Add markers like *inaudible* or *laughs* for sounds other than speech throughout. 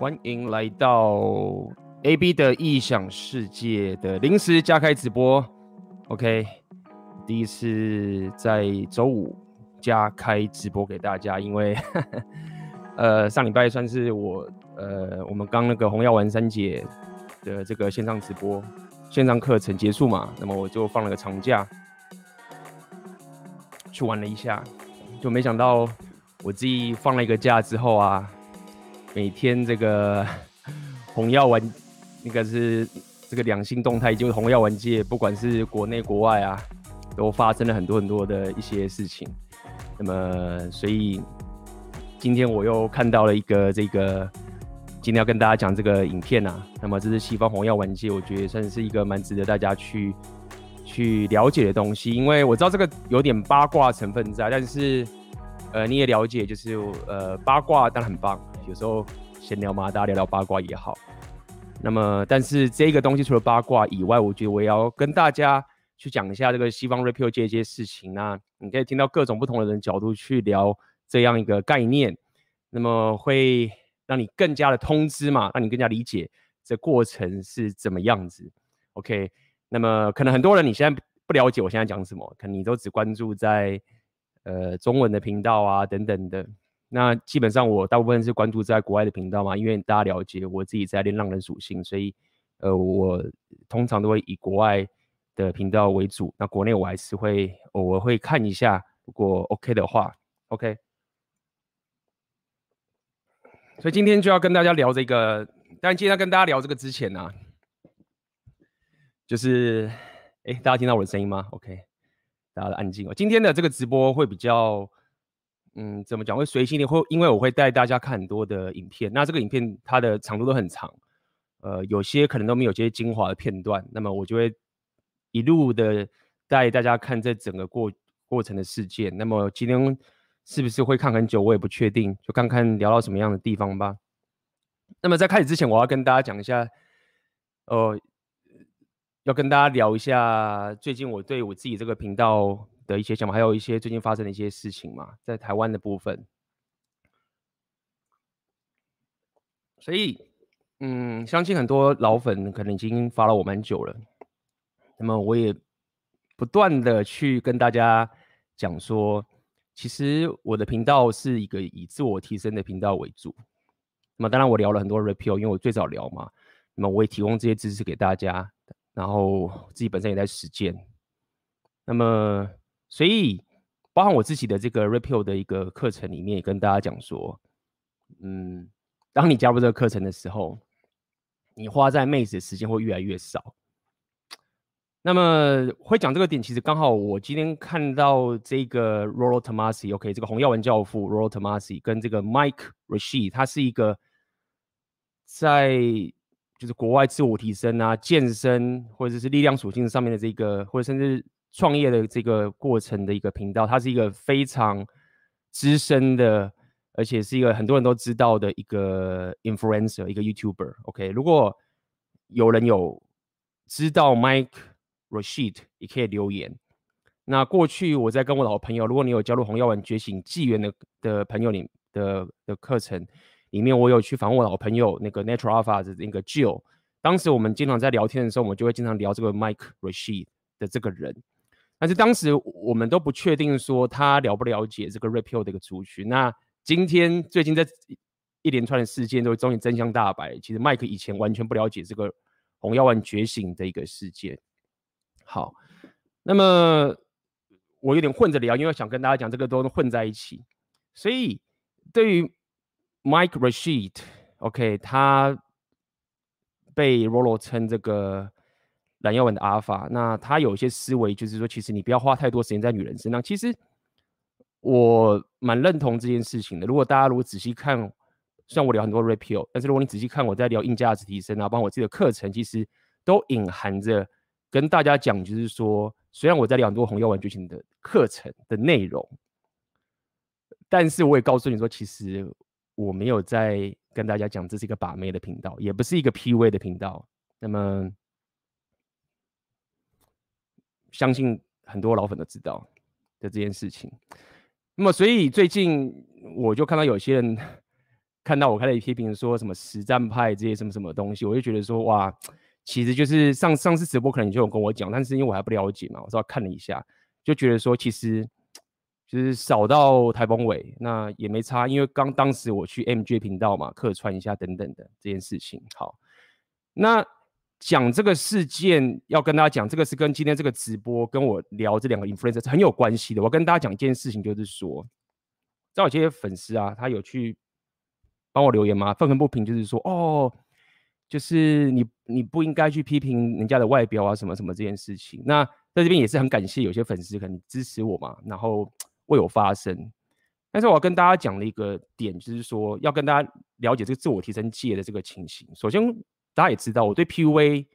欢迎来到 AB 的异想世界的临时加开直播。OK，第一次在周五加开直播给大家，因为 *laughs* 呃上礼拜算是我呃我们刚那个红药丸三姐的这个线上直播线上课程结束嘛，那么我就放了个长假去玩了一下，就没想到我自己放了一个假之后啊。每天这个 *laughs* 红药丸，那个是这个两性动态，就是红药丸界，不管是国内国外啊，都发生了很多很多的一些事情。那么，所以今天我又看到了一个这个，今天要跟大家讲这个影片啊。那么，这是西方红药丸界，我觉得算是一个蛮值得大家去去了解的东西，因为我知道这个有点八卦成分在，但是呃，你也了解，就是呃，八卦当然很棒。有时候闲聊嘛，大家聊聊八卦也好。那么，但是这个东西除了八卦以外，我觉得我也要跟大家去讲一下这个西方 Red Pill 界这些事情。那你可以听到各种不同的人角度去聊这样一个概念，那么会让你更加的通知嘛，让你更加理解这过程是怎么样子。OK，那么可能很多人你现在不了解我现在讲什么，可能你都只关注在呃中文的频道啊等等的。那基本上我大部分是关注在国外的频道嘛，因为大家了解我自己在练浪人属性，所以呃我通常都会以国外的频道为主。那国内我还是会偶尔会看一下，如果 OK 的话，OK。所以今天就要跟大家聊这个，但今天要跟大家聊这个之前呢、就是哎大家听到我的声音吗？OK，大家的安静哦。今天的这个直播会比较。嗯，怎么讲会随性一点？会因为我会带大家看很多的影片，那这个影片它的长度都很长，呃，有些可能都没有这些精华的片段，那么我就会一路的带大家看这整个过过程的事件。那么今天是不是会看很久，我也不确定，就看看聊到什么样的地方吧。那么在开始之前，我要跟大家讲一下，呃，要跟大家聊一下最近我对我自己这个频道。的一些想法，还有一些最近发生的一些事情嘛，在台湾的部分，所以，嗯，相信很多老粉可能已经发了我蛮久了，那么我也不断的去跟大家讲说，其实我的频道是一个以自我提升的频道为主，那么当然我聊了很多 Red Pill，因为我最早聊嘛，那么我也提供这些知识给大家，然后自己本身也在实践，那么。所以，包含我自己的这个 Repeal 的一个课程里面，也跟大家讲说，嗯，当你加入这个课程的时候，你花在妹子的时间会越来越少。那么会讲这个点，其实刚好我今天看到这个 Rollo Tomassi，OK，这个红药丸教父 Rollo Tomassi 跟这个 Mike Rashid，他是一个在就是国外自我提升啊、健身或者是力量属性上面的这个，或者甚至。创业的这个过程的一个频道，它是一个非常资深的，而且是一个很多人都知道的一个 influencer，一个 YouTuber。OK，如果有人有知道 Mike Rashid，也可以留言。那过去我在跟我老朋友，如果你有加入红药丸觉醒纪元的的朋友里的的课程里面，我有去访问我老朋友那个 Natural Alpha 的那个 Jill。当时我们经常在聊天的时候，我们就会经常聊这个 Mike Rashid 的这个人。但是当时我们都不确定说他了不了解这个 repeal 的一个族群。那今天最近这一连串的事件都终于真相大白。其实麦克以前完全不了解这个红药丸觉醒的一个事件。好，那么我有点混着聊，因为想跟大家讲这个都混在一起。所以对于 Mike Rashid，OK，他被 Rollo 称这个。蓝药丸的阿尔法，那他有一些思维，就是说，其实你不要花太多时间在女人身上。其实我蛮认同这件事情的。如果大家如果仔细看，虽然我聊很多 Red Pill，但是如果你仔细看我在聊硬价值提升啊，包括我自己的课程，其实都隐含着跟大家讲，就是说，虽然我在聊很多红药丸剧情的课程的内容，但是我也告诉你说，其实我没有在跟大家讲这是一个把妹的频道，也不是一个 PUA 的频道。那么。相信很多老粉都知道的这件事情。那么，所以最近我就看到有些人看到我开了一批评说什么实战派这些什么什么东西，我就觉得说哇，其实就是上上次直播可能你就有跟我讲，但是因为我还不了解嘛，我稍微看了一下，就觉得说其实就是扫到台风尾，那也没差，因为刚当时我去 MJ 频道嘛，客串一下等等的这件事情。好，那讲这个事件要跟大家讲，这个是跟今天这个直播跟我聊这两个 influencer 很有关系的。我跟大家讲一件事情，就是说，在我这些粉丝啊，他有去。帮我留言吗？愤愤不平就是说，哦，就是你你不应该去批评人家的外表啊，什么什么这件事情。那在这边也是很感谢有些粉丝可能支持我嘛，然后为我发声。但是我要跟大家讲的一个点，就是说要跟大家了解这个自我提升界的这个情形。首先，大家也知道我对 PUA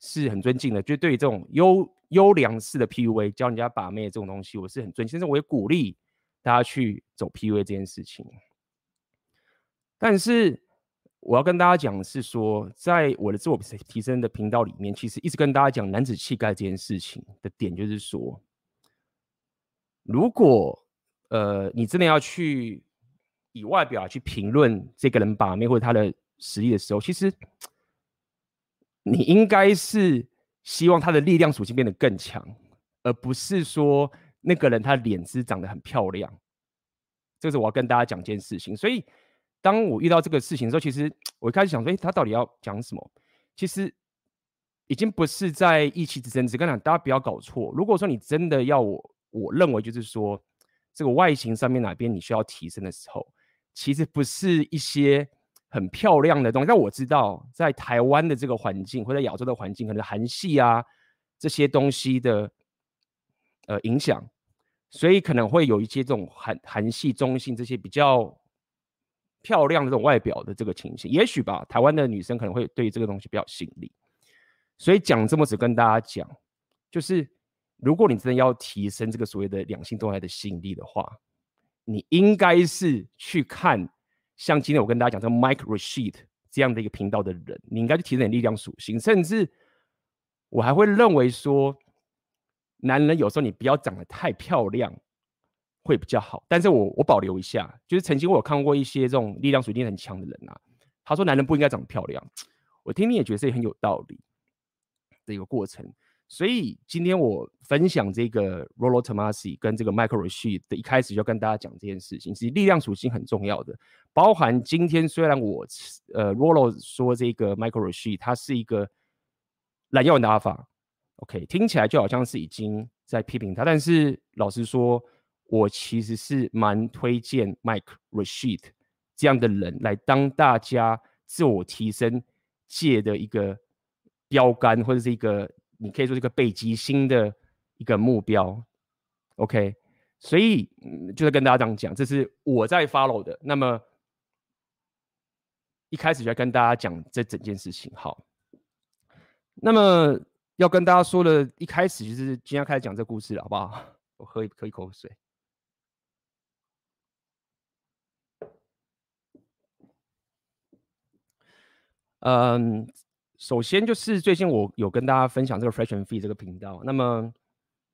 是很尊敬的，就对于这种优优良式的 PUA 教人家把妹这种东西，我是很尊敬，甚至我也鼓励大家去走 PUA 这件事情。但是我要跟大家讲的是说，在我的自我提升的频道里面，其实一直跟大家讲男子气概这件事情的点，就是说，如果呃你真的要去以外表去评论这个人把妹或者他的实力的时候，其实你应该是希望他的力量属性变得更强，而不是说那个人他脸是长得很漂亮。这是我要跟大家讲件事情，所以。当我遇到这个事情的时候，其实我一开始想说，哎，他到底要讲什么？其实已经不是在意气之争。只跟讲，大家不要搞错。如果说你真的要我，我认为就是说，这个外形上面哪边你需要提升的时候，其实不是一些很漂亮的东西。但我知道，在台湾的这个环境，或者亚洲的环境，可能韩系啊这些东西的呃影响，所以可能会有一些这种韩韩系、中性这些比较。漂亮的这种外表的这个情形，也许吧，台湾的女生可能会对这个东西比较吸引力。所以讲这么只跟大家讲，就是如果你真的要提升这个所谓的两性动态的吸引力的话，你应该是去看像今天我跟大家讲这个 Mike Rashid 这样的一个频道的人，你应该去提升你力量属性，甚至我还会认为说，男人有时候你不要长得太漂亮。会比较好，但是我我保留一下，就是曾经我有看过一些这种力量属性很强的人啊，他说男人不应该长得漂亮，*tsk* 我听听也觉得这也很有道理的一个过程。所以今天我分享这个 Rollo Tomasi 跟这个 Michael Rashid 的一开始就跟大家讲这件事情，其实力量属性很重要的，包含今天虽然我呃 Rollo 说这个 Michael Rashid 他是一个懒腰打法，OK 听起来就好像是已经在批评他，但是老实说。我其实是蛮推荐 Mike Rashid 这样的人来当大家自我提升界的一个标杆，或者是一个你可以说是个北极星的一个目标。OK，所以就是跟大家这样讲，这是我在 follow 的。那么一开始就要跟大家讲这整件事情。好，那么要跟大家说的，一开始就是今天要开始讲这故事了，好不好？我喝一喝一口水。嗯，首先就是最近我有跟大家分享这个 Fresh and Fee 这个频道，那么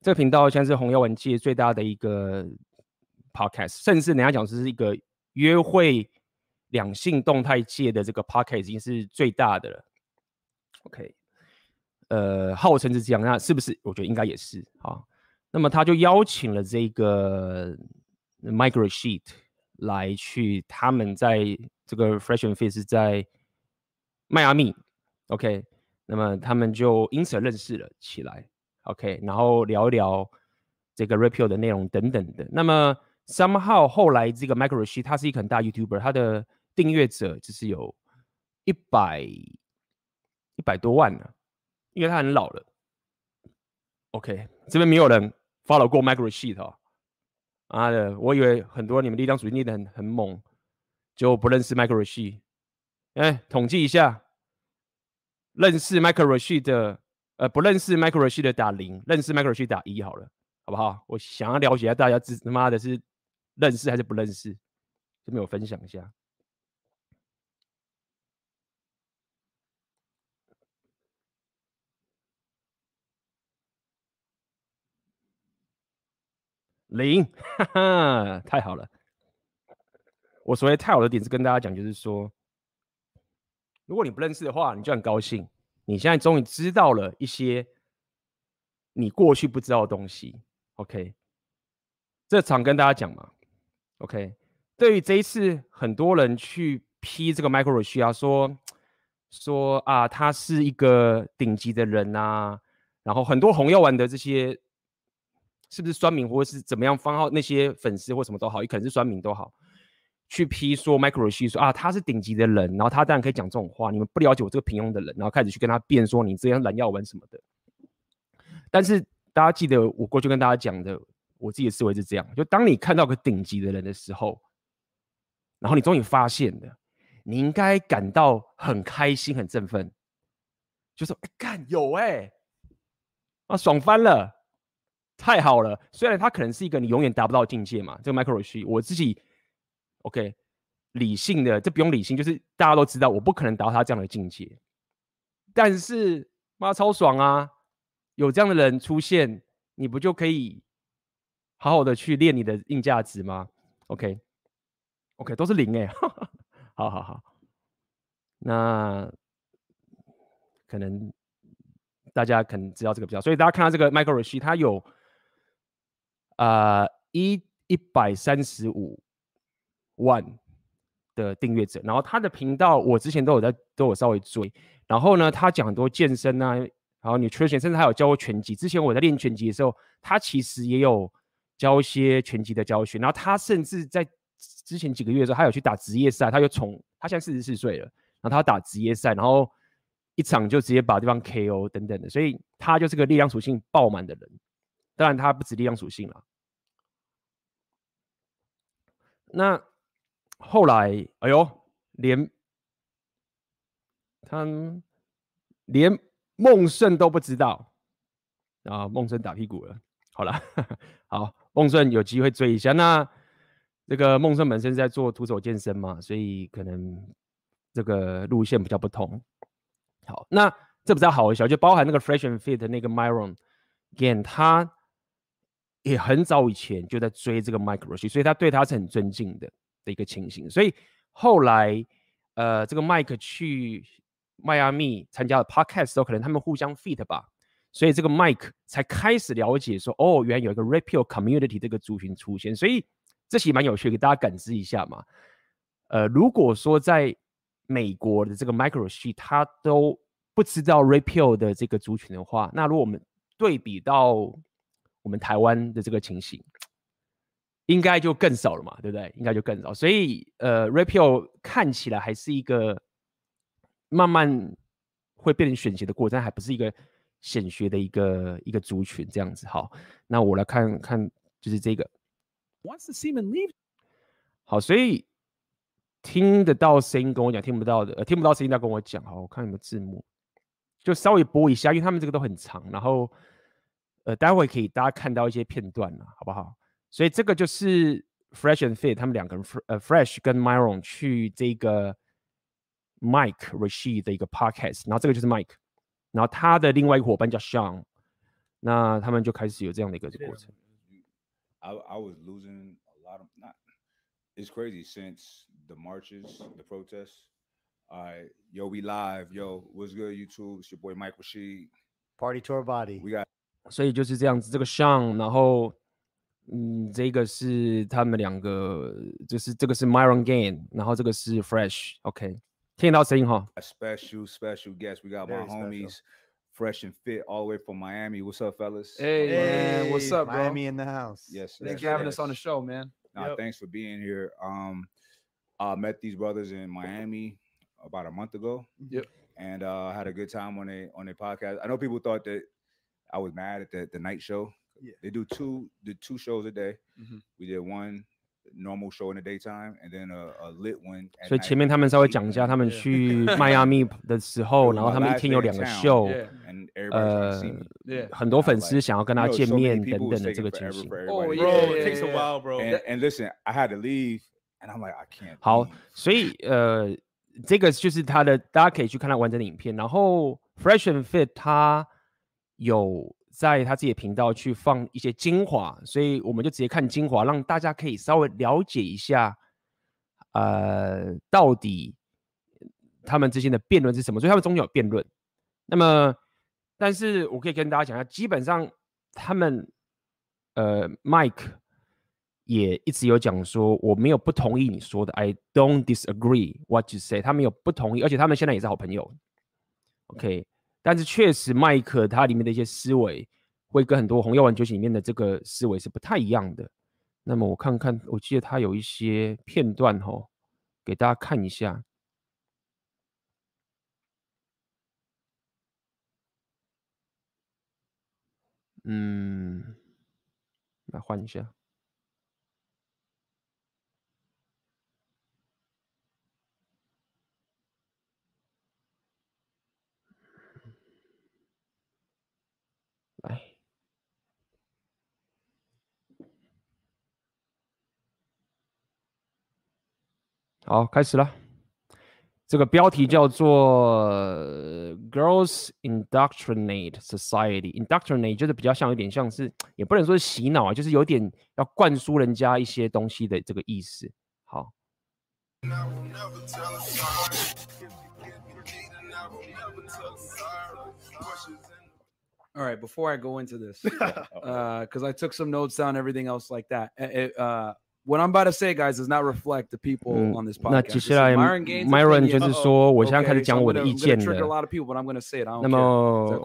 这个频道现在是红药文界最大的一个 podcast，甚至人家讲是一个约会两性动态界的这个 podcast 已经是最大的了。OK，呃，号称是这样，那是不是？我觉得应该也是啊。那么他就邀请了这个 Mike Rashid 来去，他们在这个 Fresh and Fee 是在。迈阿密，OK，那么他们就因此认识了起来，OK，然后聊一聊这个 Red Pill 的内容等等的。那么 somehow 后来这个 Michael Rashid 他是一个很大 YouTuber，他的订阅者就是有一百一百多万呢，因为他很老了。OK，这边没有人 follow 过 Michael Rashid 哦，妈的，我以为很多你们力量属性练得很很猛，就不认识 Michael Rashid。哎，统计一下，认识 Michael Rashi 的，呃，不认识 Michael Rashi 的打零，认识 Michael Rashi 打一好了，好不好？我想要了解一下大家，他妈的是认识还是不认识？这边我分享一下，零，哈哈，太好了。我所谓太好的点是跟大家讲，就是说，如果你不认识的话，你就很高兴，你现在终于知道了一些你过去不知道的东西。OK，这常跟大家讲嘛。OK，对于这一次很多人去批这个 Michael Rush 啊，说说啊，他是一个顶级的人啊，然后很多红药丸的这些是不是酸民或是怎么样方号那些粉丝或什么都好，也可能是酸民都好。去批说 Michael r i s h 说啊，他是顶级的人，然后他当然可以讲这种话。你们不了解我这个平庸的人，然后开始去跟他辩说你这样蓝药丸什么的。但是大家记得我过去跟大家讲的，我自己的思维是这样：就当你看到个顶级的人的时候，然后你终于发现了，你应该感到很开心、很振奋，就说：“哎，干有哎、啊爽翻了，太好了！”虽然他可能是一个你永远达不到境界嘛，这个 Michael r i s h 我自己。OK，理性的，这不用理性，就是大家都知道，我不可能达到他这样的境界。但是妈超爽啊！有这样的人出现，你不就可以好好的去练你的硬价值吗？OK，OK，、okay. okay, 都是零 *laughs* 哎，好好好。那可能大家可能知道这个比较，所以大家看到这个 Michael Rishi，他有啊一一百三十五。万的订阅者，然后他的频道我之前都有在都有稍微追，然后呢，他讲很多健身啊，然后 nutrition，甚至他有教过拳击。之前我在练拳击的时候，他其实也有教一些拳击的教学。然后他甚至在之前几个月的时候，他有去打职业赛，他就从他现在四十四岁了，然后他打职业赛，然后一场就直接把对方 KO 等等的，所以他就是个力量属性爆满的人。当然他不止力量属性了，那。后来，哎呦，连他连孟胜都不知道啊！孟胜打屁股了。好了，好，孟胜有机会追一下。那这个孟胜本身是在做徒手健身嘛，所以可能这个路线比较不同。好，那这比较好一些，就包含那个 Fresh and Fit 的那个 Myron Gain，他也很早以前就在追这个 Michael Rashid，所以他对他是很尊敬的。的一个情形，所以后来，呃，这个 Mike 去迈阿密参加了 Podcast 的时候，可能他们互相 fit 吧，所以这个 Mike 才开始了解说，哦，原来有一个 Rapio Community 这个族群出现，所以这些蛮有趣，给大家感知一下嘛。呃，如果说在美国的这个 Michael Rashid 他都不知道 Rapio 的这个族群的话，那如果我们对比到我们台湾的这个情形。应该就更少了嘛，对不对？应该就更少，所以呃，Rapio 看起来还是一个慢慢会变成选学的过程，还不是一个显学的一个一个族群这样子。好，那我来看看，就是这个。Once the semen leave，好，所以听得到声音跟我讲，听不到的，呃，听不到声音要跟我讲。好，我看有没有字幕，就稍微播一下，因为他们这个都很长，然后呃，待会可以大家看到一些片段了，好不好？所以这个就是 Fresh and Fit 他们两个人，呃，Fresh 跟 Myron 去这个 Mike Rashid 的一个 Podcast，然后这个就是 Mike，然后他的另外一个伙伴叫 Sean，那他们就开始有这样的一个过程。I I was losing a lot of not. It's crazy since the marches, the protests. All right, yo, we live. Yo, what's good, YouTube? It's your boy Mike Rashid. Party to our body. We got. 所以就是这样子，这个 Sean，然后。 嗯，这个是他们两个，就是这个是 Myron Gain，然后这个是 Fresh，OK，、okay. 听到声音哈。Special special guest, we got my homies Fresh and Fit all the way from Miami. What's up, fellas? Hey, hey man, what's up, bro? Miami in the house. Yes, thanks for having us on the show, man. Nah, yep. thanks for being here. Um, I met these brothers in Miami about a month ago. Yep. And uh, had a good time on a on a podcast. I know people thought that I was mad at the the night show. Yeah. They do two the two shows a day. Mm-hmm. We did one normal show in the daytime and then a, a lit one. 所以前面他们稍微讲一下他们去迈阿密的时候，然后他们一天有两个*laughs* 秀，呃，很多粉丝想要跟他见面等等的这个情形。Oh yeah, it takes a while, bro. And, and listen, I had to leave, and I'm like, I can't. 好，所以呃，这个就是他的，大家可以去看他完整的影片。然后 Fresh and Fit 他有。 在他自己的频道去放一些精华，所以我们就直接看精华，让大家可以稍微了解一下，呃，到底他们之间的辩论是什么？所以他们中间有辩论。那么，但是我可以跟大家讲一下，基本上他们呃，Mike 也一直有讲说，我没有不同意你说的，I don't disagree what you say。他们有不同意，而且他们现在也是好朋友。OK，但是确实，麦克他里面的一些思维会跟很多红药丸觉醒里面的这个思维是不太一样的。那么我看看，我记得他有一些片段哦，给大家看一下。嗯，来换一下。好，开始了。这个标题叫做 “Girls Indoctrinate Society”。Indoctrinate 就是比较像，有点像是，也不能说是洗脑啊，就是有点要灌输人家一些东西的这个意思。好。All right, before I go into this, uh, because *laughs* I took some notes down, everything else like that. It, uh, what I'm about to say, guys, does not reflect the people on this podcast. 那接下来 Myron 就是说，我现在开始讲我的意见了。那么，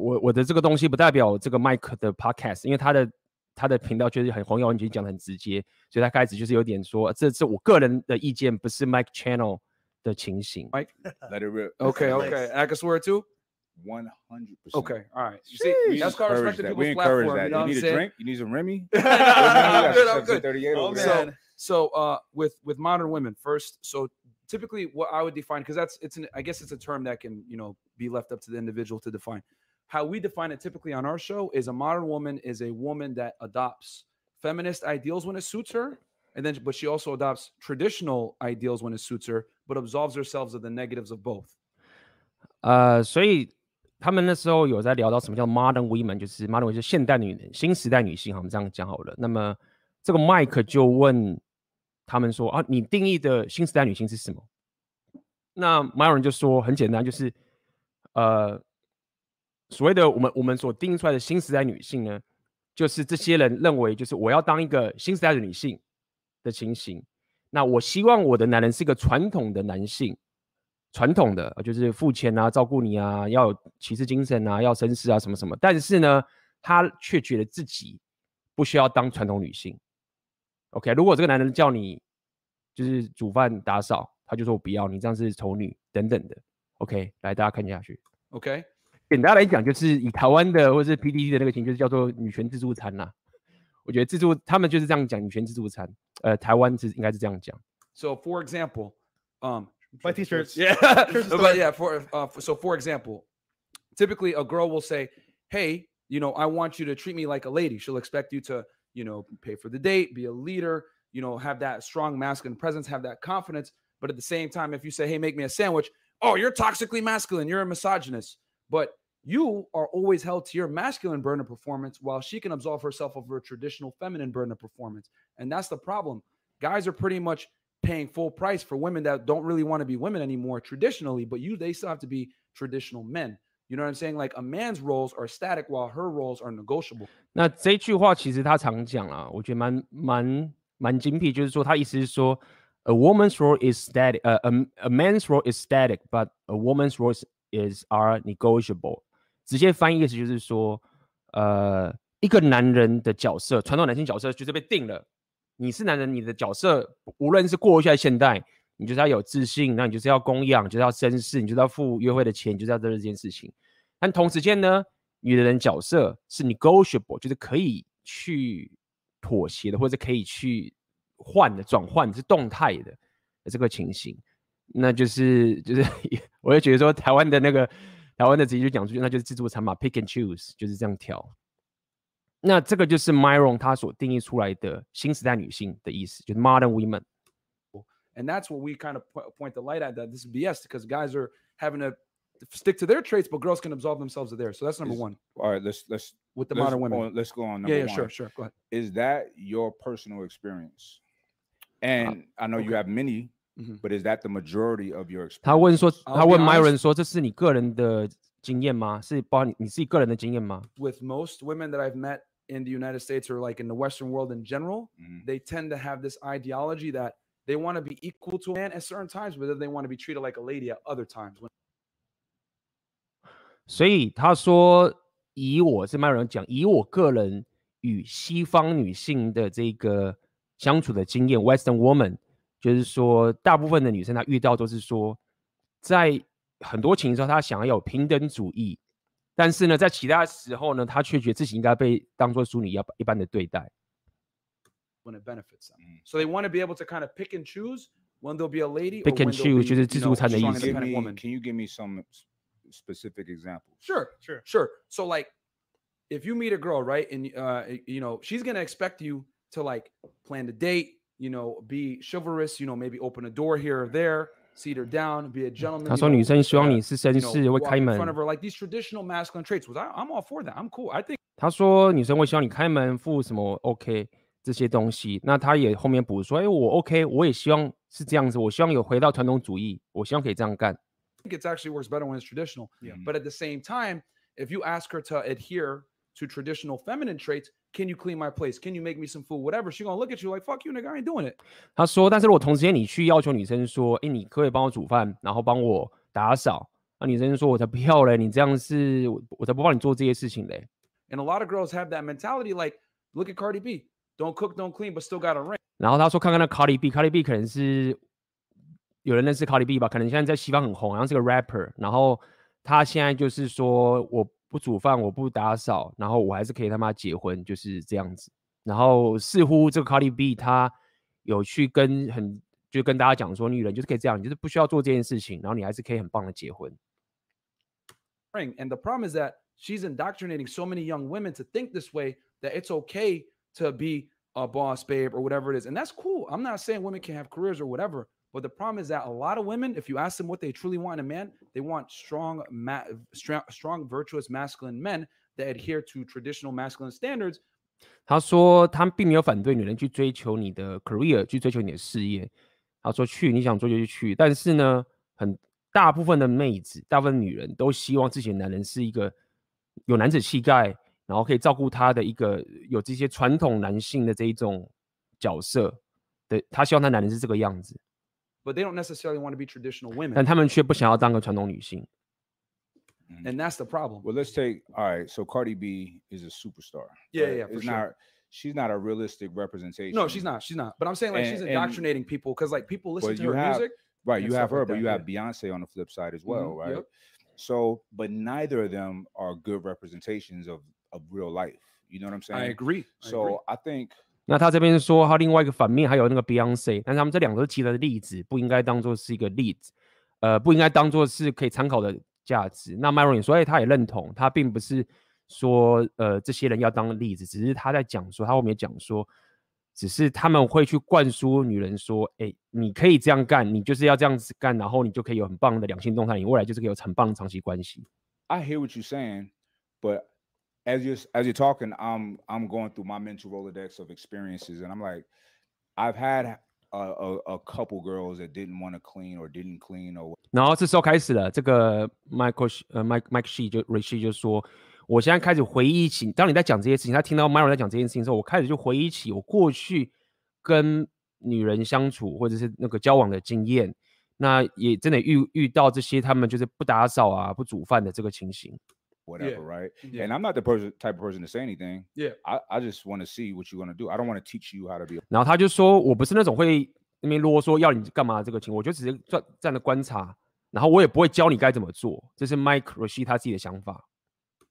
我我的这个东西不代表这个 Mike 的 podcast，因为他的他的频道确实很红，完全讲的很直接，所以他开始就是有点说，这是我个人的意见，不是 Mike Channel 的情形。Mike, let *laughs* it rip. Okay, okay. I can swear too. 100%. Okay. All right. You see, we that's called respecting that. people's we platform. That. You, know you need a drink? You need some Remy? no, no, no, I'm good. I'm good. Oh, man. So, so uh, with, with modern women first, so typically what I would define, because that's, it's an, I guess it's a term that can, you know, be left up to the individual to define. How we define it typically on our show is a modern woman is a woman that adopts feminist ideals when it suits her and then but she also adopts traditional ideals when it suits her but absolves herself of the negatives of both uh, 所以他们那时候有在聊到什么叫 modern women，就是 modern 就是现代女人、新时代女性，我们这样讲好了。那么这个 Mike 就问他们说啊，你定义的新时代女性是什么？那 Myron 就说很简单，就是呃，所谓的我们我们所定义出来的新时代女性呢，就是这些人认为就是我要当一个新时代的女性的情形。那我希望我的男人是一个传统的男性。传统的就是付钱啊，照顾你啊，要有骑士精神啊，要绅士啊，什么什么。但是呢，他却觉得自己不需要当传统女性。OK，如果这个男人叫你就是煮饭打扫，他就说我不要，你这样是丑女等等的。OK，来大家看下去。OK，简单来讲，就是以台湾的或者是 PTT 的那个情，就是叫做女权自助餐呐、啊。我觉得自助他们就是这样讲女权自助餐。呃，台湾是应该是这样讲。So for example, um. Buy t-shirts. Yeah. *laughs* *laughs* but yeah, for, uh, so for example, typically a girl will say, "Hey, you know, I want you to treat me like a lady." She'll expect you to, you know, pay for the date, be a leader, you know, have that strong masculine presence, have that confidence. But at the same time, if you say, "Hey, make me a sandwich," oh, you're toxically masculine, you're a misogynist. But you are always held to your masculine burden of performance while she can absolve herself of her traditional feminine burden of performance. And that's the problem. Guys are pretty much paying full price for women that don't really want to be women anymore traditionally, but you they still have to be traditional men. You know what I'm saying? Like a man's roles are static while her roles are negotiable. 那这句话其实他常讲啊，我觉得蛮蛮蛮精辟，就是说他意思是说，a woman's role is static，呃、uh,，a a man's role is static，but a woman's role is, is are negotiable。直接翻译意思就是说，呃，一个男人的角色，传统男性角色就是被定了。 你是男人，你的角色无论是过去还是现代，你就是要有自信，那你就是要供养，就是要绅士，你就是要付约会的钱，你就是要做这件事情。但同时间呢，女人角色是 negotiable，就是可以去妥协的，或者可以去换的、转换是动态的这个情形。那就是就是，*laughs* 我会觉得说，台湾的那个台湾的直接就讲出去，那就是自助餐嘛，pick and choose，就是这样挑。那这个就是 Myron 他所定义出来的新时代女性的意思，就是 modern women。 And that's what we kind of point the light at that this is BS because guys are having to stick to their traits, but girls can absolve themselves of theirs. So that's number Is- one All right, let's let's with the let's modern women. go on- let's go on. Number yeah, yeah, one. sure, sure. Go ahead. Is that your personal experience? And I know you Okay. have many, Mhm. but is that the majority of your 他问说， experiences? I'll 他 be 问 honest- Myron 说，这是你个人的 经验吗？是包含你你自己个人的经验吗？With most women that I've met in the United States or like in the Western world in general, Mhm. they tend to have this ideology that they want to be equal to a man at certain times, but then they want to be treated like a lady at other times. When 所以他说，以我是 Myron 讲，以我个人与西方女性的这个相处的经验，Western woman，就是说，大部分的女生她遇到都是说，在很多情况下她想要有平等主义，但是呢，在其他时候呢，她却觉得自己应该被当作淑女一样一般的对待。 when it benefits them. Mm. So they want to be able to kind of pick and choose when they'll be a lady Pick or and when they'll choose be, 就是 you 自 know, 助餐的 strong 意思。 Give independent me- woman. can you give me some s- specific examples? Sure, Sure. sure. So like, if you meet a girl, right, and uh, y- you know she's gonna expect you to like plan the date, you know, be chivalrous, you know, maybe open a door here or there, seat her down, be a gentleman. 他 you 说 know, 女生希望 uh, 你是绅 you know, 士，会 walk 开 in 门 front。of her, like these traditional masculine traits. Was I, I'm all for that. I'm cool. I think 他说女生会希望你开门付什么 OK 这些东西，那他也后面补说，哎，我 OK，我也希望是这样子，我希望有回到传统主义，我希望可以这样干。 it actually works better when it's traditional. Yeah. Mhm. But at the same time, if you ask her to adhere to traditional feminine traits, can you clean my place? Can you make me some food? Whatever, she's gonna look at you like, fuck you, nigga, I ain't doing it. 他说，但是如果同时间你去要求女生说，哎，你可不可以帮我煮饭，然后帮我打扫？那女生说，我才不要嘞，你这样是，我我才不帮你做这些事情嘞。 And a lot of girls have that mentality, like, look at Cardi B. Don't cook, don't clean, but still got a ring. 然后他说，看看那 Cardi B，Cardi B 可能是有人认识 Cardi B 吧，可能现在在西方很红，好像是个 rapper。然后他现在就是说，我 不煮饭，我不打扫，然后我还是可以他妈结婚，就是这样子。然后似乎这个 Cardi B 他有去跟很就跟大家讲说，女人就是可以这样，你就是不需要做这件事情，然后你还是可以很棒的结婚。 ring. And the problem is that she's indoctrinating so many young women to think this way that it's okay to be a boss babe or whatever it is. And that's cool. I'm not saying women can have careers or whatever. But the problem is that a lot of women, if you ask them what they truly want in a man, they want strong, ma- strong, strong, virtuous, masculine men that adhere to traditional masculine standards. 他说他并没有反对女人去追求你的 career，去追求你的事业。他说去你想做就去去，但是呢，很大部分的妹子，大部分女人都希望自己的男人是一个有男子气概，然后可以照顾她的一个有这些传统男性的这一种角色的。他希望他男人是这个样子， But they don't necessarily want to be traditional women. 但他们却不想要当个传统女性。 and that's the problem. Well, let's take all right. So Cardi B is a superstar. Yeah, right? yeah, for It's sure. not. She's not a realistic representation. No, she's not. She's not. But I'm saying like she's And- and- indoctrinating people because like people listen But to you her have- music. Right, and you stuff have her, like but that, you yeah. have Beyonce on the flip side as well, Mhm, right? yep. So, but neither of them are good representations of of real life. You know what I'm saying? I agree. I agree. So I think 那他这边说，他另外一个反面还有那个 Beyonce，但他们这两个是其他的例子，不应该当做是一个例子，呃，不应该当做是可以参考的价值。那 Myron 说，哎，他也认同，他并不是说，呃，这些人要当例子，只是他在讲说，他后面讲说，只是他们会去灌输女人说，哎，你可以这样干，你就是要这样子干，然后你就可以有很棒的两性动态，你未来就是可以有很棒的长期关系。I hear what you're saying, but as you're as you're talking, I'm I'm going through my mental rolodex of experiences, and I'm like, I've had a a, a couple girls that didn't want to clean or didn't clean or 然后这时候开始了，这个 Michael 呃 Mike Mike She 就 Rishi 就说，我现在开始回忆起，当你在讲这些事情，他听到 Myron 在讲这件事情的时候，我开始就回忆起我过去跟女人相处或者是那个交往的经验，那也真的遇遇到这些他们就是不打扫啊、不煮饭的这个情形。whatever, right? Yeah. And I'm not the person type of person to say anything. Yeah. I, I just want to see what you're gonna do. I don't want to teach you how to be 然后他就说我不是那种会那边啰嗦要你干嘛这个情，我就只是站站着观察，然后我也不会教你该怎么做，这是 Mike Rishi 他自己的想法。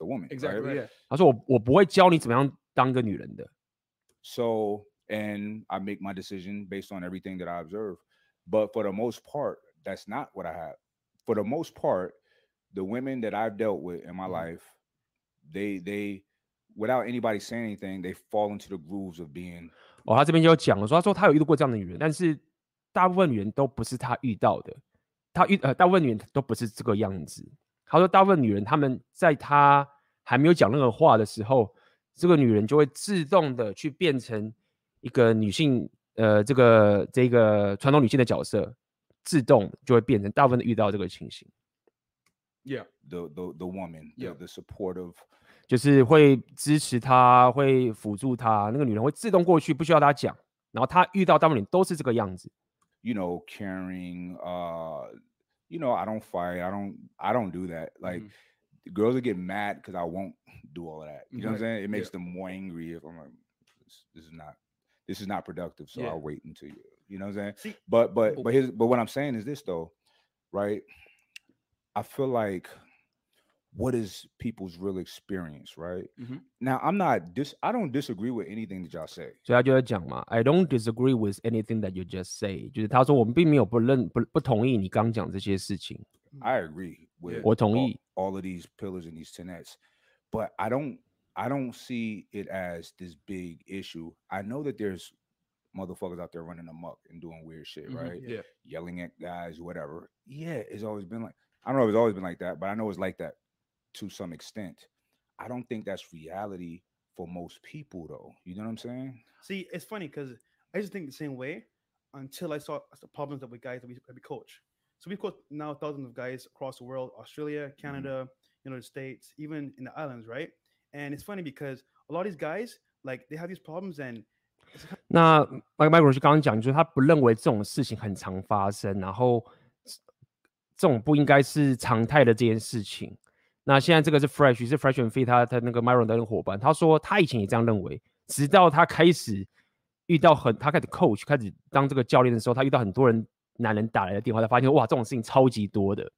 a woman. right? Exactly. Yeah. 他说我我不会教你怎么样当个女人的。 So, and I make my decision based on everything that I observe. But for the most part, that's not what I have. For the most part, the women that I've dealt with in my Mhm. life, they they without anybody saying anything, they fall into the grooves of being 哦，他这边就有讲了，说他说他有遇到过这样的女人，但是大部分女人都不是他遇到的，他遇呃大部分女人都不是这个样子。他说大部分女人她们在他还没有讲任何话的时候，这个女人就会自动的去变成一个女性呃，这个这个传统女性的角色，自动就会变成大部分的遇到这个情形。Yeah, the the the woman, Yeah. the, the supportive. 就是会支持他，会辅助他，那个女人会自动过去，不需要他讲。然后他遇到大部分都是这个样子。 you know, caring. Uh, you know, I don't fight. I don't. I don't do that. Like Mhm. girls will get mad because I won't do all of that. You know what I'm Right. saying? It makes Yeah. them more angry if I'm like, this, this is not. This is not productive. So Yeah. I'll wait until you. You know what I'm saying? See- but but Oh. but his but what I'm saying is this though, right? I feel like what is people's real experience, right? Mhm. Now I'm not dis I don't disagree with anything that y'all say. 所以他就在讲嘛，I don't disagree with anything that you just say，就是他说我们并没有不认不不同意你刚讲这些事情。 I agree with Yeah. 我同 all, 意。 all of these pillars and these tenets, but I don't I don't see it as this big issue. I know that there's motherfuckers out there running amok and doing weird shit, Mhm. right? Yeah. Yelling at guys, whatever. Yeah, it's always been like I don't know if it's always been like that, but I know it's like that to some extent. I don't think that's reality for most people though. You know what I'm saying? See, it's funny because I just think the same way until I saw the problems that with guys that we, that we coach. So we coach now thousands of guys across the world, Australia, Canada, United States, even in the islands, right? And it's funny because a lot of these guys, like they have these problems and 那麦麦克罗斯刚刚讲，就是他不认为这种事情很常发生，然后 这种不应该是常态的这件事情。那现在这个是 Fresh，是 Fresh and Fit 他他那个 Myron 的那个伙伴，他说他以前也这样认为，直到他开始遇到很他开始 coach 开始当这个教练的时候，他遇到很多人男人打来的电话，他发现哇，这种事情超级多的。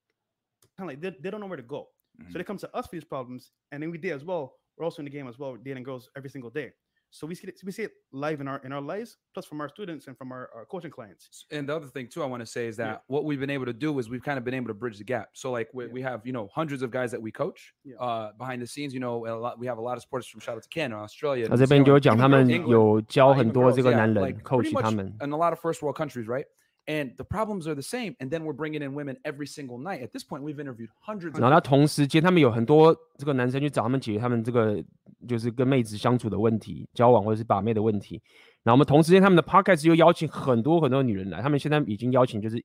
kind of like they, they don't know where to go. Mhm. So they come to us for these problems, and then we did as well. We're also in the game as well, dating girls every single day. So we see it, we see it live in our in our lives, plus from our students and from our, our coaching clients. And the other thing too, I want to say is that Yeah. what we've been able to do is we've kind of been able to bridge the gap. So like we, Yeah. we have you know hundreds of guys that we coach Yeah. uh, behind the scenes. You know, a lot we have a lot of supporters from shout out to Canada, Australia. 那 New 这边就有 Zealand, 讲 even 他们 England, 有教 uh, 很 even 多 girls, 这个 yeah, 男人 like coach pretty much 他们。 in a lot of first world countries, right? And the problems are the same. And then we're bringing in women every single night. At this point, we've interviewed hundreds. of 然后他同时间，他们有很多这个男生去找他们解决他们这个就是跟妹子相处的问题、交往或者是把妹的问题。然后我们同时间，他们的 podcast 又邀请很多很多女人来，他们现在已经邀请就是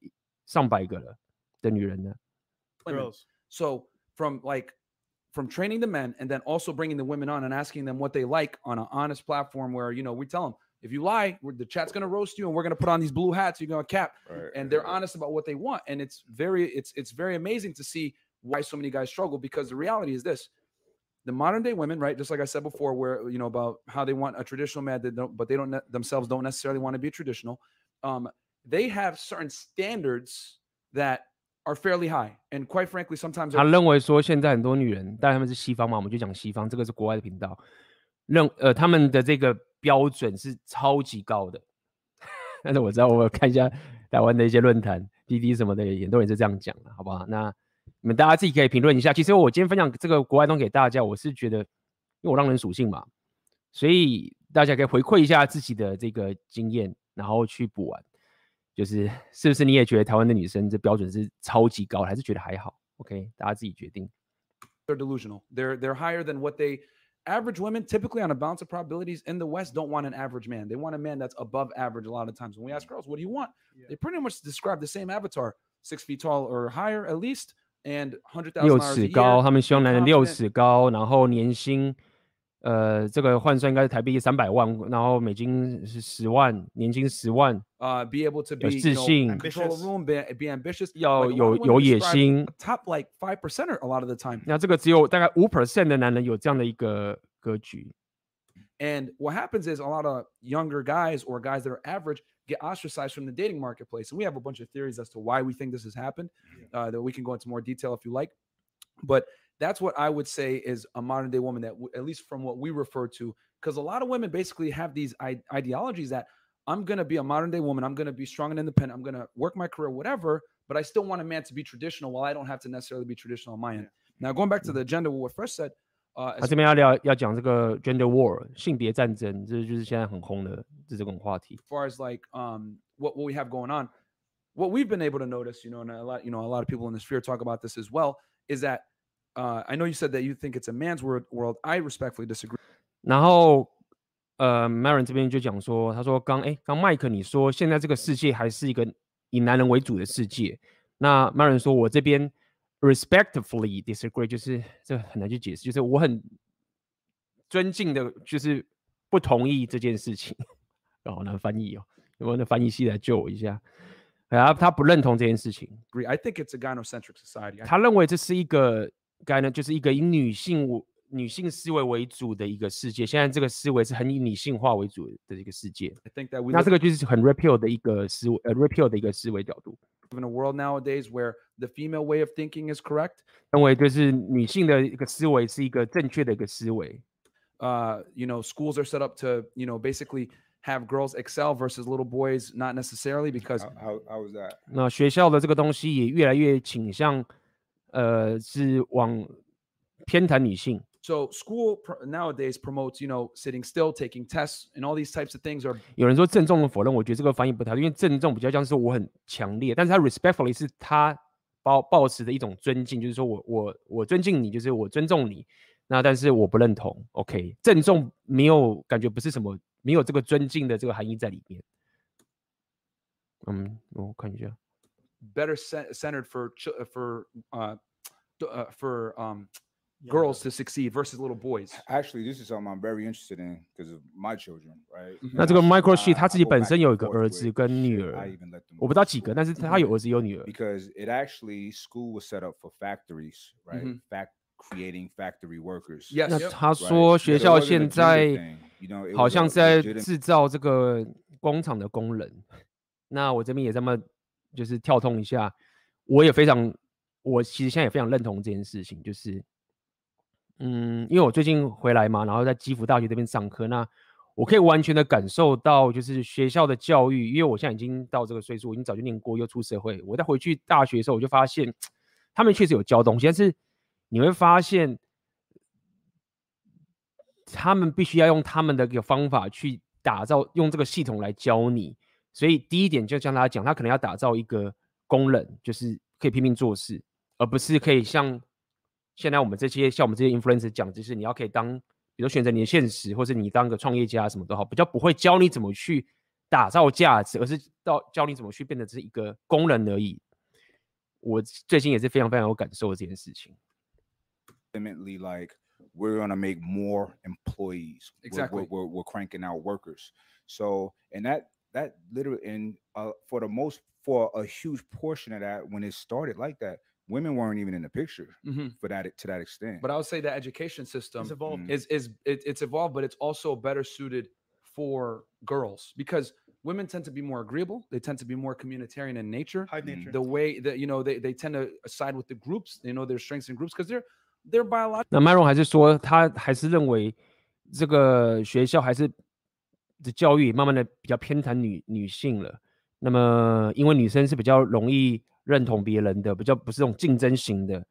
上百个了的女人了。 women. Girls. So from like from training the men and then also bringing the women on and asking them what they like on an honest platform where you know we tell them if you lie, we're, the chat's gonna roast you and we're gonna put on these blue hats. You're gonna cap, Right, and they're right. honest about what they want. And it's very it's it's very amazing to see why so many guys struggle because the reality is this. The modern day women, right? Just like I said before, where you know about how they want a traditional man, that don't, but they don't ne- themselves don't necessarily want to be traditional. Um, they have certain standards that are fairly high, and quite frankly, sometimes 他 they're 认为说，现在很多女人，但他们是西方嘛，我们就讲西方，这个是国外的频道，认呃他们的这个 标准是超级高的。*laughs* 但是我知道，我看一下台湾的一些论坛、滴滴什么的，很多人是这样讲的，好不好？那你们大家自己可以评论一下。其实我今天分享这个国外东西给大家，我是觉得，因为我让人属性嘛，所以大家可以回馈一下自己的这个经验，然后去补完。就是是不是你也觉得台湾的女生这标准是超级高，还是觉得还好？OK，大家自己决定。they're delusional. They're they're higher than what they average women typically on a balance of probabilities in the West don't want an average man. They want a man that's above average a lot of times. When we ask girls, what do you want? Yeah. They pretty much describe the same avatar, six feet tall or higher at least, and hundred 六 thousand dollars a 尺 year. 高，他们希望男人六 confident 尺高，然后年薪， 呃，这个换算应该是台币三百万，然后美金是十万，年薪十万， Uh, be able to 有 be 自 you know, 信， control a Ambitious. room, be, be ambitious. 要 Like, a lot 有 of women 有野 describe 心 a。top like five percenter a lot of the time. 那这个只有大概五 percent 的男人有这样的一个格局。 And what happens is a lot of younger guys or guys that are average get ostracized from the dating marketplace. And we have a bunch of theories as to why we think this has happened uh, that we can go into more detail if you like. But that's what I would say is a modern day woman that, w- at least from what we refer to, because a lot of women basically have these I- ideologies that I'm going to be a modern day woman. I'm going to be strong and independent. I'm going to work my career, whatever. But I still want a man to be traditional while I don't have to necessarily be traditional on my end. Now, going back to the agenda, what Fresh said, uh, 他 as 这边要聊要讲这个 gender war 性别战争，这就是现在很红的这这种话题。 far as like um what, what we have going on what we've been able to notice you know and a lot you know a lot of people in the sphere talk about this as well is that uh, i know you said that you think it's a man's world world i respectfully disagree 然后呃，Marin 这边就讲说，他说刚哎，刚 Mike 你说现在这个世界还是一个以男人为主的世界，那 Marin 说我这边 respectfully disagree，就是这很难去解释，就是我很尊敬的，就是不同意这件事情，好难翻译哦，有没有那翻译系来救我一下？然后他不认同这件事情。I think it's a gynocentric society。他认为这是一个该呢，就是一个以女性女性思维为主的一个世界。现在这个思维是很以女性化为主的一个世界。I think that we 那这个就是很 repeal 的一个思维，呃，repeal 的一个思维角度。In a world nowadays where the female way of thinking is correct，认为就是女性的一个思维是一个正确的一个思维。呃、uh,，you know, schools are set up to, you know, basically have girls excel versus little boys not necessarily because How, how, how was that? 那学校的这个东西也越来越倾向，呃，是往偏袒女性。So school nowadays promotes, you know, sitting still, taking tests, and all these types of things are. 有人说郑重的否认，我觉得这个翻译不太对，因为郑重比较像是我很强烈，但是他 respectfully 是他抱抱持的一种尊敬，就是说我我我尊敬你，就是我尊重你。那但是我不认同。OK，郑重没有感觉不是什么。没有这个尊敬的这个含义在里面。嗯，我看一下。Better centered for for uh uh for um girls to succeed versus little boys. Actually, this is something I'm very interested in because of my children, right? 那这个 Micro Sheet 他自己本身有一个儿子跟女儿，我不知道几个，但是他有儿子有女儿。Because it actually school was set up for factories, right? Fact creating factory workers. Yes. 那他说学校现在。好像是在制造这个工厂的工人。那我这边也这么 就是跳通一下，我也非常，我其实现在也非常认同这件事情，就是，嗯，因为我最近回来嘛，然后在基辅大学这边上课，那我可以完全的感受到，就是学校的教育，因为我现在已经到这个岁数，我已经早就念过，又出社会，我再回去大学的时候，我就发现他们确实有教东西，但是你会发现。他们必须要用他们的一个方法去打造，用这个系统来教你。所以第一点就像他讲，他可能要打造一个工人，就是可以拼命做事，而不是可以像现在我们这些像我们这些 influencer 讲，就是你要可以当，比如选择你的现实，或者你当个创业家什么都好，比较不会教你怎么去打造价值，而是到教你怎么去变得只是一个工人而已。我最近也是非常非常有感受的这件事情。Like we're gonna make more employees. Exactly. We're, we're, we're cranking out workers. So, and that that literally, and uh, for the most, for a huge portion of that, when it started like that, women weren't even in the picture mm-hmm. for that to that extent. But I would say the education system it's evolved. is is it, it's evolved, but it's also better suited for girls because women tend to be more agreeable. They tend to be more communitarian in nature. High nature. The way that you know they, they tend to side with the groups. They know their strengths in groups because they're 那 Myron 还是说，他还是认为这个学校还是 的教育慢慢的比较偏袒女女性了。那么，因为女生是比较容易认同别人的，比较不是这种竞争型的，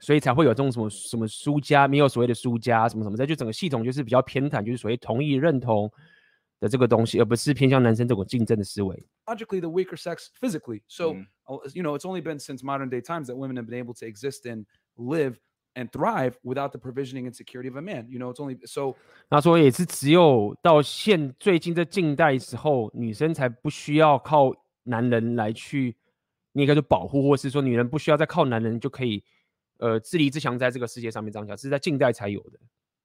所以才会有这种什么什么输家，没有所谓的输家什么什么的，就整个系统就是比较偏袒，就是所谓同意认同的这个东西，而不是偏向男生这种竞争的思维。Logically, the weaker sex physically. So, you know, it's only been since modern day times that women have been able to exist and live. And thrive without the provisioning and security of a man. You know, it's only so. 他说也是只有到现最近这近代时候，女生才不需要靠男人来去，你应该说保护，或是说女人不需要再靠男人就可以，呃，自立自强在这个世界上面这样讲，是在近代才有的。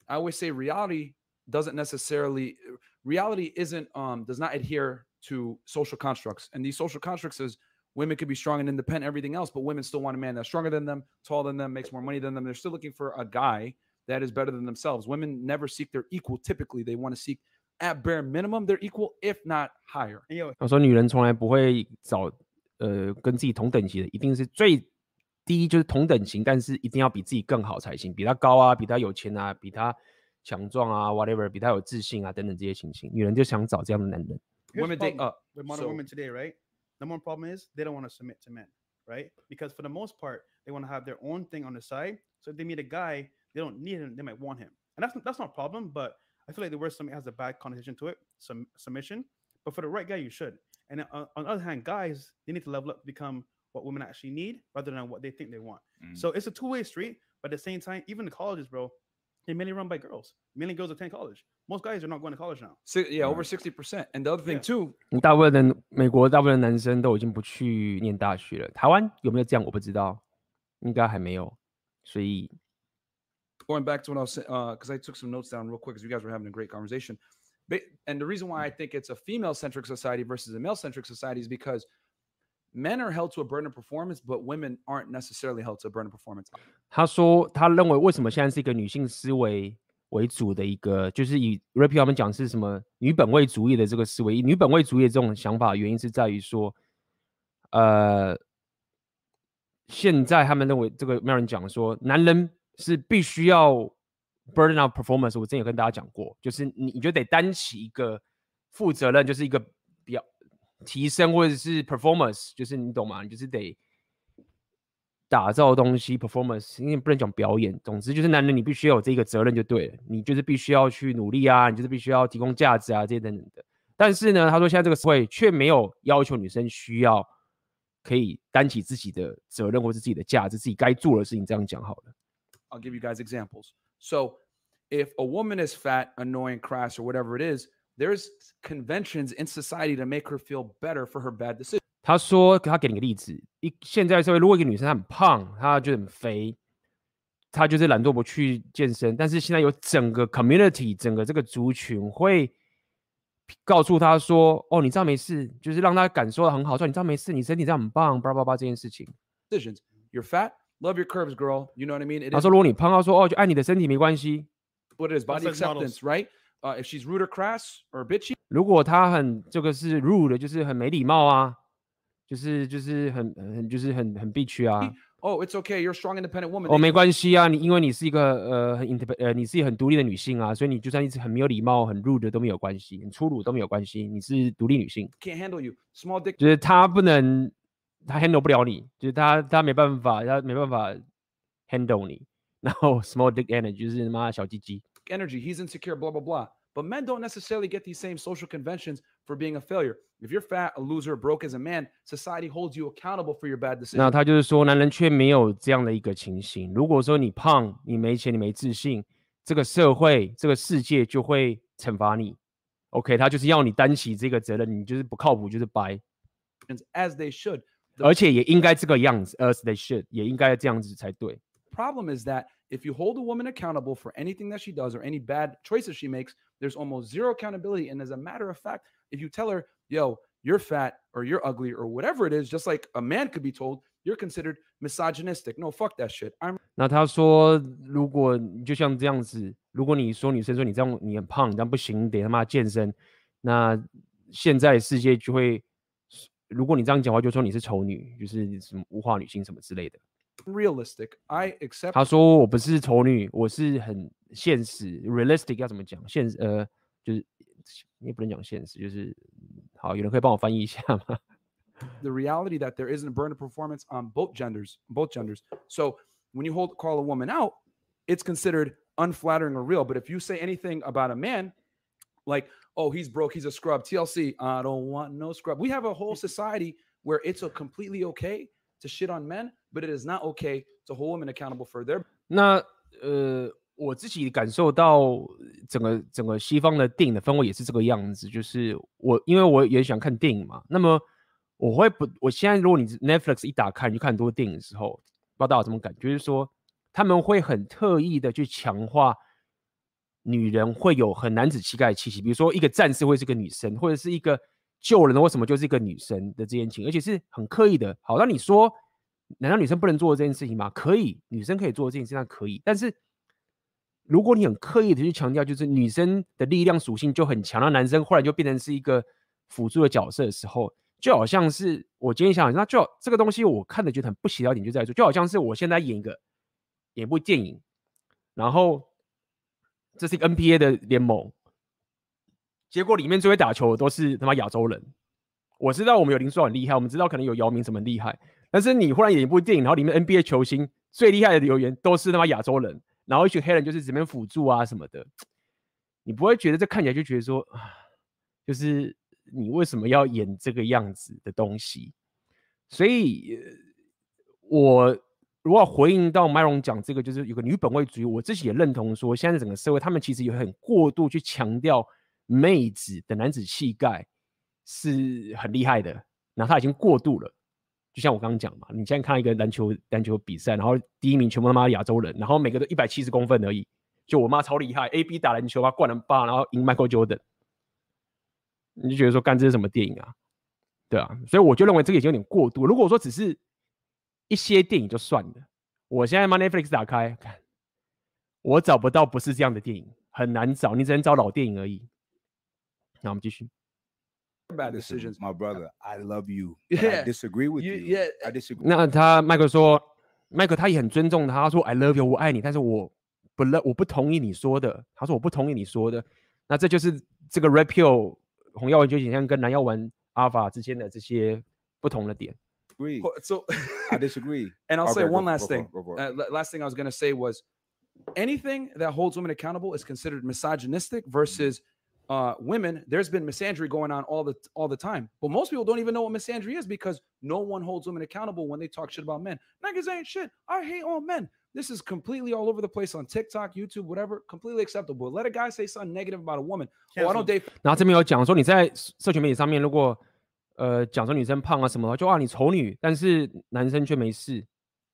I always say reality doesn't necessarily reality isn't um does not adhere to social constructs, and these social constructs is. Women could be strong and independent, everything else, but women still want a man that's stronger than them, taller than them, makes more money than them. They're still looking for a guy that is better than themselves. Women never seek their equal. Typically, they want to seek at bare minimum their equal, if not higher. 他说女人从来不会找呃跟自己同等级的，一定是最第一就是同等型，但是一定要比自己更好才行，比他高啊，比他有钱啊，比他强壮啊，whatever，比他有自信啊等等这些情形，女人就想找这样的男人。Women date up. With modern women today, right? Number one problem is they don't want to submit to men, right? Because for the most part, they want to have their own thing on the side. So if they meet a guy, they don't need him, they might want him. And that's that's not a problem, but I feel like the word submit has a bad connotation to it, some submission. But for the right guy, you should. And on, on the other hand, guys, they need to level up become what women actually need rather than what they think they want. Mm. So it's a two-way street, but at the same time, even the colleges, bro, they're mainly run by girls. Mainly girls attend college. Most guys are not going to college now. Si- yeah, over Right. sixty percent. And the other thing Yeah. too, 大部分的美国大部分的男生都已经不去念大学了，台湾有没有这样我不知道，应该还没有，所以 going back to what I was saying, because I took some notes down real quick, because you guys were having a great conversation. Ba- And the reason why I think it's a female centric society versus a male centric society is because men are held to a burden of performance, but women aren't necessarily held to a burden of performance. 他说他认为为什么现在是一个女性思维为主的一个，就是以 Rapi 他们讲是什么女本位主义的这个思维，女本位主义的这种想法，原因是在于说，呃，现在他们认为这个没有人讲说，男人是必须要 burden of performance。我之前有跟大家讲过，就是你你就得担起一个负责任，就是一个提升或者是 performance，就是你懂吗？你就是得打造东西 performance，因为不能讲表演。总之就是男人你必须要有这个责任就对了，你就是必须要去努力啊，你就是必须要提供价值啊这些等等的。但是呢，他说现在这个社会却没有要求女生需要可以担起自己的责任或是自己的价值，自己该做的事情。这样讲好了。I'll give you guys examples. So, if a woman is fat, annoying, crass, or whatever it is, there's conventions in society to make her feel better for her bad decisions. 他说，他给你个例子，一现在社会，如果一个女生她很胖，她就很肥，她就是懒惰不去健身，但是现在有整个 community，整个这个族群会告诉她说，哦，你这样没事，就是让她感受到很好，说你这样没事，你身体这样很棒，叭叭叭这件事情。 Decisions. You're fat, love your curves, girl. You know what I mean? It 他 is 说，如果你胖，他说，哦，就爱你的身体没关系。 what it is body Plus size models. acceptance, right? Uh, if she's rude or crass or bitchy, 如果她很这个是 rude 的，就是很没礼貌啊，就是就是很很就是很很 bitch 啊。oh, it's okay. You're a strong, independent woman. 哦，They 没关系啊，你因为你是一个呃很 indep 呃你是一个很独立的女性啊，所以你就算一直很没有礼貌、很 rude 都没有关系，很粗鲁都没有关系，你是独立女性，can't handle you. Small dick 就是她不能，她 handle 不了你，就是她她没办法，她没办法 handle 你，然后 small dick energy 就是他妈小鸡鸡。energy. He's insecure, blah, blah, blah. But men don't necessarily get these same social conventions for being a failure. If you're fat, a loser, broke as a man, society holds you accountable for your bad 那 decisions. 他就是说，男人却没有这样的一个情形。如果说你胖、你没钱、你没自信，这个社会、这个世界就会惩罚你。OK，他就是要你担起这个责任，你就是不靠谱，就是白， as they should. The 而且也应该这个样子，as they should，也应该这样子才对。 problem is that if you hold a woman accountable for anything that she does or any bad choices she makes, there's almost zero accountability. And as a matter of fact, if you tell her, yo, you're fat or you're ugly or whatever it is, just like a man could be told, you're considered misogynistic. No, fuck that shit. I'm *laughs* 那他说，如果你就像这样子，如果你说女生说你这样你很胖，你这样不行，你得他妈健身，那现在世界就会，如果你这样讲的话，就说你是丑女，就是什么物化女性什么之类的。 realistic. I accept 他说我不是丑女，我是很现实，realistic 要怎么讲？现实呃，就是你也不能讲现实，就是好，有人可以帮我翻译一下吗？ the reality that there isn't a burden of performance on both genders, both genders. So when you hold call a woman out, it's considered unflattering or real. But if you say anything about a man, like, oh, he's broke, he's a scrub, TLC, I don't want no scrub. We have a whole society where it's a completely okay to shit on men, but it is not okay to hold women accountable for their 那呃，我自己感受到整个整个西方的电影的氛围也是这个样子，就是我因为我也喜欢看电影嘛，那么我会不，我现在如果你 Netflix 一打开你就看很多电影的时候，不知道大家有什么感觉，就是说他们会很特意的去强化女人会有很男子气概的气息，比如说一个战士会是个女生，或者是一个救人的为什么就是一个女生的这件情，而且是很刻意的。好，那你说难道女生不能做这件事情吗？可以，女生可以做这件事情，可以。但是如果你很刻意的去强调，就是女生的力量属性就很强，那男生忽然就变成是一个辅助的角色的时候，就好像是我今天想，那就这个东西我看的觉得很不协调点就在于说，就好像是我现在演一个演部电影，然后这是一个 NBA 的联盟，结果里面最会打球的都是他妈亚洲人。我知道我们有林书豪很厉害，我们知道可能有姚明什么厉害，但是你忽然演一部电影，然后里面 NBA 球星最厉害的球员都是他妈亚洲人，然后一群黑人就是这边辅助啊什么的，你不会觉得这看起来就觉得说啊，就是你为什么要演这个样子的东西？所以，我如果回应到 Myron 讲这个，就是有个女本位主义，我自己也认同说，现在整个社会他们其实有很过度去强调妹子的男子气概是很厉害的，然后他已经过度了。就像我刚刚讲嘛，你现在看一个篮球篮球比赛，然后第一名全部他妈亚洲人，然后每个都一百七十公分而已，就我妈超厉害，A B 打篮球啊，灌篮棒，然后赢 Michael Jordan，你就觉得说干这是什么电影啊？对啊，所以我就认为这个已经有点过度。如果说只是一些电影就算了，我现在把 Netflix 打开，我找不到不是这样的电影，很难找，你只能找老电影而已。那我们继续。bad decisions, my brother. I love you. *laughs* Yeah. I disagree with You- you. yeah. I disagree. 那他麦克说，麦克他也很尊重他，他说 I love you，我爱你，但是我不认，我不同意你说的。他说我不同意你说的。那这就是这个 Red Pill 红药丸觉醒像跟蓝药丸 Alpha 之间的这些不同的点。 Disagree. So, I disagree. *laughs* and I'll say Okay, go- one go last for it, thing. go for it. Uh, la- last thing I was going to say was anything that holds women accountable is considered misogynistic versus uh, women. There's been misandry going on all the all the time, but most people don't even know what misandry is because no one holds women accountable when they talk shit about men. Niggas ain't shit. I hate all men. This is completely all over the place on TikTok, YouTube, whatever. Completely acceptable. Let a guy say something negative about a woman. Oh, I don't Cancel. date. 然后这边有讲说你在社群媒体上面，如果呃讲说女生胖啊什么的话，就啊你丑女，但是男生却没事，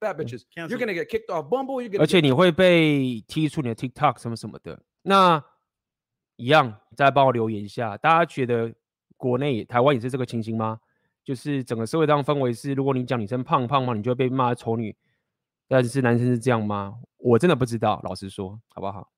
Fat bitches. You're Cancel. gonna get kicked off Bumble. You're gonna 而且 get 你会被踢出你的 TikTok 什么什么的。那 一样，再帮我留言一下，大家觉得国内台湾也是这个情形吗？就是整个社会上氛围是，如果你讲女生胖胖嘛，你就会被骂丑女，但是男生是这样吗？我真的不知道，老实说，好不好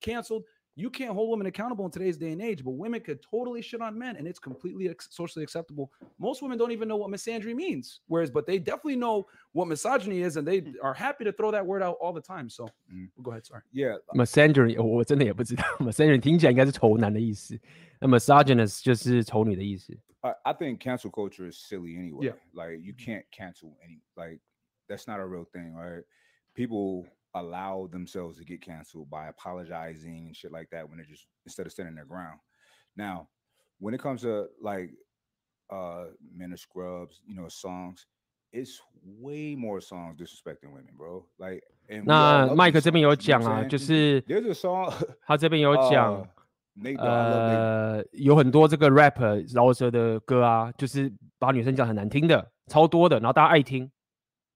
？Cancel You can't hold women accountable in today's day and age, but women could totally shit on men, and it's completely ex- socially acceptable. Most women don't even know what misandry means, whereas, but they definitely know what misogyny is, and they are happy to throw that word out all the time. So, Mm. go ahead. Sorry. Yeah, misandry 我真的也不知道，misandry *laughs* 听起来应该是丑男的意思，那 misogynist 就是丑女的意思。 I, I think cancel culture is silly anyway. Yeah. Like you can't cancel any like that's not a real thing, right? People allow themselves to get canceled by apologizing and shit like that when they're just instead of standing their ground. Now, when it comes to like uh men of scrubs, you know, songs, it's way more songs disrespecting women, bro. Like and we all 那 love 麦克 these 这边有 songs, you know 讲 what 啊， I'm 就 saying? 是 There's a song 他这边有讲 uh,，Nate Dogg, I love Nate 呃，有很多这个 rap *laughs* 饶舌的歌啊，就是把女生讲很难听的，超多的，然后大家爱听。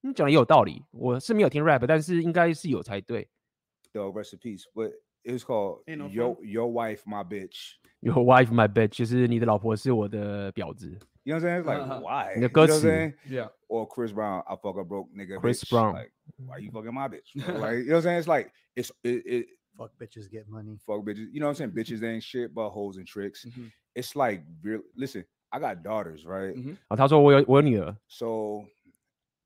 你讲的也有道理，我是没有听 rap，但是应该是有才对。 Dog, rest in peace. But it was called Ain't no Yo Your Wife, My Bitch. Your wife, my bitch，就是你的老婆是我的婊子。 You know what I'm saying? It's like, Uh-huh. why? The You know what I'm gutsy. saying? Yeah. Or Chris Brown, I fuck a broke nigga. Chris bitch. Brown. Like, why you fucking my bitch? *laughs* bro? like, you know what I'm saying? It's like, it's, it, it, Fuck bitches get money. fuck bitches. You know what I'm saying? Bitches ain't shit but hoes and tricks. Mhm. It's like, real, listen, I got daughters, right? Mhm. 啊，他说我有我有女儿， So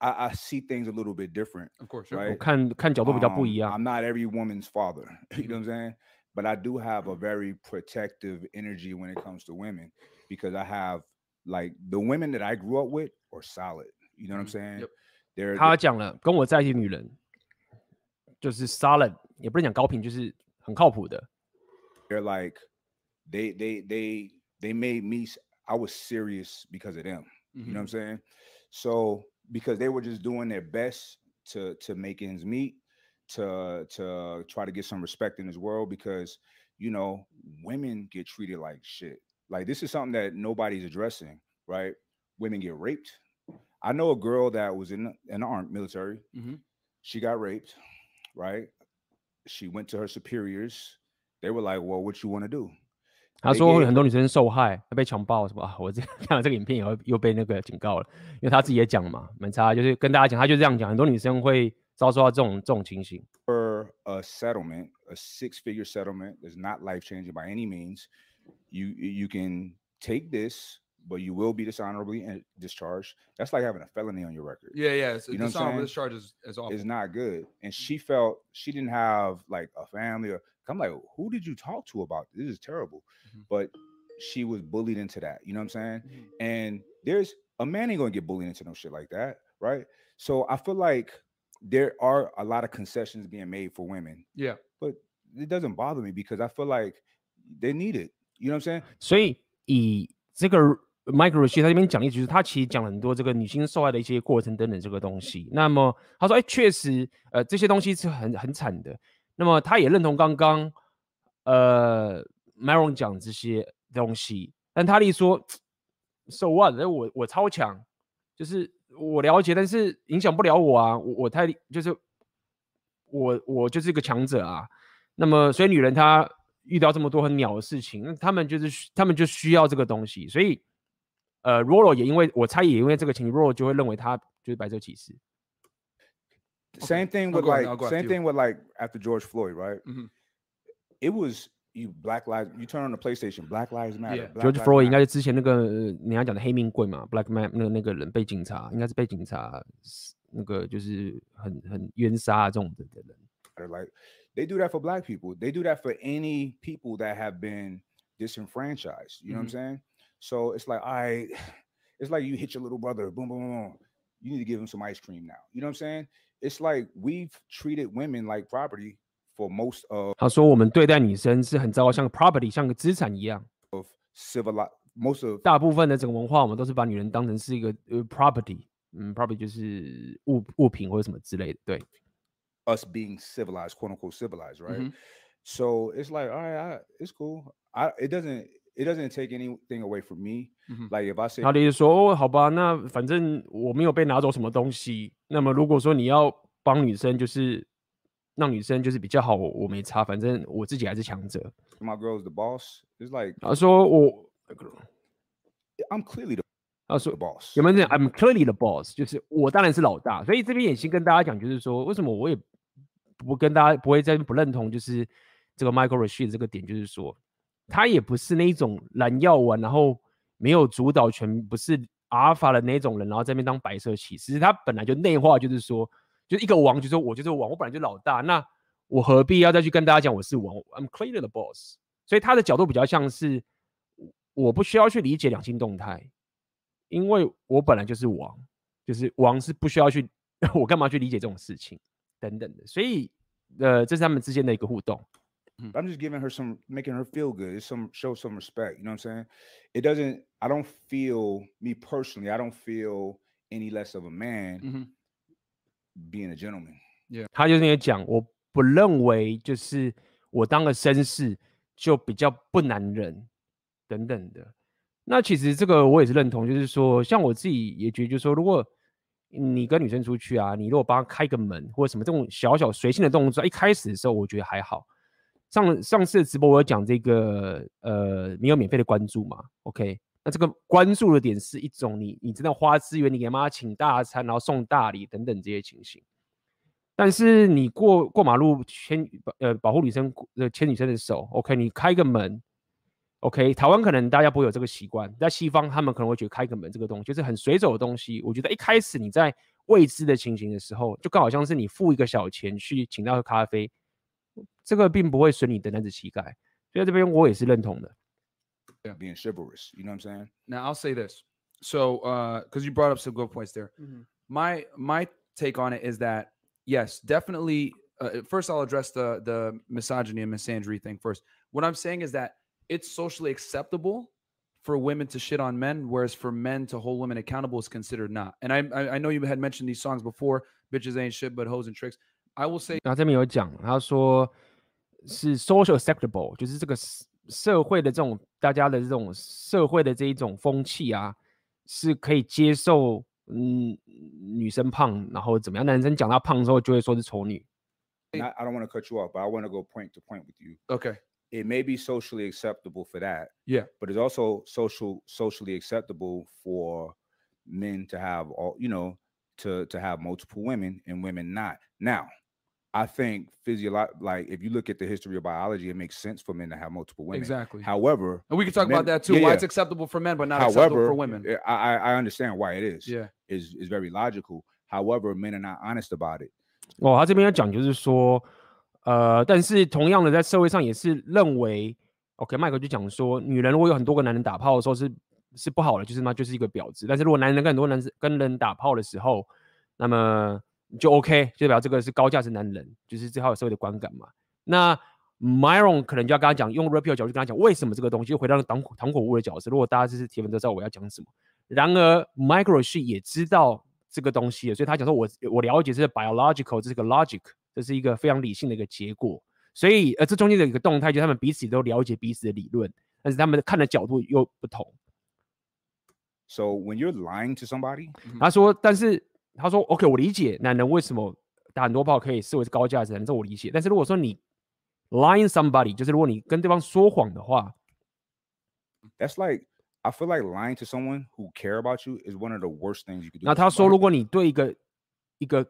I, I see things a little bit different, Of course. sure. right? 我看看角度比较不 Um, 一样。 I'm not every woman's father. *laughs* You know what I'm saying? But I do have a very protective energy when it comes to women because I have like the women that I grew up with are solid. You know what I'm Mhm. saying? Yep. They're 他讲了，跟我在一起的女人就是 solid，也不能讲高频，就是很靠谱的。 they're like they they they they made me s- I was serious because of them. You know what I'm saying? So because they were just doing their best to to make ends meet, to to try to get some respect in this world because you know women get treated like shit. Like this is something that nobody's addressing, right? Women get raped. I know a girl that was in an armed military. Mhm. She got raped, right? She went to her superiors. They were like, "Well, what you want to do?" 他 They 说会 gave 很多女生受害，被强暴什么啊？我这看了这个影片以后又被那个警告了，因为他自己也讲了嘛，蛮差，就是跟大家讲，他就这样讲，很多女生会遭受到这种这种情形。 for a settlement, a six-figure settlement that's not life-changing by any means. You you can take this, but you will be dishonorably in- discharged. That's like having a felony on your record. Yeah, yeah. So You know what I'm dishonorable saying? discharge is, is awful. It's not good. And she felt she didn't have like a family or I'm like, who did you talk to about this? This is terrible. Mhm. But she was bullied into that. You know what I'm saying? Mhm. And there's a man ain't gonna get bullied into no shit like that, right? So I feel like there are a lot of concessions being made for women, Yeah. but it doesn't bother me because I feel like they need it. You know what I'm saying? 所以以这个 Michael Rashid 他这边讲的就是他其实讲了很多这个女性受害的一些过程等等这个东西。那么他说，哎，确实，呃，这些东西是很很惨的。 那么他也认同刚刚呃，Maron 讲这些东西，但他一说，So what？我我超强，就是我了解，但是影响不了我啊，我我太就是我我就是一个强者啊。那么所以女人她遇到这么多很鸟的事情，那他们就是他们就需要这个东西，所以。呃，Roro 也因为我猜也因为这个情，Roro 就会认为他就是白色歧 视。Same thing with like same thing with like after George Floyd, right? It was you Black lives. You turn on the PlayStation, Black Lives Matter. George Floyd 应该是之前那个你要讲的黑命贵嘛，Black Man 那个那个人被警察应该是被警察那个就是很很冤杀这种的的人。Like they do that for Black people. They do that for any people that have been disenfranchised. You know what I'm saying? So it's like, I, *sighs* it's like you hit your little brother, boom, boom, boom. You need to give him some ice cream now. You know what I'm saying? It's like we've treated women like property for most of. 他说我们对待女生是很糟糕，像个 property，像个资产一样。Of civil, most of 大部分的整个文化，我们都是把女人当成是一个呃 property，嗯，property 就是物物品或者什么之类的。对，us being civilized, quote unquote civilized, right? Mm -hmm. So it's like, all right, I, it's cool. I, it doesn't. It doesn't take anything away from me. Like if I say，他的意思说，哦，好吧，那反正我没有被拿走什么东西。那么如果说你要帮女生，就是让女生就是比较好，我我没差，反正我自己还是强者。My girl is the boss. It's like 他说我，I'm clearly the 他说 boss。有没有这样？I'm clearly the boss，就是我当然是老大。所以这边也先跟大家讲，就是说为什么我也不跟大家不会在不认同，就是这个 Michael Rashid 这个点，就是说。他也不是那种蓝药丸，然后没有主导权，不是阿尔法的那种人，然后在那边当白色骑士。他本来就内化，就是说，就一个王，就是说我就是王，我本来就老大，那我何必要再去跟大家讲我是王？I'm clearly the boss。所以他的角度比较像是，我不需要去理解两性动态，因为我本来就是王，就是王是不需要去，*laughs* 我干嘛去理解这种事情等等的。所以，呃，这是他们之间的一个互动。Mm-hmm. I'm just giving her some, making her feel good. It's some show some respect. You know what I'm saying? It doesn't. I don't feel me personally. I don't feel any less of a man mm-hmm. being a gentleman. Yeah，他就是也讲，我不认为就是我当个绅士就比较不男人等等的。那其实这个我也是认同，就是说，像我自己也觉得，就是说，如果你跟女生出去啊，你如果帮她开个门或者什么这种小小随性的动作，一开始的时候我觉得还好。上上次的直播我有讲这个，呃，你有免费的关注嘛？OK，那这个关注的点是一种你你真的花资源，你给妈请大餐，然后送大礼等等这些情形。但是你过过马路牵呃保护女生呃牵女生的手，OK，你开个门，OK，台湾可能大家不会有这个习惯，在西方他们可能会觉得开个门这个东西就是很随手的东西。我觉得一开始你在未知的情形的时候，就更好像是你付一个小钱去请他喝咖啡。这个并不会损你的男子气概，所以这边我也是认同的。Yeah, being chivalrous, you know what I'm saying? Now I'll say this. So, uh, because you brought up some good points there. Mm-hmm. My my take on it is that yes, definitely. Uh, first, I'll address the the misogyny and misandry thing first. What I'm saying is that it's socially acceptable for women to shit on men, whereas for men to hold women accountable is considered not. And I I, I know you had mentioned these songs before. Bitches ain't shit but hoes and tricks. I will say，然后这边有讲，他说是 social acceptable，就是这个社会的这种大家的这种社会的这一种风气啊，是可以接受，嗯，女生胖，然后怎么样？男生讲她胖之后，就会说是丑女。I don't want to cut you off, but I want to go point to point with you. Okay. It may be socially acceptable for that. Yeah. But it's also social socially acceptable for men to have all, you know, to to have multiple women and women not. Now, I think physiological, like if you look at the history of biology, it makes sense for men to have multiple women. Exactly. However, and we can talk men, about that too. Yeah, why yeah. it's acceptable for men, but not However, acceptable for women. I I understand why it is. Yeah, is is very logical. However, men are not honest about it. 哦，他这边要讲就是说，呃，但是同样的，在社会上也是认为，OK，麦克就讲说，女人如果有很多个男人打炮的时候是是不好的，就是嘛，就是一个婊子。但是如果男人跟很多男人跟人打炮的时候，那么 就 OK，就代表这个是高价值男人，就是这套有社会的观感嘛。那 Myron 可能就要跟他讲，用 Rapio 角度跟他讲，为什么这个东西回到了糖糖果屋的角色。如果大家这是提问都知道我要讲什么。然而 Micro 是也知道这个东西的，所以他讲说我我了解这是 biological，这是个 logic，这是一个非常理性的一个结果。所以呃，这中间的一个动态，就是他们彼此都了解彼此的理论，但是他们看的角度又不同。So when you're lying to somebody，他说，但是他说，OK，我理解男人为什么打很多炮可以视为是高价值，这我理解。但是如果说你 lying somebody，就是如果你跟对方说谎的话，That's like I feel like lying to someone who care about you is one of the worst things you could do. 那他说，如果你对一个一个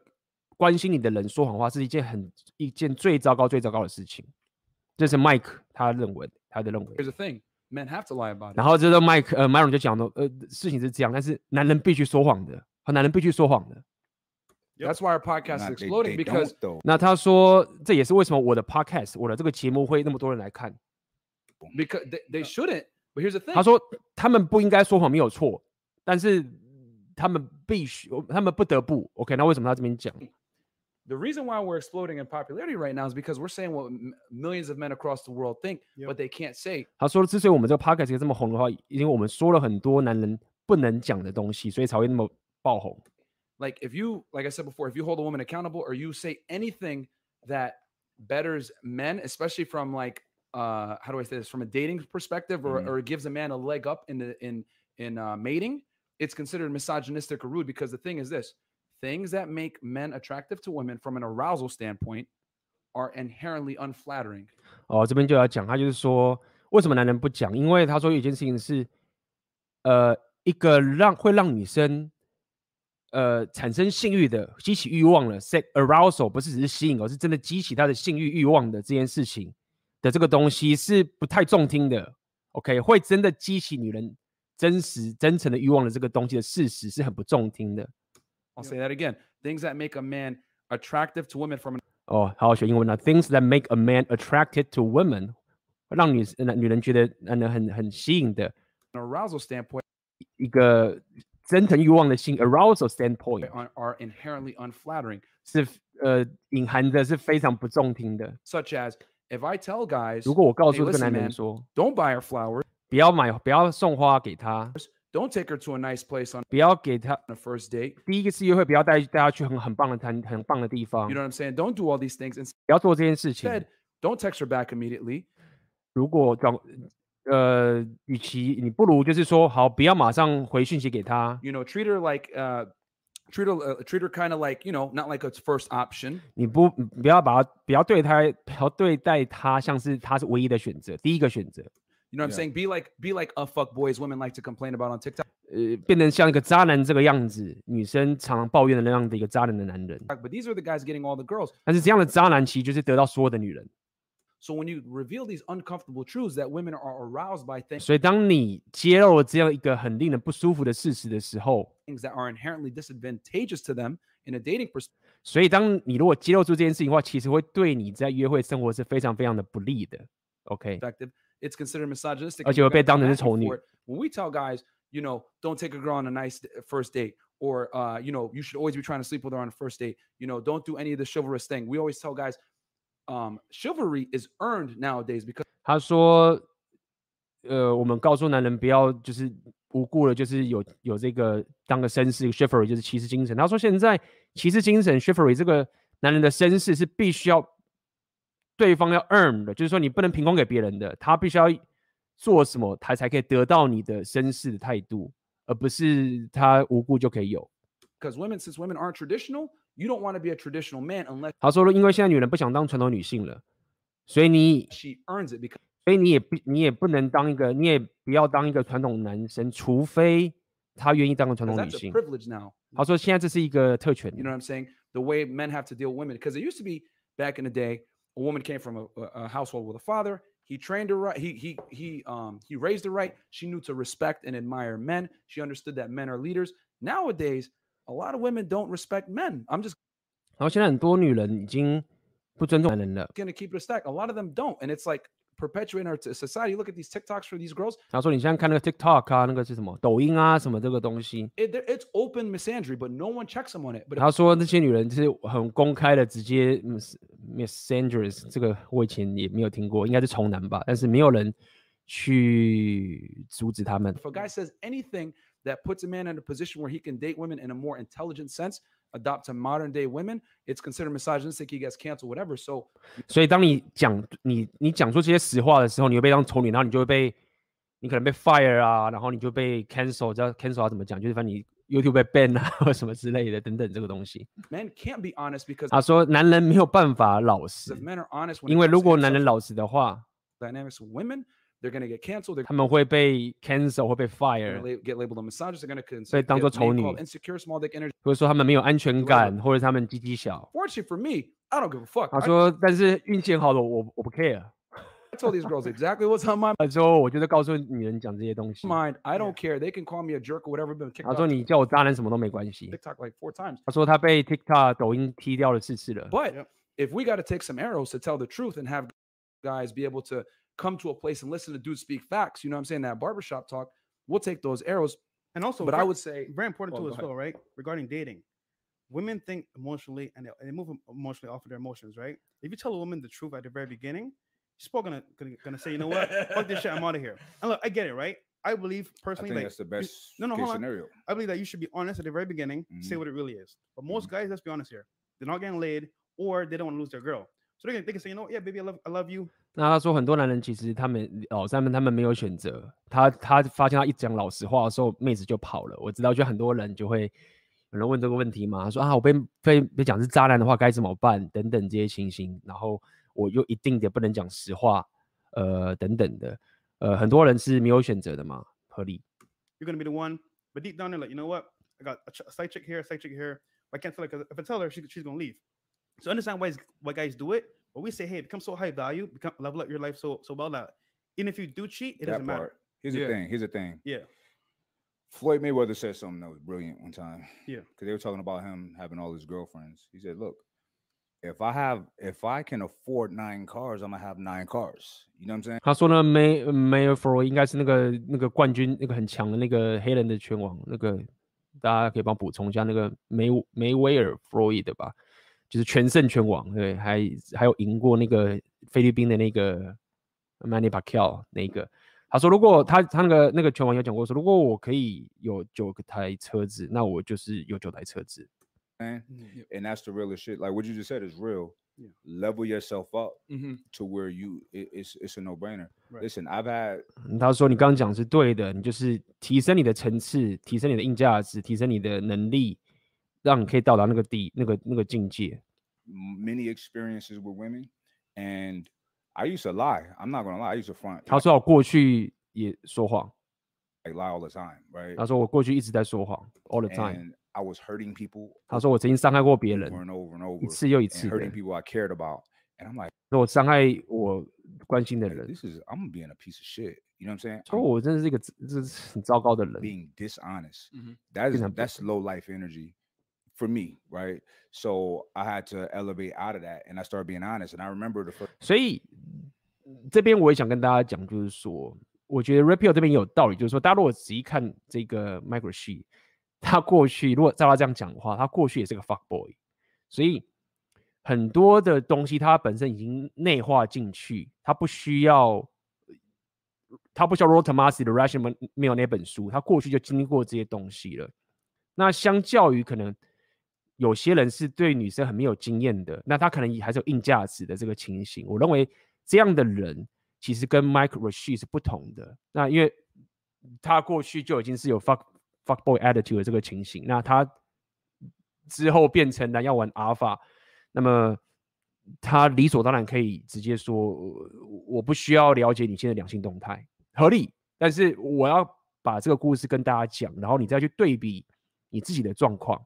关心你的人说谎话，是一件很一件最糟糕、最糟糕的事情。这是 Mike 他认为他的认为。Here's the thing, men have to lie about it. 然后这个 Mike 呃 Myron 就讲了，呃，事情是这样，但是男人必须说谎的，和男人必须说谎的。That's why our podcast is exploding because 那他说这也是为什么我的 podcast 我的这个节目会那么多人来看。Because they they shouldn't. But here's the thing. 他说他们不应该说谎没有错，但是他们必须他们不得不 OK。那为什么他这边讲？The reason why we're exploding in popularity right now is because we're saying what millions of men across the world think, but they can't say. 他说之所以我们这个 podcast 这么红的话，因为我们说了很多男人不能讲的东西，所以才会那么 爆红。like if you like i said before if you hold a woman accountable or you say anything that betters men especially from like uh how do i say this from a dating perspective or, mm-hmm. or gives a man a leg up in the in in uh, mating it's considered misogynistic or rude because the thing is this things that make men attractive to women from an arousal standpoint are inherently unflattering 哦这边就要讲他就是说为什么男人不讲因为他说有一件事情是呃一个让会让女生 呃，产生性欲的、激起欲望了，sex arousal 不是只是吸引，而是真的激起他的性欲欲望的这件事情的这个东西是不太中听的。OK，会真的激起女人真实、真诚的欲望的这个东西的事实是很不中听的。I'll say that again. Things that make a man attractive to women from 哦，好好学英文啊。Things that make a man attracted to women，让女女人觉得男人很很吸引的。Arousal standpoint，一个。真诚欲望的性 arousal standpoint are, are inherently unflattering，是呃隐含的是非常不中听的。 Such as if I tell guys，如果我告诉 hey, 这个男人说 Don't buy her flowers，不要买，不要送花给他。Don't take her to a nice place on，不要给他 a first date。第一个次约会不要带带他去很很棒的餐，很棒的地方。 You know what I'm saying? Don't do all these things。不要做这件事情。Don't text her back immediately。如果讲。 呃，与其你不如就是说，好，不要马上回讯息给他。You know, treat her like, uh, treat her, uh, treat her kind of like, you know, not like it's first option. 你不不要把他，不要对他，不要对待他像是他是唯一的选择，第一个选择。You know what I'm saying? Be like, be like a fuck boys women like to complain about on TikTok. 呃，变成像一个渣男这个样子，女生常常抱怨的那样的一个渣男的男人。But these are the guys getting all the girls. 但是这样的渣男其实就是得到所有的女人。所以当你揭露了这样一个很令人不舒服的事实的时候，things that are inherently disadvantageous to them in a dating perspective，所以当你如果揭露出这件事情的话，其实会对你在约会生活是非常非常的不利的。OK，it's considered misogynistic，而且会被当成是丑女。 When we tell guys, you know, don't take a girl on a nice first date, or uh, you know, you should always be trying to sleep with her on a first date. You know, don't do any of the chivalrous thing. We always tell guys. Um, chivalry is earned nowadays because 他说，呃，我们告诉男人不要就是无故的，就是有有这个当个绅士，chivalry 就是骑士精神。他说现在骑士精神 chivalry 这个男人的绅士是必须要对方要 earn 的，就是说你不能凭空给别人的，他必须要做什么，他才可以得到你的绅士的态度，而不是他无故就可以有。Because women, since women aren't traditional. You don't want to be a traditional man unless 他说了，因为现在女人不想当传统女性了，所以你 she earns it because 所以你也不你也不能当一个，你也不要当一个传统男生，除非他愿意当个传统女性。 privilege now. 他说现在这是一个特权。 You know what I'm saying? The way men have to deal with women, because it used to be back in the day, a woman came from a, a household with a father. He trained her right. He he he um he raised her right. She knew to respect and admire men. She understood that men are leaders. Nowadays. A lot of women don't respect men. I'm just. 然后现在很多女人已经不尊重男人了。 Gonna keep it a stack. A lot of them don't, and it's like perpetuating our society. Look at these TikToks for these girls. 他说：“你现在看那个 TikTok 啊，那个是什么？抖音啊，什么这个东西。 It, it's open misandry, but no one checks them on it. But 他说那些女人就是很公开的，直接 misandrous 这个我以前也没有听过，应该是从男吧，但是没有人去阻止他们。 If a guy says anything that puts a man in a position where he can date women in a more intelligent sense, adopt to modern day women, it's considered misogynistic. He gets canceled, whatever. So 所以当你讲你你讲出这些实话的时候，你会被当丑女，然后你就会被你可能被 fire 啊，然后你就被 cancel，知道 cancel 要怎么讲？就是反正你 YouTube 被 ban 啊，或什么之类的等等这个东西。 men can't be honest because 他说男人没有办法老 if 实， men are honest, when 因 it 为 comes 如 to 果男人 sexual 老实的话， dynamics with women, they're gonna get canceled. They're 他们会被 cancel 会被 gonna fire， la- get labeled a misogynist. They're gonna 所以 cons- 当作 get name 丑女。 called insecure, small dick energy. 或者说他们没有安全感，或者他们鸡鸡小。 Fortunately for me, I don't give a fuck. 他 I, 说，但是运气很好的我我不 care。 I told these girls exactly what's on my 他*laughs* 说，我就是告诉女人讲这些东西。 mind. I don't care. They can call me a jerk or whatever. Been kicked 他 off 说你叫我渣男什么都没关系。 TikTok like four times. 他说他被 TikTok、抖音踢掉了四次了。 But Yep. if we got to take some arrows to tell the truth and have guys be able to come to a place and listen to dudes speak facts, you know what I'm saying? That barbershop talk, we'll take those arrows. And also, But I would say, very important Oh, too as ahead. well, right? Regarding dating, women think emotionally and they, and they move emotionally off of their emotions, right? If you tell a woman the truth at the very beginning, she's probably gonna gonna, gonna say, you know what, fuck this shit, I'm out of here. And look, I get it, right? I believe I personally, think like that's the you- best no, no, case scenario. I believe that you should be honest at the very beginning, say Mhm. what it really is. But most guys, let's be honest here, they're not getting laid or they don't want to lose their girl. So they can, they can say, you know, what, yeah, baby, I love I love you. 那他说很多男人其实他们老三们他们没有选择，他他发现他一讲老实话的时候，妹子就跑了。我知道，就很多人就会有人问这个问题嘛，他说啊，我被被被讲是渣男的话该怎么办？等等这些情形，然后我又一定得不能讲实话，呃，等等的，呃，很多人是没有选择的嘛，合理。You're gonna be the one, but deep down they're like, you know what? I got a, side chick here, a side chick here. I can't tell her because if I tell her, she, she's gonna leave. So understand why's why guys do it. But we say, hey, become so high value, become level up your life so so well that even if you do cheat, it that doesn't matter. part. Here's Yeah. the thing. Here's the thing. Yeah. Floyd Mayweather said something that was brilliant one time. Yeah. *laughs* Because they were talking about him having all his girlfriends. He said, "Look, if I have, if I can afford nine cars, I'm gonna have nine cars. You know what I'm saying? 他说呢，May May f o r 应该是那个那个冠军，那个很强的那个黑人的拳王，那个大家可以帮我补充一下，那个梅梅威尔 Floyd 的吧， 就是全胜全王，对，还还有赢过那个菲律宾的那个 Manny Pacquiao 那个。他说，如果他他那个那个拳王有讲过说，如果我可以有九台车子，那我就是有九台车子。Mm, And that's the realest shit. Like what you just said is real. Level yourself up Mhm. to where you it, it's it's a no brainer. Listen, I've had 他说：“你刚刚讲是对的，你就是提升你的层次，提升你的硬价值，提升你的能力，让你可以到达那个地、那个那个境界。many experiences with women, and I used to lie. I'm not gonna lie. I used to front. 他说我过去也说谎，like lie all the time, right? 他说我过去一直在说谎，all the time。And I was hurting people 他说我曾经伤害过别人 over，and over and over, 一次又一次。hurting people I cared about. And I'm like, 说我伤害我关心的人，this is I'm being a piece of shit. You know what I'm saying? 说我真的是一个这是很糟糕的人。being dishonest. Mhm. That is that's low life energy for me, right? So I had to elevate out of that, and I started being honest. And I remember the first 所以这边我也想跟大家讲，就是说，我觉得 Rapio 这边有道理，就是说，大家如果仔细看这个 Micro She，他过去如果照他这样讲的话，他过去也是个 fuck boy，所以很多的东西他本身已经内化进去，他不需要，他不需要 Roll Tomasi 的 Rational 没有那本书，他过去就经历过这些东西了。那相较于可能有些人是对女生很没有经验的，那他可能也还是有硬价值的这个情形。我认为这样的人其实跟 Mike Rashid 是不同的。那因为他过去就已经是有 fuck fuck boy attitude 的这个情形，那他之后变成了要玩 alpha，那么他理所当然可以直接说，我不需要了解你现在的两性动态，合理。但是我要把这个故事跟大家讲，然后你再去对比你自己的状况，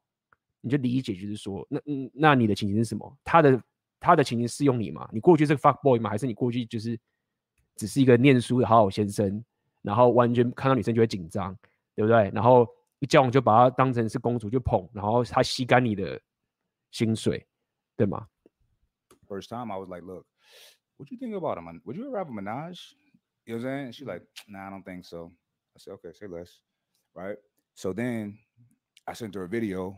你就理解，就是说，那嗯，那你的情形是什么？他的他的情形适用你吗？你过去是个 fuck boy 吗？还是你过去就是只是一个念书的好好先生，然后完全看到女生就会紧张，对不对？然后一交往就把她当成是公主就捧，然后她吸干你的薪水，对吗？first time, I was like, "Look, what you think about him? Would you ever have a menage?" You know what I'm saying? She's like, "Nah, I don't think so." I said, "Okay, say less." Right. So then I sent her a video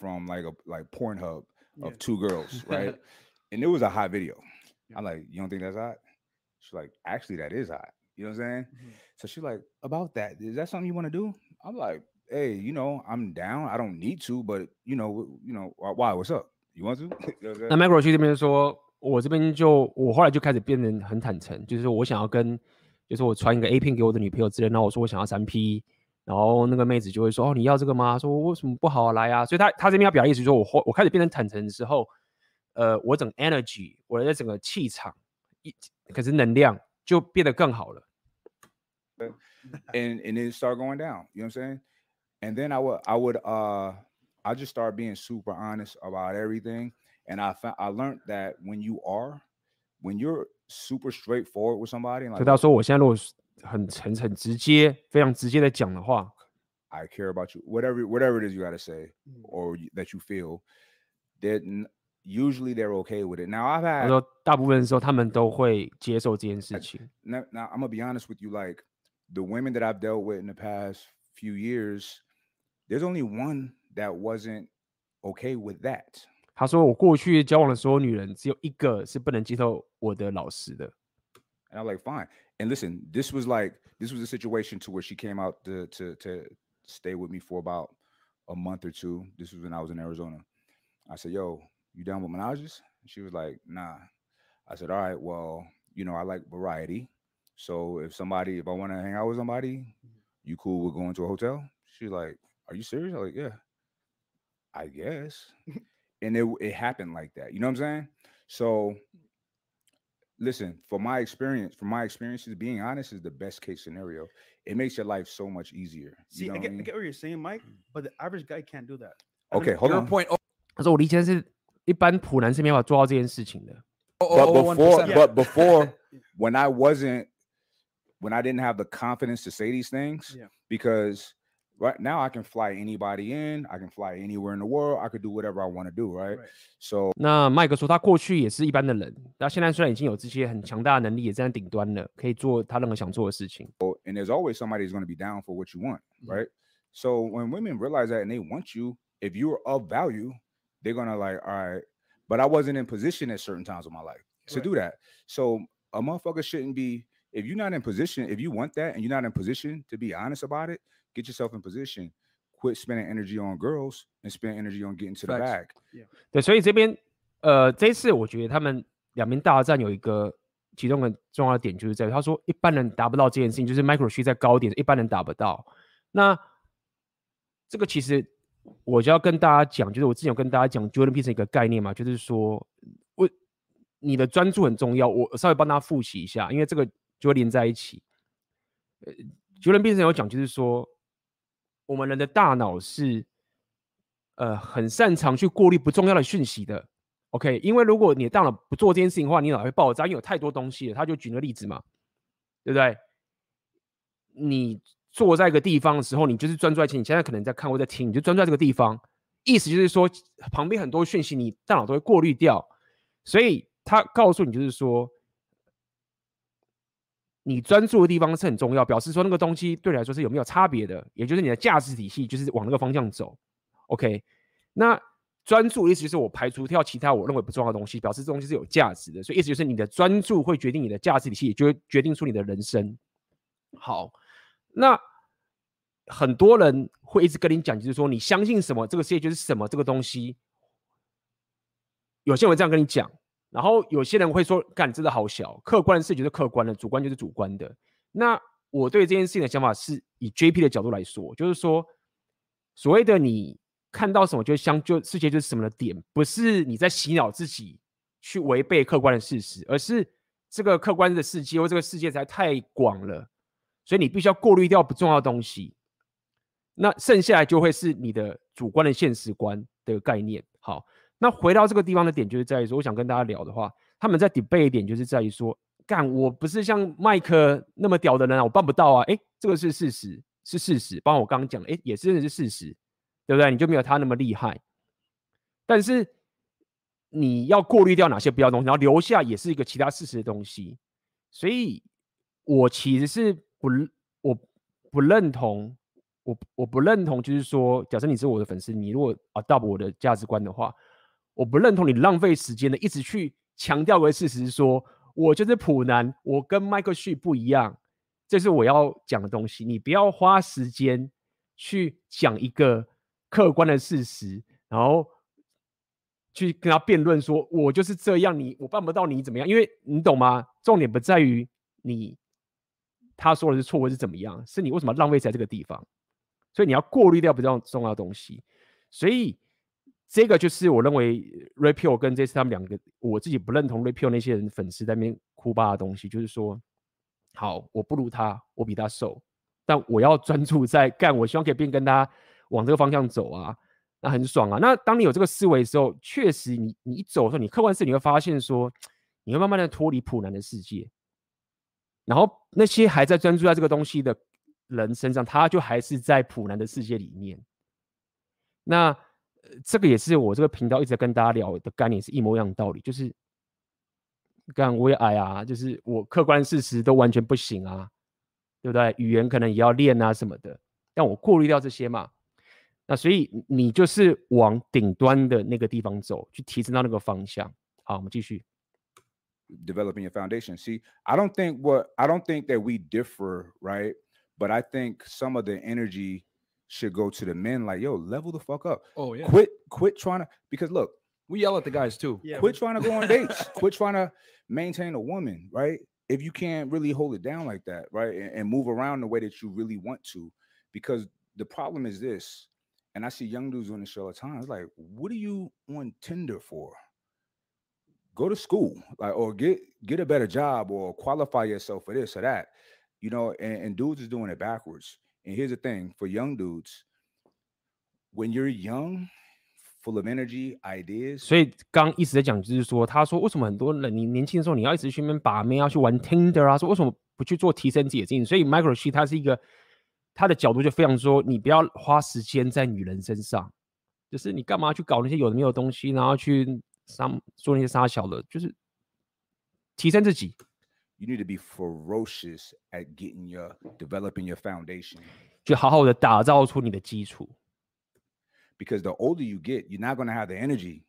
from like a like Pornhub of Yeah. two girls, *laughs* right? and it was a hot video. I'm like, you don't think that's hot? She's like, actually, that is hot. You know what I'm saying? Mhm. So she's like, about that, is that something you want to do? I'm like, hey, you know, I'm down. I don't need to, but you know, w- you know, wh- why? What's up? You want to? *laughs* You know what I'm 那 saying? Micro 去这边说，我这边就我后来就开始变得很坦诚，就是我想要跟，就是我传一个 A 片给我的女朋友之类，然后我说我想要三 P， 然后那个妹子就会说哦你要这个吗？说我为什么不好啊来啊？所以他他这边要表达意思说我后我开始变成坦诚的时候，呃，我整 energy 我的整个气场一可是能量就变得更好了。and and it started going down. You know what I'm saying? And then I would I would uh I just started being super honest about everything. And I found I learned that when you are when you're super straightforward with somebody, and 所 like 以他说我现在如果是很很很直接，非常直接的讲的话，I care about you, whatever whatever it is you gotta say Mm. or that you feel, that n- usually they're okay with it. Now I've had 说大部分的时候他们都会接受这件事情。now, now I'm gonna be honest with you, like the women that I've dealt with in the past few years, there's only one that wasn't okay with that. 他说我过去交往的所有女人，只有一个是不能接受我的老实的。And I'm like, fine. And listen, this was like this was a situation to where she came out to to to stay with me for about a month or two. This was when I was in Arizona. I said, "Yo, you down with menages?" She was like, "Nah." I said, "All right, well, you know, I like variety. So if somebody, if I want to hang out with somebody, mm-hmm. you cool with going to a hotel?" She's like, "Are you serious?" I'm like, "Yeah, I guess." *laughs* and it it happened like that. You know what I'm saying? So listen, for my experience, from my experiences, being honest is the best case scenario. It makes your life so much easier. See, you know I, what get, I I mean? get what you're saying, Mike, but the average guy can't do that. I don't Okay, know- hold Your on. point. Oh, 他说我理解是一般普男是没办法做到这件事情的。 oh, But oh, oh, before, 1%. Yeah. but before, when I wasn't, when I didn't have the confidence to say these things, Yeah. because right now I can fly anybody in, I can fly anywhere in the world, I could do whatever I want to do, right? Right. So 那麦克说他过去也是一般的人，但现在虽然已经有这些很强大的能力，也站在顶端了，可以做他任何想做的事情。 and there's always somebody who's going to be down for what you want, Mhm. right? So when women realize that and they want you, if you're of value, they're gonna like, all right. But I wasn't in position at certain times of my life to Right. do that. So a motherfucker shouldn't be. If you're not in position, if you want that and you're not in position to be honest about it, get yourself in position. Quit spending energy on girls and spend energy on getting to the bag. 对，所以这边呃，这一次我觉得他们两边大战有一个其中很重要的点，就是在于他说一般人达不到这件事情，就是 micro 区在高点，一般人达不到。那这个其实我就要跟大家讲，就是我之前有跟大家讲 Jordan Peterson 一个概念嘛，就是说我你的专注很重要。我稍微帮大家复习一下，因为这个就会连在一起。呃，Jordan Peterson 有讲，就是说我们人的大脑是呃很擅长去过滤不重要的讯息的。OK，因为如果你的大脑不做这件事情的话，你脑会爆炸，因为有太多东西了。他就举个例子嘛，对不对？你坐在一个地方的时候，你就是专注在前，你现在可能在看或在听，你就专注在这个地方。意思就是说，旁边很多讯息，你大脑都会过滤掉。所以他告诉你，就是说，你专注的地方是很重要，表示说那个东西对你来说是有没有差别的，也就是你的价值体系就是往那个方向走。OK，那专注意思就是我排除掉其他我认为不重要的东西，表示这东西是有价值的。所以意思就是你的专注会决定你的价值体系，也就决定出你的人生。好，那很多人会一直跟你讲，就是说你相信什么，这个世界就是什么这个东西。有些人这样跟你讲，然后有些人会说：“干，真的好小，客观的事就是客观的，主观就是主观的。”那我对这件事情的想法是以 JP 的角度来说，就是说，所谓的你看到什么就相就世界就是什么的点，不是你在洗脑自己去违背客观的事实，而是这个客观的世界或这个世界实在太广了，所以你必须要过滤掉不重要的东西。那剩下来就会是你的主观的现实观的概念。好。那回到这个地方的点，就是在于说，我想跟大家聊的话，他们在 debate 点，就是在于说，干，我不是像麦克那么屌的人啊，我办不到啊，诶，这个是事实，是事实，包括我刚刚讲的，诶，也是真的是事实，对不对？你就没有他那么厉害，但是你要过滤掉哪些不要东西，然后留下也是一个其他事实的东西，所以我其实是不，我不认同，我我不认同，就是说，假设你是我的粉丝，你如果 adopt 我的价值观的话。我不认同你浪费时间的，一直去强调个事实是说，我就是普男，我跟 Michael Xu 不一样，这是我要讲的东西。你不要花时间去讲一个客观的事实，然后去跟他辩论说，我就是这样，你我办不到，你怎么样？因为你懂吗？重点不在于你他说的是错或是怎么样，是你为什么浪费在这个地方？所以你要过滤掉比较重要的东西。所以这个就是我认为 Rapio 跟这次他们两个，我自己不认同 Rapio 那些人粉丝在那边哭吧的东西，就是说，好，我不如他，我比他瘦，但我要专注在干，我希望可以变跟他往这个方向走啊，那很爽啊。那当你有这个思维的时候，确实你你一走的时候，你客观是你会发现说，你会慢慢的脱离普男的世界，然后那些还在专注在这个东西的人身上，他就还是在普男的世界里面。那这个也是我这个频道一直在跟大家聊的概念，是一模一样的道理，就是干我也矮啊，就是我客观事实都完全不行啊，对不对？语言可能也要练啊什么的，但我过滤掉这些嘛。那所以你就是往顶端的那个地方走，去提升到那个方向。好，我们继续。Developing your foundation. See, I don't think what I don't think that we differ, right? But I think some of the energy should go to the men like, yo, level the fuck up. Oh yeah. Quit, quit trying to because look, We yell at the guys too. Yeah, quit trying to go on dates. *laughs* quit trying to maintain a woman, right? If you can't really hold it down like that, right? And, and move around the way that you really want to. Because the problem is this, and I see young dudes on the show all the time. It's like, what are you on Tinder for? Go to school, like, or get get a better job, or qualify yourself for this or that. You know, and, and dudes is doing it backwards. And here's the thing for young dudes, when you're young, full of energy, ideas. 所以刚一直在讲，就是说，他说为什么很多人你年轻的时候你要一直去那边把妹，要去玩 Tinder 啊？说为什么不去做提升自己的经验？所以 Michael Xu 他是一个他的角度就非常说，你不要花时间在女人身上，就是你干嘛去搞那些有的没有的东西，然后去上做那些杀小的，就是提升自己。You need to be ferocious at getting your developing your foundation. 就好好的打造出你的基础。 Because the older you get, you're not going to have the energy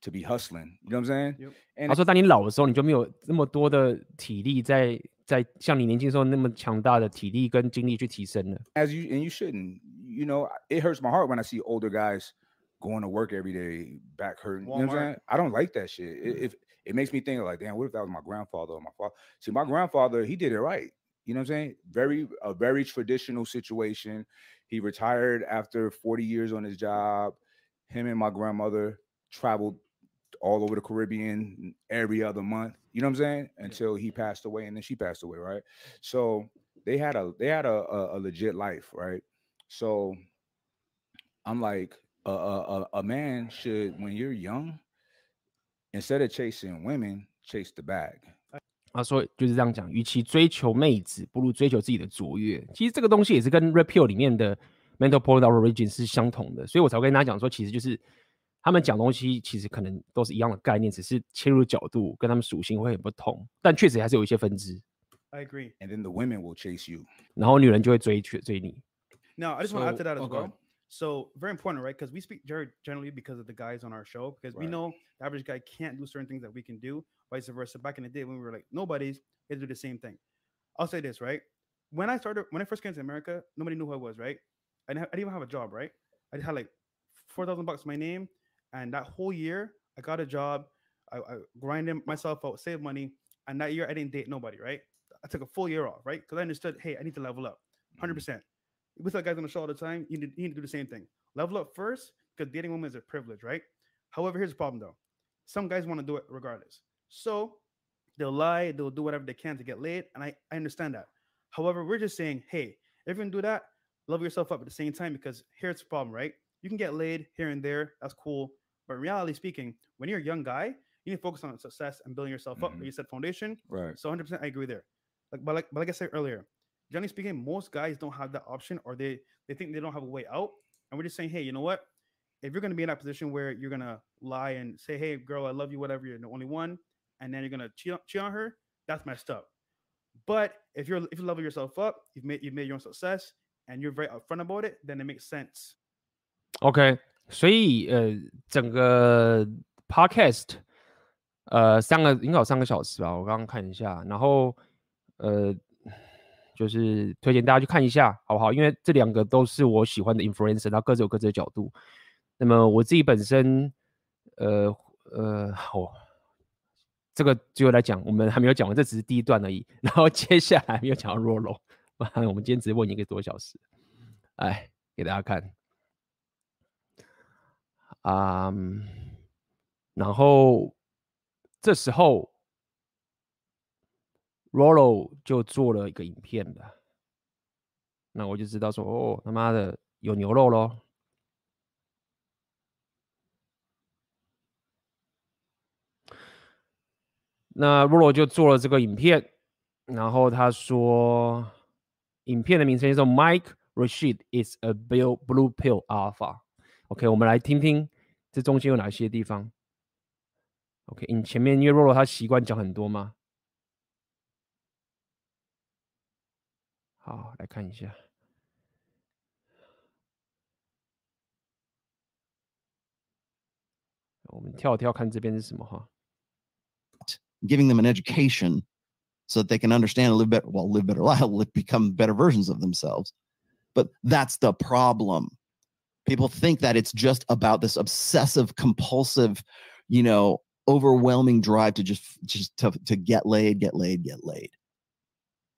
to be hustling. You know what I'm saying? Yep. And 他说，当你老的时候，你就没有那么多的体力在在像你年轻时候那么强大的体力跟精力去提升了。 as you and you shouldn't. You know, it hurts my heart when I see older guys going to work every day, back hurting. You know what I'm Walmart. saying? I don't like that shit. It, if it makes me think like, damn, what if that was my grandfather or my father? See, my grandfather, he did it right. You know what I'm saying? Very a very traditional situation. He retired after 40 years on his job. Him and my grandmother traveled all over the Caribbean every other month. You know what I'm saying? Until he passed away, and then she passed away, right? So they had a they had a, a, a legit life, right? So I'm like, a, a, a- a man should, when you're young, instead of chasing women, chase the bag. 他说就是这样讲，与其追求妹子，不如追求自己的卓越。其实这个东西也是跟 Repeal 里面的 Mental Point of Origin 是相同的，所以我才会跟大家讲说，其实就是他们讲东西其实可能都是一样的概念，只是切入角度跟他们属性会很不同，但确实还是有一些分支。I agree. And then the women will chase you. 然后女人就会追追追你。Now, I just want to add to that as oh, well. So very important, right? Because we speak generally because of the guys on our show, because we know the average guy can't do certain things that we can do, vice versa. Back in the day when we were like nobodies, they do the same thing. I'll say this, right? When I started, when I first came to America, nobody knew who I was, right? I didn't, have, I didn't even have a job, right? I had like four thousand bucks my name, and that whole year I got a job. I, I grinded myself out, saved money, and that year I didn't date nobody, right? I took a full year off, right? Because I understood, hey, I need to level up, hundred mm-hmm. percent. We tell guys on the show all the time, you need, you need to do the same thing. Level up first, because dating women is a privilege, right? However, here's the problem though. Some guys want to do it regardless. So they'll lie, they'll do whatever they can to get laid, and I, I understand that. However, we're just saying, hey, if you're gonna do that, level yourself up at the same time because here's the problem, right? You can get laid here and there, that's cool. But reality speaking, when you're a young guy, you need to focus on success and building yourself up. Mhm. You said foundation. Right. So 100% I agree there. Like, but like, but like I said earlier, generally speaking, most guys don't have that option, or they they think they don't have a way out. And we're just saying, hey, you know what? If you're gonna be in that position where you're gonna lie and say, hey, girl, I love you, whatever, you're the only one, and then you're gonna cheat, on- cheat on her, that's messed up. But if you're if you level yourself up, you've made you've made your own success, and you're very upfront about it, then it makes sense. OK，所以呃，整个 Podcast 呃，三个应该有三个小时吧，我刚刚看一下，然后呃， 就是推荐大家去看一下，好不好？因为这两个都是我喜欢的 influencer，然后各自有各自的角度。那么我自己本身，呃呃，好，这个最后来讲，我们还没有讲完，这只是第一段而已。然后接下来没有讲到 Rolo，我们今天只问一个多小时，来给大家看，啊、然后。这时候，Rolo 就做了一个影片了，那我就知道说，哦，他妈的有牛肉喽。那 Rolo 就做了这个影片，然后他说，影片的名称叫做 Mike Rashid is a Bill blue pill alpha。OK，我们来听听这中间有哪些地方。OK，你前面因为 Rolo 他习惯讲很多吗？好，来看一下。我们跳跳看这边是什么哈？Giving them an education so that they can understand and live better, well, live better *laughs* life, become better versions of themselves. But that's the problem. People think that it's just about this obsessive, compulsive, you know, overwhelming drive to just just to, to get laid get laid get laid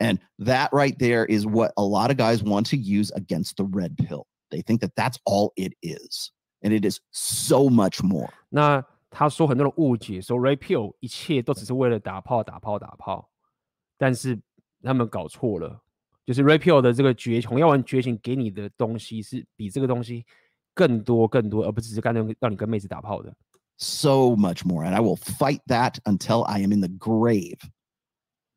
and that right there is what a lot of guys want to use against the red pill they think that that's all it is and it is so much more 那他说很多人误解说 red pill 一切都只是为了打炮打炮打炮但是他们搞错了就是 red pill 的这个觉红药丸觉醒给你的东西是比这个东西更多更多而不只是干脆让你跟妹子打炮的 so much more. And I will fight that until I am in the grave.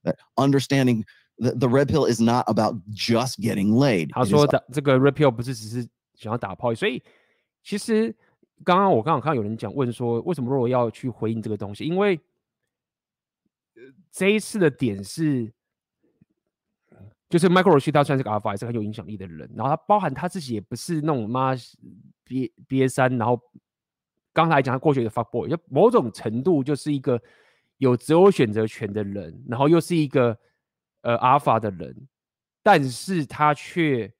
That understanding the, the red pill is not about just getting laid. 他说的这个 red pill 不是只是想要打炮，所以其实刚刚我刚好看到有人讲问说，为什么若我要去回应这个东西？因为这一次的点是，就是 Michael Rashid 他算是个 Alpha，也是很有影响力的人，然后他包含他自己也不是那种妈憋憋三，然后。刚才讲他过去的 fuck boy，就某种程度就是一个有择偶选择权的人，然后又是一个呃 alpha 的人，但是他却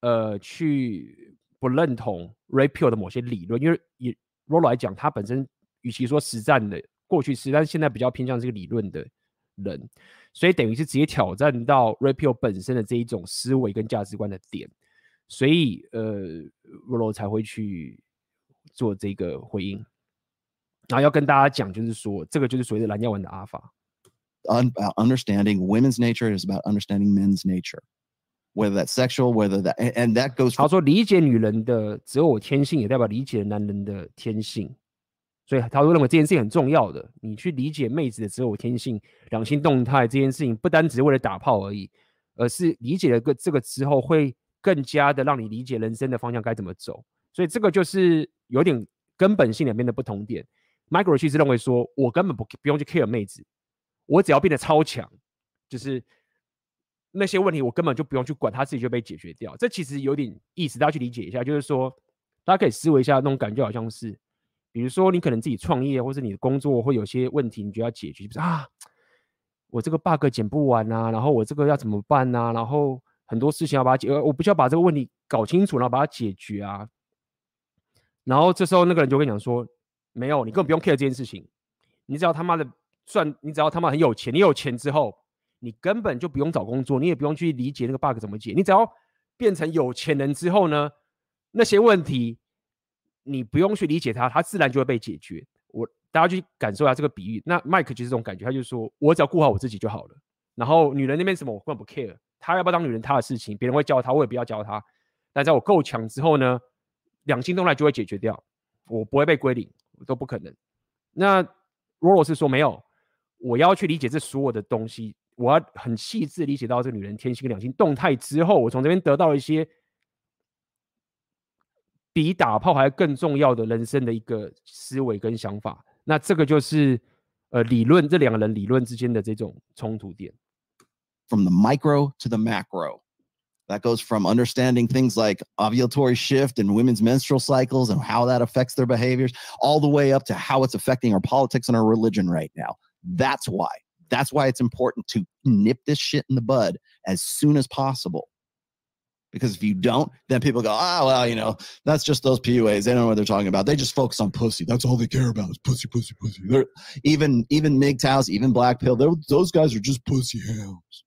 呃去不认同 red pill 的某些理论，因为以 Rolo 来讲，他本身与其说实战的过去式，但是现在比较偏向这个理论的人，所以等于是直接挑战到 red pill 本身的这一种思维跟价值观的点，所以呃 Rolo 才会去。做这个回应，然后要跟大家讲，就是说，这个就是所谓的蓝药丸的阿法。About understanding women's nature is about understanding men's nature, whether that's sexual, whether that and that goes. 他说，理解女人的择偶天性，也代表理解男人的天性。所以他会认为这件事情很重要的。你去理解妹子的择偶天性、两性动态这件事情，不单只是为了打炮而已，而是理解了个这个之后，会更加的让你理解人生的方向该怎么走。所以这个就是。有点根本性两边的不同点。Michael 其实认为说，我根本不不用去 care 妹子，我只要变得超强，就是那些问题我根本就不用去管，他自己就被解决掉。这其实有点意思，大家去理解一下。就是说，大家可以思维一下，那种感觉好像是，比如说你可能自己创业，或者你的工作会有些问题，你就要解决，就是啊，我这个 bug 剪不完啊，然后我这个要怎么办啊？然后很多事情要把它解，我不需要把这个问题搞清楚，然后把它解决啊。然后这时候那个人就跟你讲说，没有，你根本不用 care 这件事情，你只要他妈的赚，你只要他妈很有钱，你有钱之后，你根本就不用找工作，你也不用去理解那个 bug 怎么解，你只要变成有钱人之后呢，那些问题你不用去理解它，它自然就会被解决。我大家去感受一下这个比喻，那 Mike 就是这种感觉，他就说我只要顾好我自己就好了，然后女人那边什么我根本不 care，她要不要当女人她的事情，别人会教她，我也不要教她，但在我够强之后呢，两性动态就会解决掉，我不会被归零，都不可能。那 Rolo 是说没有，我要去理解这所有的东西，我要很细致理解到这个女人天性跟两性动态之后，我从这边得到一些比打炮还更重要的人生的一个思维跟想法。那这个就是呃理论这两个人理论之间的这种冲突点。From the micro to the macro. That goes from understanding things like ovulatory shift and women's menstrual cycles and how that affects their behaviors, all the way up to how it's affecting our politics and our religion right now. That's why. That's why it's important to nip this shit in the bud as soon as possible. Because if you don't, then people go, ah, oh, well, you know, that's just those PUAs. They don't know what they're talking about. They just focus on pussy. That's all they care about is pussy, pussy, pussy. They're, even even MGTOWs, even Black Pill, those guys are just pussy hounds.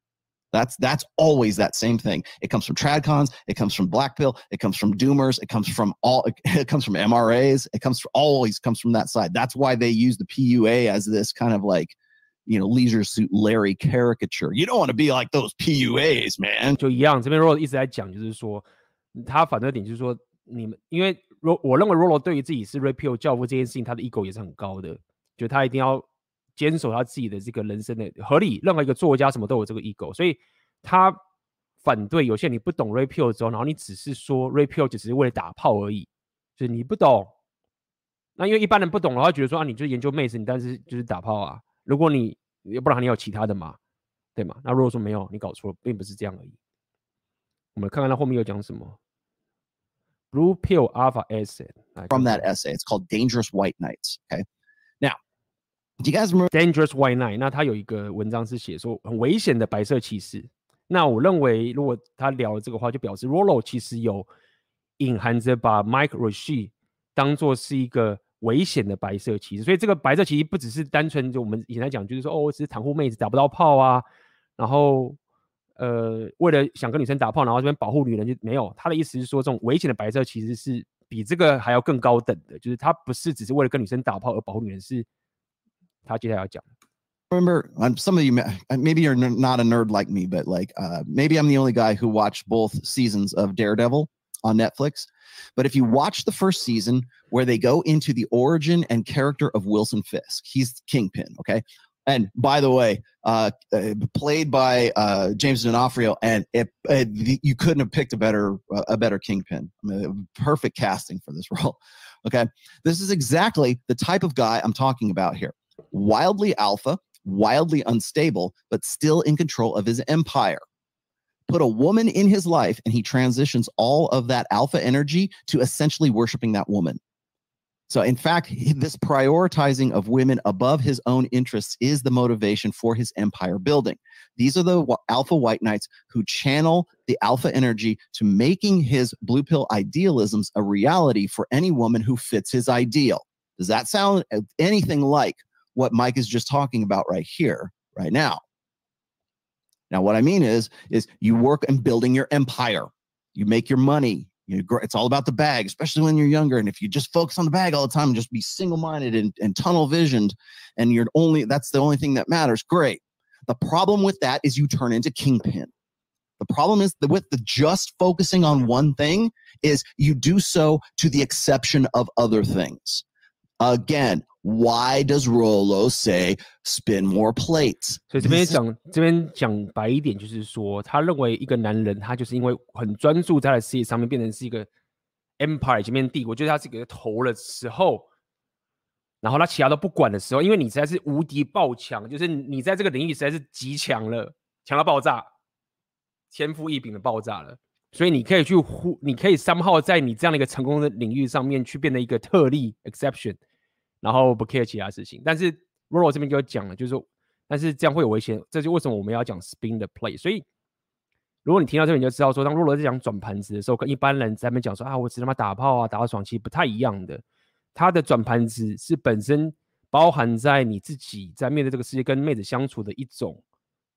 That's that's always that same thing. It comes from tradcons, it comes from black pill, it comes from doomers, it comes from all it comes from MRAs, it comes from always comes from that side. That's why they use the PUA as this kind of like you know leisure suit Larry caricature. You don't want to be like those PUAs, man. 就一样，这边 Rolo 一直在讲，就是说他反对点就是说你们，因为 Ro 我认为 Rolo 对于自己是 Repeal 教父这件事情，他的 ego 也是很高的，就他一定要。 坚守他自己的这个人生的合理，任何一个作家什么都有这个 ego，所以他反对有些你不懂 Repeal 之后，然后你只是说 Repeal 只是为了打炮而已，就是你不懂。那因为一般人不懂的话，觉得说啊，你就研究妹子，你但是就是打炮啊。如果你要不然你有其他的嘛，对吗？那如果说没有，你搞错了，并不是这样而已。我们看看他后面又讲什么。Blue Pill Alpha Essay from that essay, it's called Dangerous White Knights. Okay. Do you guys remember Dangerous White Knight？那他有一个文章是写说很危险的白色骑士。那我认为，如果他聊了这个话，就表示 Rollo 其实有隐含着把 Mike Rashid 当做是一个危险的白色骑士。所以这个白色骑士不只是单纯就我们以前来讲，就是说哦，只是袒护妹子打不到炮啊，然后呃，为了想跟女生打炮，然后这边保护女人就没有。他的意思是说，这种危险的白色其实是比这个还要更高等的，就是他不是只是为了跟女生打炮而保护女人，是。他接下来要讲。Remember, um, some of you maybe you're not a nerd like me, but like uh, maybe I'm the only guy who watched both seasons of Daredevil on Netflix. But if you watch the first season where they go into the origin and character of Wilson Fisk, he's Kingpin, okay? And by the way, uh, uh, played by uh, James D'Onofrio, and it, it, you couldn't have picked a better a better Kingpin. I mean, perfect casting for this role. *laughs* Okay, this is exactly the type of guy I'm talking about here wildly alpha, wildly unstable, but still in control of his empire. Put a woman in his life, and he transitions all of that alpha energy to essentially worshiping that woman. So, in fact, this prioritizing of women above his own interests is the motivation for his empire building. These are the alpha white knights who channel the alpha energy to making his blue pill idealisms a reality for any woman who fits his ideal. Does that sound uh, anything like what Mike is just talking about right here, right now. Now, what I mean is, is you work in building your empire. You make your money. You grow, it's all about the bag, especially when you're younger. And if you just focus on the bag all the time and just be single-minded and, and tunnel visioned, and you're only that's the only thing that matters, great. The problem with that is you turn into kingpin. The problem is that with the just focusing on one thing is you do so to the exception of other things. Again, why does Rollo say spin more plates？所以这边讲这边讲白一点，就是说他认为一个男人他就是因为很专注在他的事业上面，变成是一个 empire 前面帝国，就是他是一个头的时候，然后他其他都不管的时候，因为你实在是无敌爆强，就是你在这个领域实在是极强了，强到爆炸，天赋异禀的爆炸了，所以你可以去呼，你可以 somehow 在你这样的一个成功的领域上面去变得一个特例 exception。然后不 care 其他事情，但是 Rolo 这边就讲了，就是说，但是这样会有危险，这就为什么我们要讲 spin 的 play。所以，如果你听到这里，你就知道说，当 Rolo 在讲转盘子的时候，跟一般人在那边讲说啊，我只他妈打炮啊，打到爽，其实不太一样的。他的转盘子是本身包含在你自己在面对这个世界跟妹子相处的一种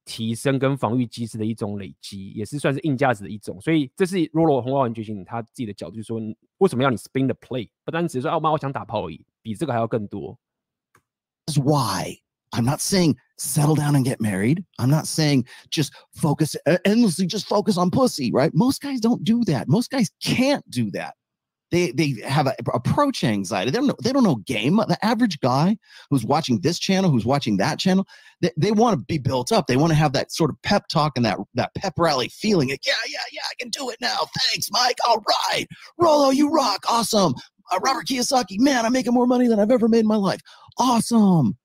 提升跟防御机制的一种累积，也是算是硬价值的一种。所以，这是 Rolo 红花丸觉醒他自己的角度，就说，为什么要你 spin the play，不单只是说啊，妈，我想打炮而已。比这个还要更多。Is why I'm not saying settle down and get married. I'm not saying just focus endlessly, just focus on pussy, right? Most guys don't do that. Most guys can't do that. They they have a approach anxiety. They don't know, they don't know game. The average guy who's watching this channel, who's watching that channel, they, they want to be built up. They want to have that sort of pep talk and that that pep rally feeling. Like, yeah, yeah, yeah, I can do it now. Thanks, Mike. All right. Rollo, you rock. Awesome. uh, Robert Kiyosaki, man, I'm making more money than I've ever made in my life. Awesome,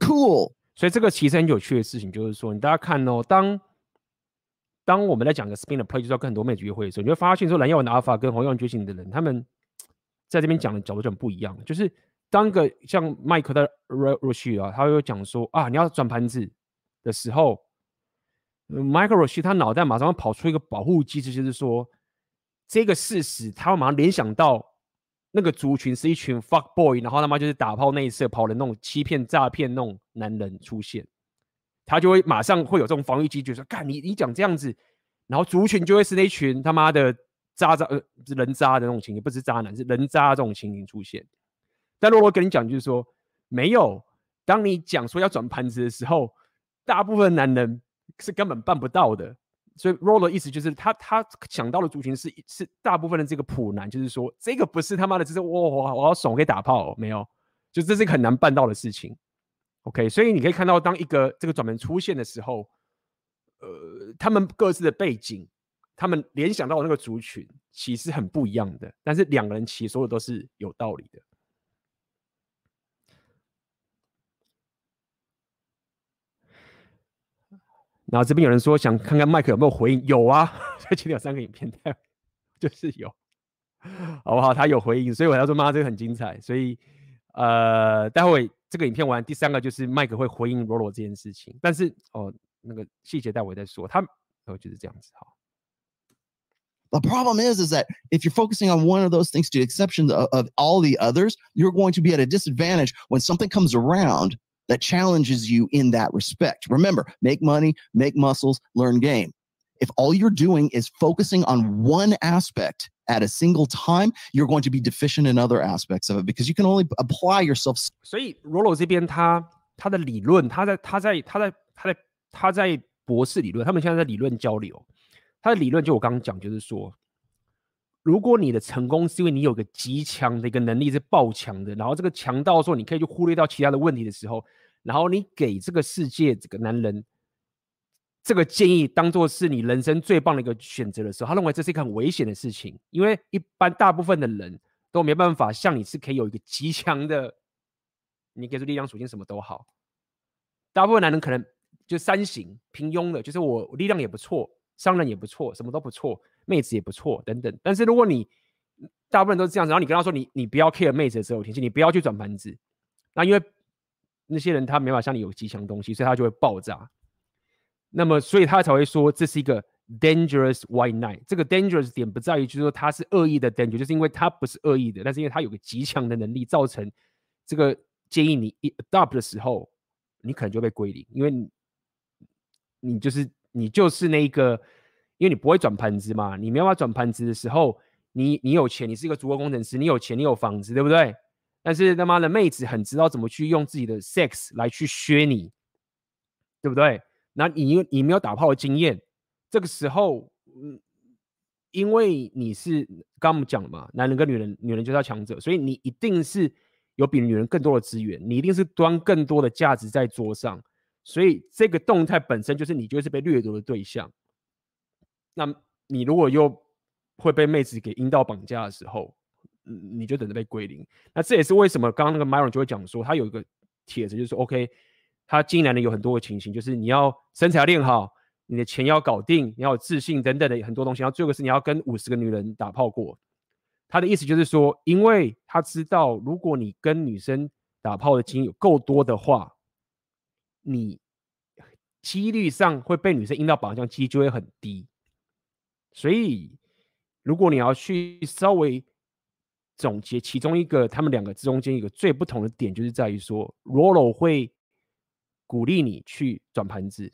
cool. 所以这个其实很有趣的事情就是说，你大家看哦，当 当我们在讲个 spin the play，就是要跟很多妹子约会的时候，你会发现说蓝药丸的 Alpha 跟红药丸觉醒的人，他们在这边讲的角度就很不一样。就是当个像麦克的 Roshi 啊，他会讲说啊，你要转盘子的时候，Michael Roshi 他脑袋马上会跑出一个保护机制，就是说这个事实，他会马上联想到那个族群是一群 fuck boy，然后他妈就是打炮内射跑的那种欺骗诈骗那种男人出现。他就会马上会有这种防御机制，说：“干你，你讲这样子，然后族群就会是那群他妈的渣渣呃人渣的那种情形，不是渣男，是人渣这种情形出现。”但如果跟你讲，就是说没有，当你讲说要转盘子的时候，大部分男人是根本办不到的。所以 Roll 的意思就是他他想到的族群是是大部分的这个普男，就是说这个不是他妈的，就是我我我要手可以打炮，没有，就这是一个很难办到的事情。OK，所以你可以看到，当一个这个转门出现的时候，呃，他们各自的背景，他们联想到的那个族群其实很不一样的，但是两个人其实说的都是有道理的。然后这边有人说想看看麦克有没有回应，有啊，这今天有三个影片，*laughs* 就是有，好不好？他有回应，所以我要说妈，这个很精彩，所以呃，待会。这个影片完，第三个就是麦克会回应罗罗这件事情，但是哦，那个细节待会再说。他哦就是这样子哈。The problem is, is that if you're focusing on one of those things to the exception of, of all the others, you're going to be at a disadvantage when something comes around that challenges you in that respect. Remember, make money, make muscles, learn game. If all you're doing is focusing on one aspect at a single time, you're going to be deficient in other aspects of it because you can only apply yourself. 所以罗罗这边他他的理论，他在他在他在他在他在博士理论，他们现在在理论交流。他的理论就我刚刚讲，就是说，如果你的成功是因为你有个极强的一个能力是爆强的，然后这个强到说你可以去忽略到其他的问题的时候，然后你给这个世界这个男人。这个建议当做是你人生最棒的一个选择的时候，他认为这是一个很危险的事情，因为一般大部分的人都没办法像你是可以有一个极强的，你给出力量属性什么都好，大部分男人可能就三型平庸的，就是我力量也不错，商人也不错，什么都不错，妹子也不错等等。但是如果你大部分都是这样子，然后你跟他说你你不要 care 妹子的时候，天气你不要去转盘子，那因为那些人他没法像你有极强东西，所以他就会爆炸。那么，所以他才会说这是一个 dangerous white knight。这个 dangerous 点不在于就是说他是恶意的 danger，就是因为他不是恶意的，但是因为他有个极强的能力，造成这个建议你一 adopt 的时候，你可能就被归零，因为你就是你就是那一个，因为你不会转盘子嘛，你没办法转盘子的时候，你你有钱，你是一个足额工程师，你有钱，你有房子，对不对？但是他妈的妹子很知道怎么去用自己的 sex 来去削你，对不对？那你你没有打炮的经验，这个时候，嗯，因为你是刚刚我们讲了嘛，男人跟女人，女人就是要强者，所以你一定是有比女人更多的资源，你一定是端更多的价值在桌上，所以这个动态本身就是你就是被掠夺的对象。那你如果又会被妹子给阴道绑架的时候，你就等着被归零。那这也是为什么刚刚那个 Myron 就会讲说，他有一个帖子就是说，OK。他进来呢有很多的情形，就是你要身材要练好，你的钱要搞定，你要有自信等等的很多东西。然后最后是你要跟五十个女人打炮过。他的意思就是说，因为他知道，如果你跟女生打炮的经验有够多的话，你几率上会被女生阴道绑架几率就会很低。所以，如果你要去稍微总结其中一个他们两个之中间一个最不同的点，就是在于说，Rolo 会。鼓励你去转盘子，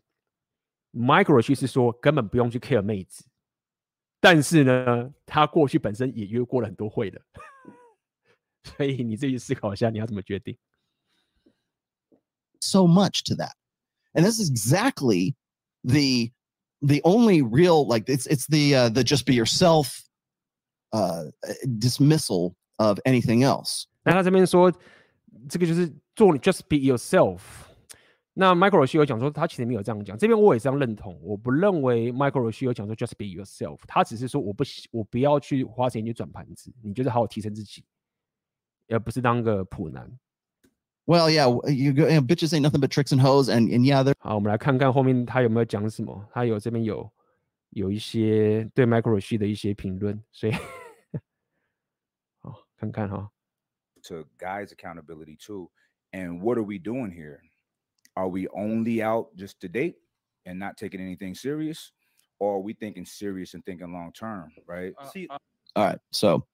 Michael Roach 是说根本不用去 care 妹子，但是呢，他过去本身也约过了很多会的，所以你自己思考一下，你要怎么决定？So much *laughs* to that, and this is exactly the the only real like it's it's the uh, the just be yourself uh, dismissal of anything else。那他这边说，这个就是做你 just be yourself。 那 Michael Roach 有讲说，他其实没有这样讲。这边我也这样认同。我不认为 Michael Roach 有讲说 just be yourself。他只是说，我不我不要去花时间去转盘子，你就是好好提升自己，而不是当个普男。Well, yeah, you, you know, bitches ain't nothing but tricks and hoes, and and yeah, 好，我们来看看后面他有没有讲什么。他有这边有 有一些对 Michael Rashid 的一些评论，所以好看看哈。To guys accountability too, and what are we doing here? Are we only out just to date and not taking anything serious, or are we thinking serious and thinking long term? Right. Uh, See, uh, All right. So,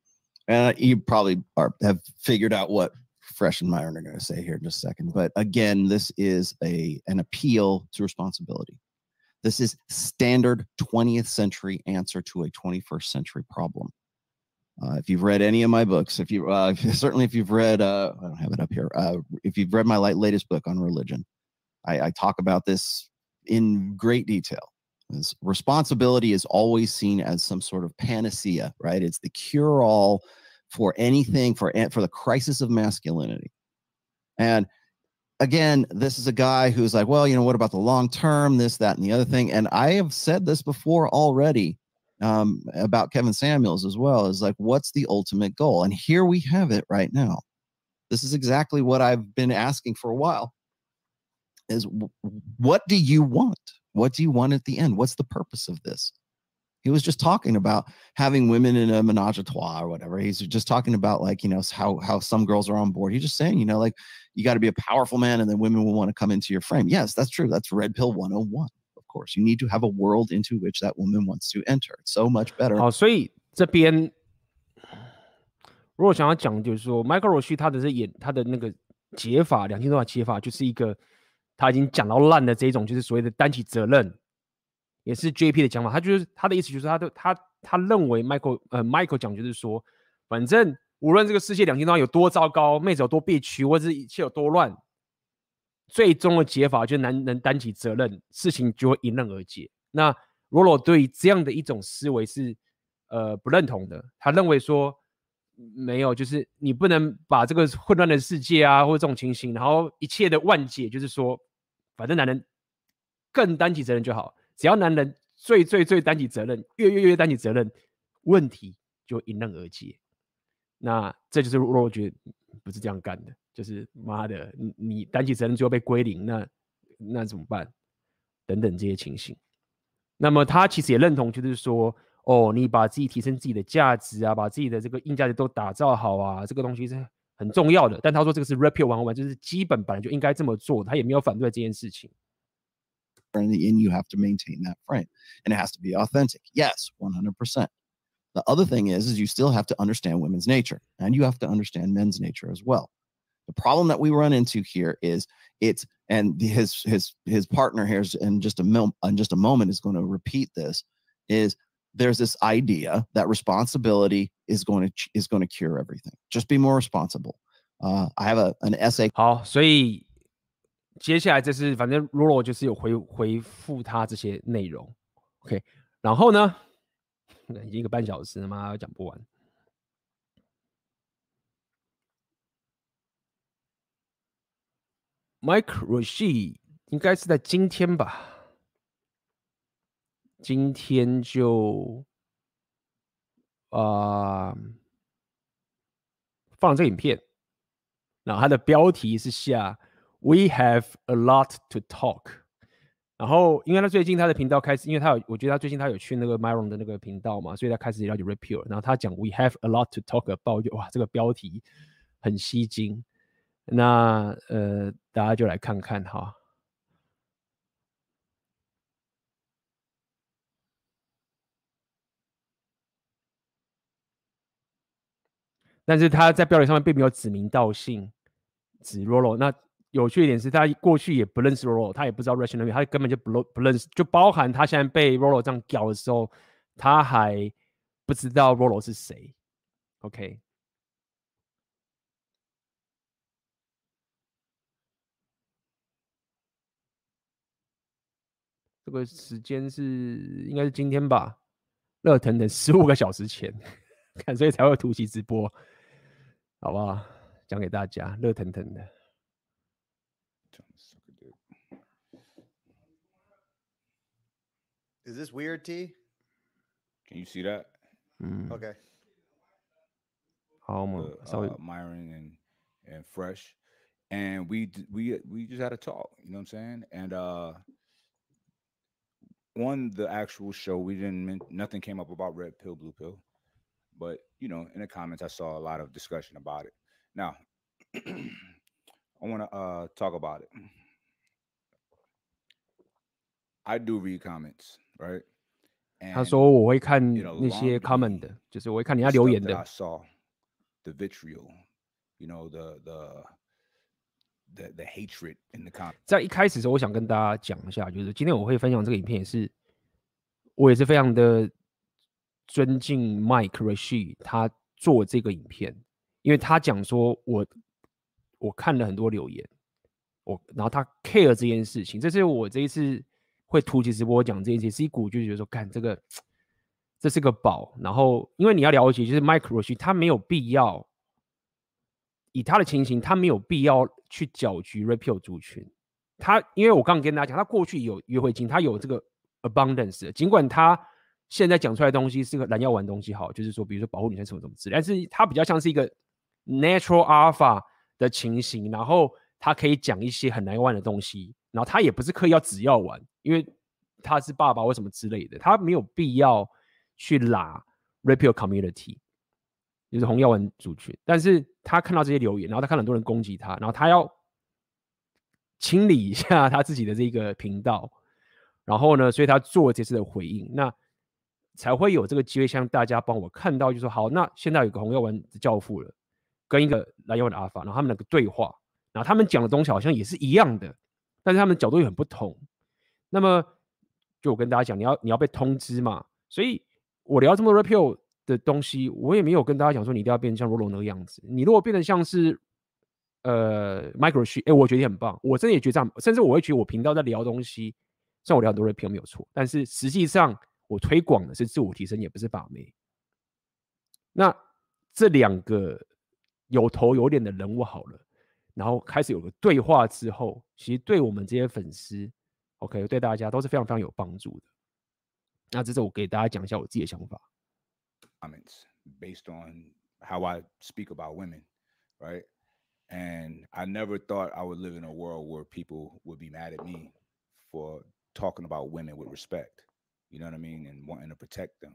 and you probably are have figured out what Fresh and Myron are going to say here in just a second. But again, this is a an appeal to responsibility. This is standard 20th century answer to a 21st century problem. Uh, if you've read any of my books, if you uh, *laughs* certainly if you've read, uh, I don't have it up here. Uh, if you've read my latest book on religion, I, I talk about this in great detail. This responsibility is always seen as some sort of panacea, right? It's the cure-all for anything for for the crisis of masculinity. And again, this is a guy who's like, well, you know, what about the long term, this, that, and the other thing? And I have said this before already um, about Kevin Samuels as well. Is like, what's the ultimate goal? And here we have it right now. This is exactly what I've been asking for a while Is w- what do you want? What do you want at the end? What's the purpose of this? He was just talking about having women in a menage a trois or whatever. He's just talking about like, you know, how how some girls are on board. He's just saying, you know, like you got to be a powerful man and then women will want to come into your frame. Yes, that's true. That's red pill 101. Of course, you need to have a world into which that woman wants to enter. It's so much better. 好，所以这边如果想要讲，就是说，Michael Roche 他的这演他的那个解法，两性多法解法，就是一个 他已经讲到烂的这一种，就是所谓的担起责任，也是 JP 的讲法。他就是他的意思，就是他的他他认为 Michael 呃 Michael 讲就是说，反正无论这个世界两性多法有多糟糕，妹子有多憋屈，或者是一切有多乱，最终的解法就是男人能担起责任，事情就会迎刃而解。那 Rolo 对这样的一种思维是呃不认同的，他认为说。没有，就是你不能把这个混乱的世界啊，或者这种情形，然后一切的万解，就是说，反正男人更担起责任就好。只要男人最最最担起责任，越越越担起责任，问题就迎刃而解。那这就是我觉得不是这样干的，就是妈的，你你担起责任最后被归零，那那怎么办？等等这些情形。那么他其实也认同，就是说。哦，你把自己提升自己的价值啊，把自己的这个硬价值都打造好啊，这个东西是很重要的。但他说这个是 Red Pill 101，就是基本本来就应该这么做，他也没有反对这件事情。And you have to maintain that frame, and it has to be authentic. Yes, one hundred percent. The other thing is, is you still have to understand women's nature, and you have to understand men's nature as well. The problem that we run into here is it's and his his his partner here is in just a mil, in just a moment is going to repeat this is there's this idea that responsibility is going to is going to cure everything. Just be more responsible. Uh, I have a an essay. 好，所以接下来这是反正 Rolo 就是有回回复他这些内容，OK。然后呢，已经一个半小时了嘛，讲不完。Mike Roshi 应该是在今天吧。 今天就啊、放这影片，然后它的标题是下 We have a lot to talk。然后因为他最近他的频道开始，因为他有，我觉得他最近他有去那个 Myron 的那个频道嘛，所以他开始了解 Repeal。然后他讲 We have a lot to talk about，就哇，这个标题很吸睛。那呃，大家就来看看哈。但是他在标题上面并没有指名道姓指 Rolo。那有趣一点是他过去也不认识 Rolo，他也不知道 Russian 他根本就不认不认识，就包含他现在被 Rolo 这样屌的时候，他还不知道 Rolo 是谁。OK，这个时间是应该是今天吧，热腾腾十五个小时前，*laughs* 看所以才会突袭直播。好不好？讲给大家，热腾腾的。Is this weird, T? Can you see that? 嗯 Okay. 好嘛 Uh,，稍微 uh, Myron and and Fresh, and we d- we we just had a talk. You know what I'm saying? And uh, on the actual show, we didn't men- nothing came up about red pill, blue pill, but you know, in the comments, I saw a lot of discussion about it. Now, *clears throat* I want to uh talk about it. I do read comments, right? 他 And 说我会看 you know, 那些 along comment the- 的，就是我会看人 the 家留 stuff 言 that 的 I。saw, the vitriol, you know, the the the the hatred in the comments. 在一开始的时候，我想跟大家讲一下，就是今天我会分享这个影片，也是我也是非常的 尊敬 Mike Rashid 他做这个影片，因为他讲说我我看了很多留言，我然后他 care 这件事情，这是我这一次会突击直播讲这件事情，是一股就觉得说，看这个这是个宝，然后因为你要了解，就是 Mike Rashid 他没有必要。以他的情形，他没有必要去搅局 Rapio 族群。他因为我刚跟大家讲，他过去有约会经，他有这个 abundance。尽管他现在讲出来的东西是个蓝药丸东西，好，就是说，比如说保护女生什么什么之类，但是他比较像是一个 natural alpha 的情形，然后他可以讲一些很难玩的东西，然后他也不是刻意要紫药丸，因为他是爸爸或什么之类的，他没有必要去拉 Rapio community。就是红药丸族群，但是他看到这些留言，然后他看很多人攻击他，然后他要清理一下他自己的这个频道，然后呢，所以他做这次的回应，那才会有这个机会向大家帮我看到，就说好，那现在有个红药丸的教父了，跟一个蓝药丸的阿法，然后他们两个对话，然后他们讲的东西好像也是一样的，但是他们角度又很不同。那么就我跟大家讲，你要你要被通知嘛，所以我聊这么多 Rapio 的东西，我也没有跟大家讲说你一定要变成像罗罗那个样子。你如果变得像是呃 Micro 区，哎，我觉得很棒，我真的也觉得这样，甚至我会觉得我频道在聊东西，虽然我聊很多 Rapio 没有错，但是实际上我推广的是自我提升，也不是把妹。那这两个有头有脸的人物好了，然后开始有个对话之后，其实对我们这些粉丝，OK，对大家都是非常非常有帮助的。那这是我给大家讲一下我自己的想法。comments based on how I speak about women, right? And I never thought I would live in a world where people would be mad at me for talking about women with respect. You know what I mean? And wanting to protect them,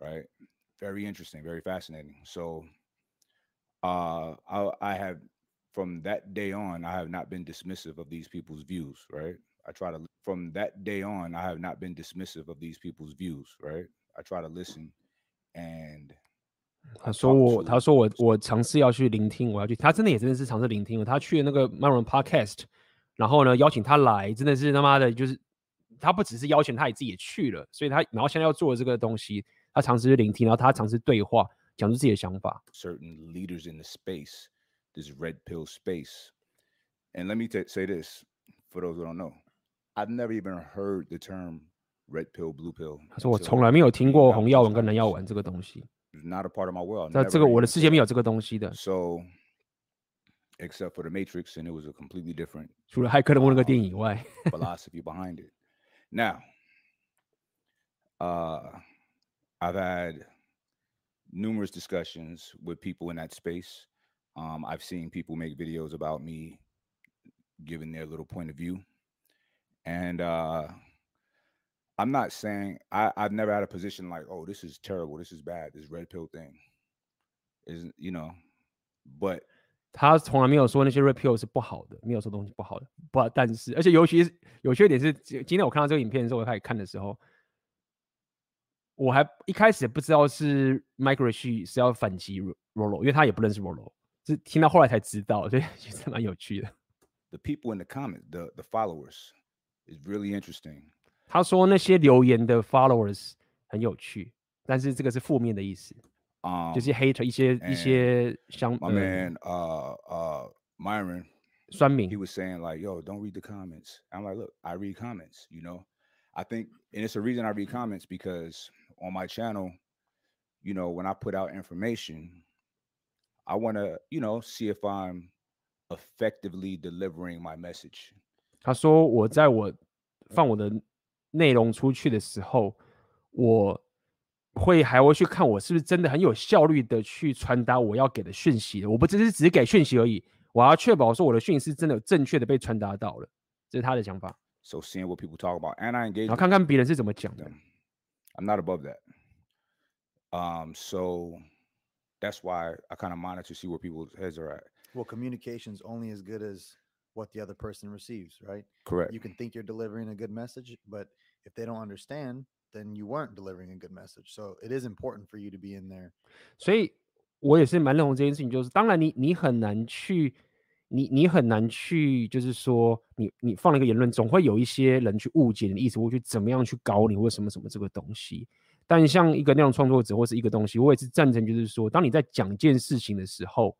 right? Very interesting, very fascinating. So, uh, I, I have from that day on, I have not been dismissive of these people's views, right? I try to from that day on, I have not been dismissive of these people's views, right? I try to listen and 他说我，他说我，我尝试要去聆听，我要去，他真的也真的是尝试聆听了。他去了那个 Myron Podcast，然后呢邀请他来，真的是他妈的，就是 他不只是邀请，他也自己也去了，所以他然后现在要做这个东西，他尝试去聆听，然后他尝试对话，讲出自己的想法。certain leaders in the space, this red pill space. And let me say this for those who don't know, I've never even heard the term red pill, blue pill. 他说我从来没有听过红药丸跟蓝药.丸这个东西 not a part of my world. 那这个我的世界没有这个东西的 it.，So, except for the Matrix, and it was a completely different 除了骇客任务那个电影以外。philosophy behind it. Now, uh, I've had numerous discussions with people in that space. Um, I've seen people make videos about me giving their little point of view. And uh, I'm not saying I, I've never had a position like, oh, this is terrible, this is bad, this red pill thing. Isn't you know, but 他从来没有说那些 repeal 是不好的，没有说东西不好的。不，但是，而且尤其是有缺点是，今今天我看到这个影片的时候，我开始看的时候，我还一开始不知道是 Mike Rashid 是要反击 Rolo，因为他也不认识 Rolo，是听到后来才知道，所以其实蛮有趣的。the people in the comments, the the followers, is really interesting. 他说那些留言的 followers 很有趣，但是这个是负面的意思，Um, 就是 hater 一些一些相 my 呃 man uh uh Myron, 酸民 he。was saying like, yo, don't read the comments. I'm like, look, I read comments, you know. I think and it's a reason I read comments because on my channel, you know, when I put out information, I want to, you know, see if I'm effectively delivering my message. 他说我在我放我的内容出去的时候，我 会还会去看我是不是真的很有效率的去传达我要给的讯息的。我不只是只是给讯息而已，我要确保说我的讯息是真的有正确的被传达到了。这是他的想法。 So seeing what people talk about, and I engage 然后 with 看看别人是怎么讲的。 them. I'm not above that. Um, so that's why I kind of monitor to see where people's heads are at. Well, communication's only as good as what the other person receives, right? Correct. You can think you're delivering a good message, but if they don't understand, then you weren't delivering a good message. So it is important for you to be in there. 所以我也是蛮认同这件事情，就是当然你你很难去，你你很难去，就是说你你放了一个言论，总会有一些人去误解你的意思，或去怎么样去搞你或什么什么这个东西。但像一个那样创作者或是一个东西，我也是赞成，就是说，当你在讲一件事情的时候，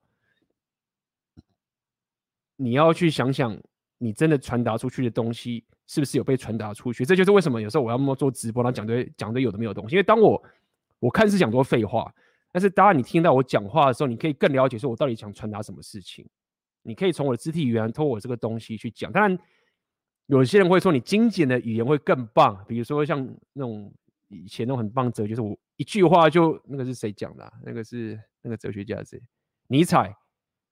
你要去想想，你真的传达出去的东西是不是有被传达出去？这就是为什么有时候我要么做直播，然后讲的讲的有的没有东西。因为当我我看是讲多废话，但是当然你听到我讲话的时候，你可以更了解说我到底想传达什么事情。你可以从我的肢体语言，通过我这个东西去讲。当然，有些人会说你精简的语言会更棒，比如说像那种以前那种很棒哲学，就是我一句话就那个是谁讲的、那个是那个哲学家是谁？尼采。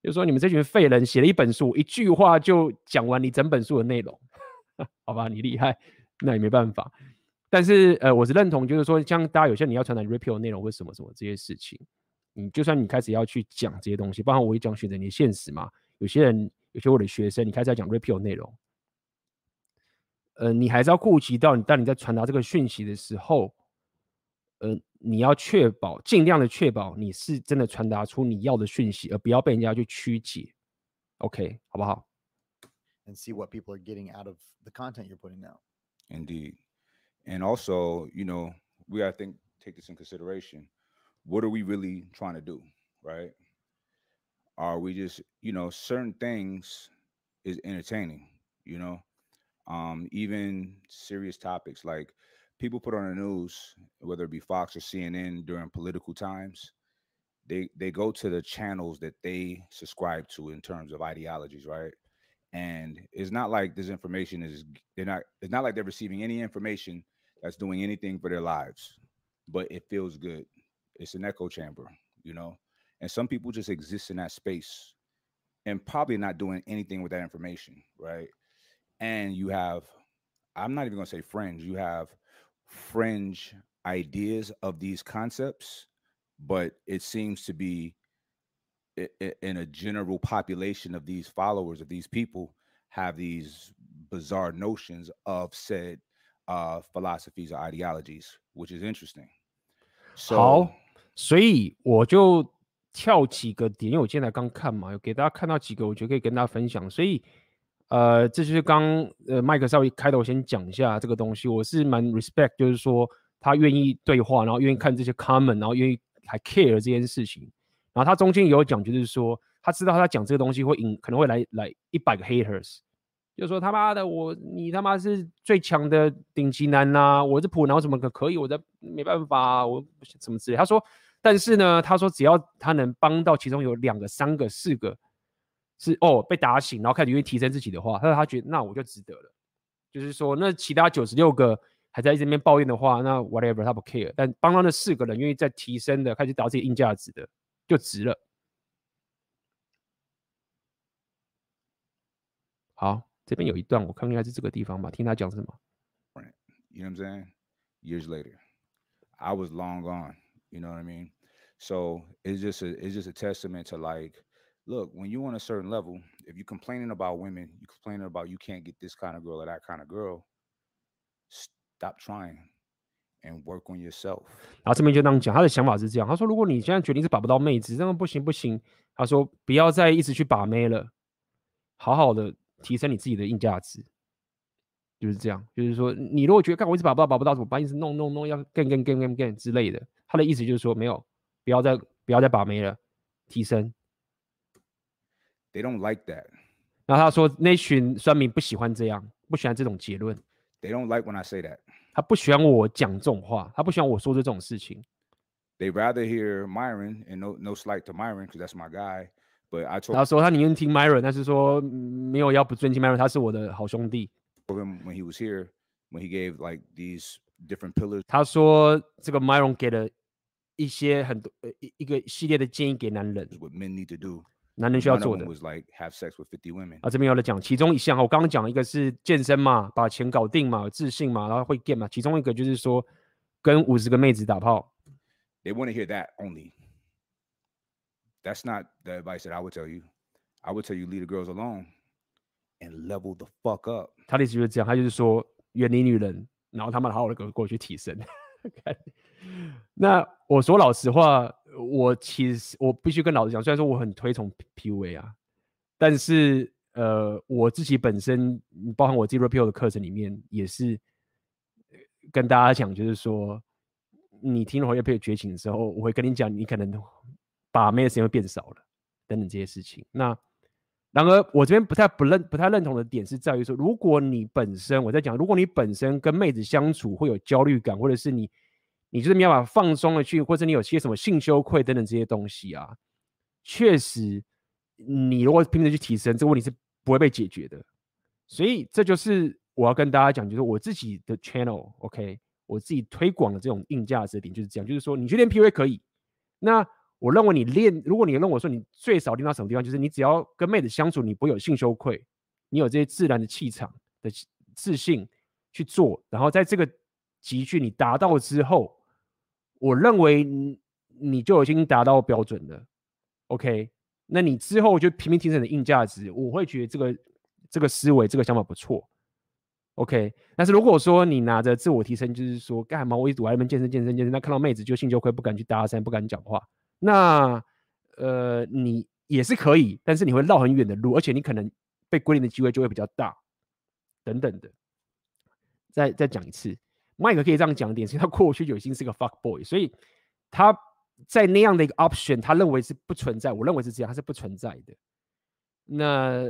就说，你们这群废人写了一本书，一句话就讲完你整本书的内容，*laughs* 好吧，你厉害，那也没办法。但是，呃，我是认同，就是说，像大家有些你要传达 repeal 内容或什么什么这些事情，你就算你开始要去讲这些东西，包括我也讲选择你的现实嘛。有些人，有些我的学生，你开始要讲 repeal 内容，呃，你还是要顾及到你，当你在传达这个讯息的时候，呃。你要确保，尽量的确保你是真的传达出你要的讯息，而不要被人家去曲解。OK，好不好？And see what people are getting out of the content you're putting out. Indeed, and also, you know, we gotta think, take this in consideration. What are we really trying to do, right? Are we just, you know, certain things is entertaining, you know, um, even serious topics like people put on the news, whether it be Fox or CNN during political times, they they go to the channels that they subscribe to in terms of ideologies, right? And it's not like this information is they're not it's not like they're receiving any information that's doing anything for their lives, but it feels good. It's an echo chamber, you know. And some people just exist in that space and probably not doing anything with that information, right? And you have, I'm not even gonna say friends, you have fringe ideas of these concepts, but it seems to be in a general population of these followers of these people have these bizarre notions of said uh, philosophies or ideologies, which is interesting. So, 好，所以我就跳几个点，因为我今天才刚看嘛，有给大家看到几个，我觉得可以跟大家分享。所以。呃，这就是刚呃麦克稍微开头先讲一下这个东西，我是蛮 respect，就是说他愿意对话，然后愿意看这些 comment，然后愿意还 care 这件事情。 然后他中间有讲，就是说他知道他讲这个东西会引，可能会来来一百个 haters，就说他妈的我你他妈是最强的顶级男呐、我是普男怎么可可以，我这没办法、啊，我什么之类。他说，但是呢，他说只要他能帮到其中有两个、三个、四个。是哦，被打醒，然后开始愿意提升自己的话，他说他觉得那我就值得了。就是说，那其他九十六个还在这边抱怨的话，那 whatever 他不 care。但帮到那四个人愿意再提升的，开始找自己硬价值的，就值了。好，这边有一段，我看应该是这个地方吧，听他讲什么。You know what I'm saying? Years later, I was long gone. You know what I mean? So it's just a it's just a testament to like. look, when you're on a certain level, if you're complaining about women, you're complaining about you can't get this kind of girl or that kind of girl, stop trying And work on yourself. 然后这边就这样讲，他的想法是这样，他说，如果你现在决定是把不到妹子，这样不行不行。他说，不要再一直去把妹了，好好的提升你自己的硬价值，就是这样。就是说，你如果觉得，看我一直把不到，把不到，怎么办？一直弄弄弄，要 gain gain gain gain gain 之类的。他的意思就是说，没有，不要再不要再把妹了，提升。They don't like that. 然后他说，那群酸民不喜欢这样，不喜欢这种结论。They don't like when I say that. 他不喜欢我讲这种话，他不喜欢我说这种事情。They rather hear Myron and no no slight to Myron because that's my guy. But I told 他说他宁愿听 Myron，但是说没有要不尊敬 Myron，他是我的好兄弟。him when he was here, when he gave like these different pillars. 他说这个 Myron 给了一些很多呃一一个系列的建议给男人。What men need to do. 男人需要做的 was like have sex with 50 women. 啊，这边有的讲，其中一项我刚刚讲一个是健身嘛，把钱搞定嘛，自信嘛，然后会 game 嘛，其中一个就是说跟五十个妹子打炮，They want to hear that only. That's not the advice that I would tell you. I would tell you leave the girls alone and level the fuck up. 他的意思就是这样，他就是说远离女人，然后他们好好的给我过去提升。那我说老实话，我其实我必须跟老师讲，虽然说我很推崇 PUA 啊，但是呃，我自己本身，包含我自己 Repeal 的课程里面，也是跟大家讲，就是说，你听了 Repeal 觉醒的时候，我会跟你讲，你可能把妹的时间会变少了，等等这些事情。那然而，我这边不太不认不太认同的点是在于说，如果你本身我在讲，如果你本身跟妹子相处会有焦虑感，或者是你你就是没有办法放松的去，或者你有些什么性羞愧等等这些东西啊，确实，你如果拼命的去提升，这个问题是不会被解决的。所以这就是我要跟大家讲，就是我自己的 channel，OK，、我自己推广的这种硬价值点就是这样，就是说你去练 PUA 可以，那。我认为你练，如果你认为说你最少练到什么地方，就是你只要跟妹子相处，你不会有性羞愧，你有这些自然的气场的自信去做，然后在这个集训你达到之后，我认为你你就已经达到标准了。OK，那你之后就拼命提升的硬价值，我会觉得这个这个思维这个想法不错。OK，但是如果说你拿着自我提升，就是说干嘛我一直在那边健身健身健身，那看到妹子就性羞愧，不敢去搭讪，不敢讲话。那呃，你也是可以，但是你会绕很远的路，而且你可能被归零的机会就会比较大，等等的。再再讲一次，麦克可以这样讲点，是他过去就已经是个 fuck boy，所以他在那样的一个 option，他认为是不存在，我认为是这样，他是不存在的。那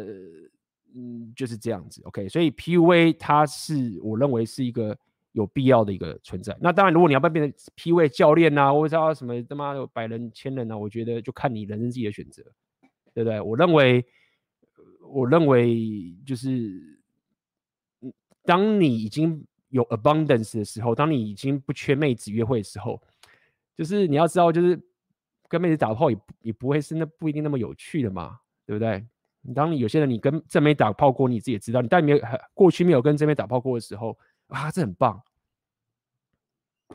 嗯，就是这样子，OK。所以 PUA 它是我认为是一个。有必要的一个存在。那当然，如果你要不要变成 PUA 教练啊，或者叫什么他妈的百人千人啊，我觉得就看你人生自己的选择，对不对？我认为，我认为就是，当你已经有 abundance 的时候，当你已经不缺妹子约会的时候，就是你要知道，就是跟妹子打炮也也不会是那不一定那么有趣的嘛，对不对？当你有些人你跟正妹打炮过，你自己也知道，你但没有过去没有跟正妹打炮过的时候。啊，这很棒！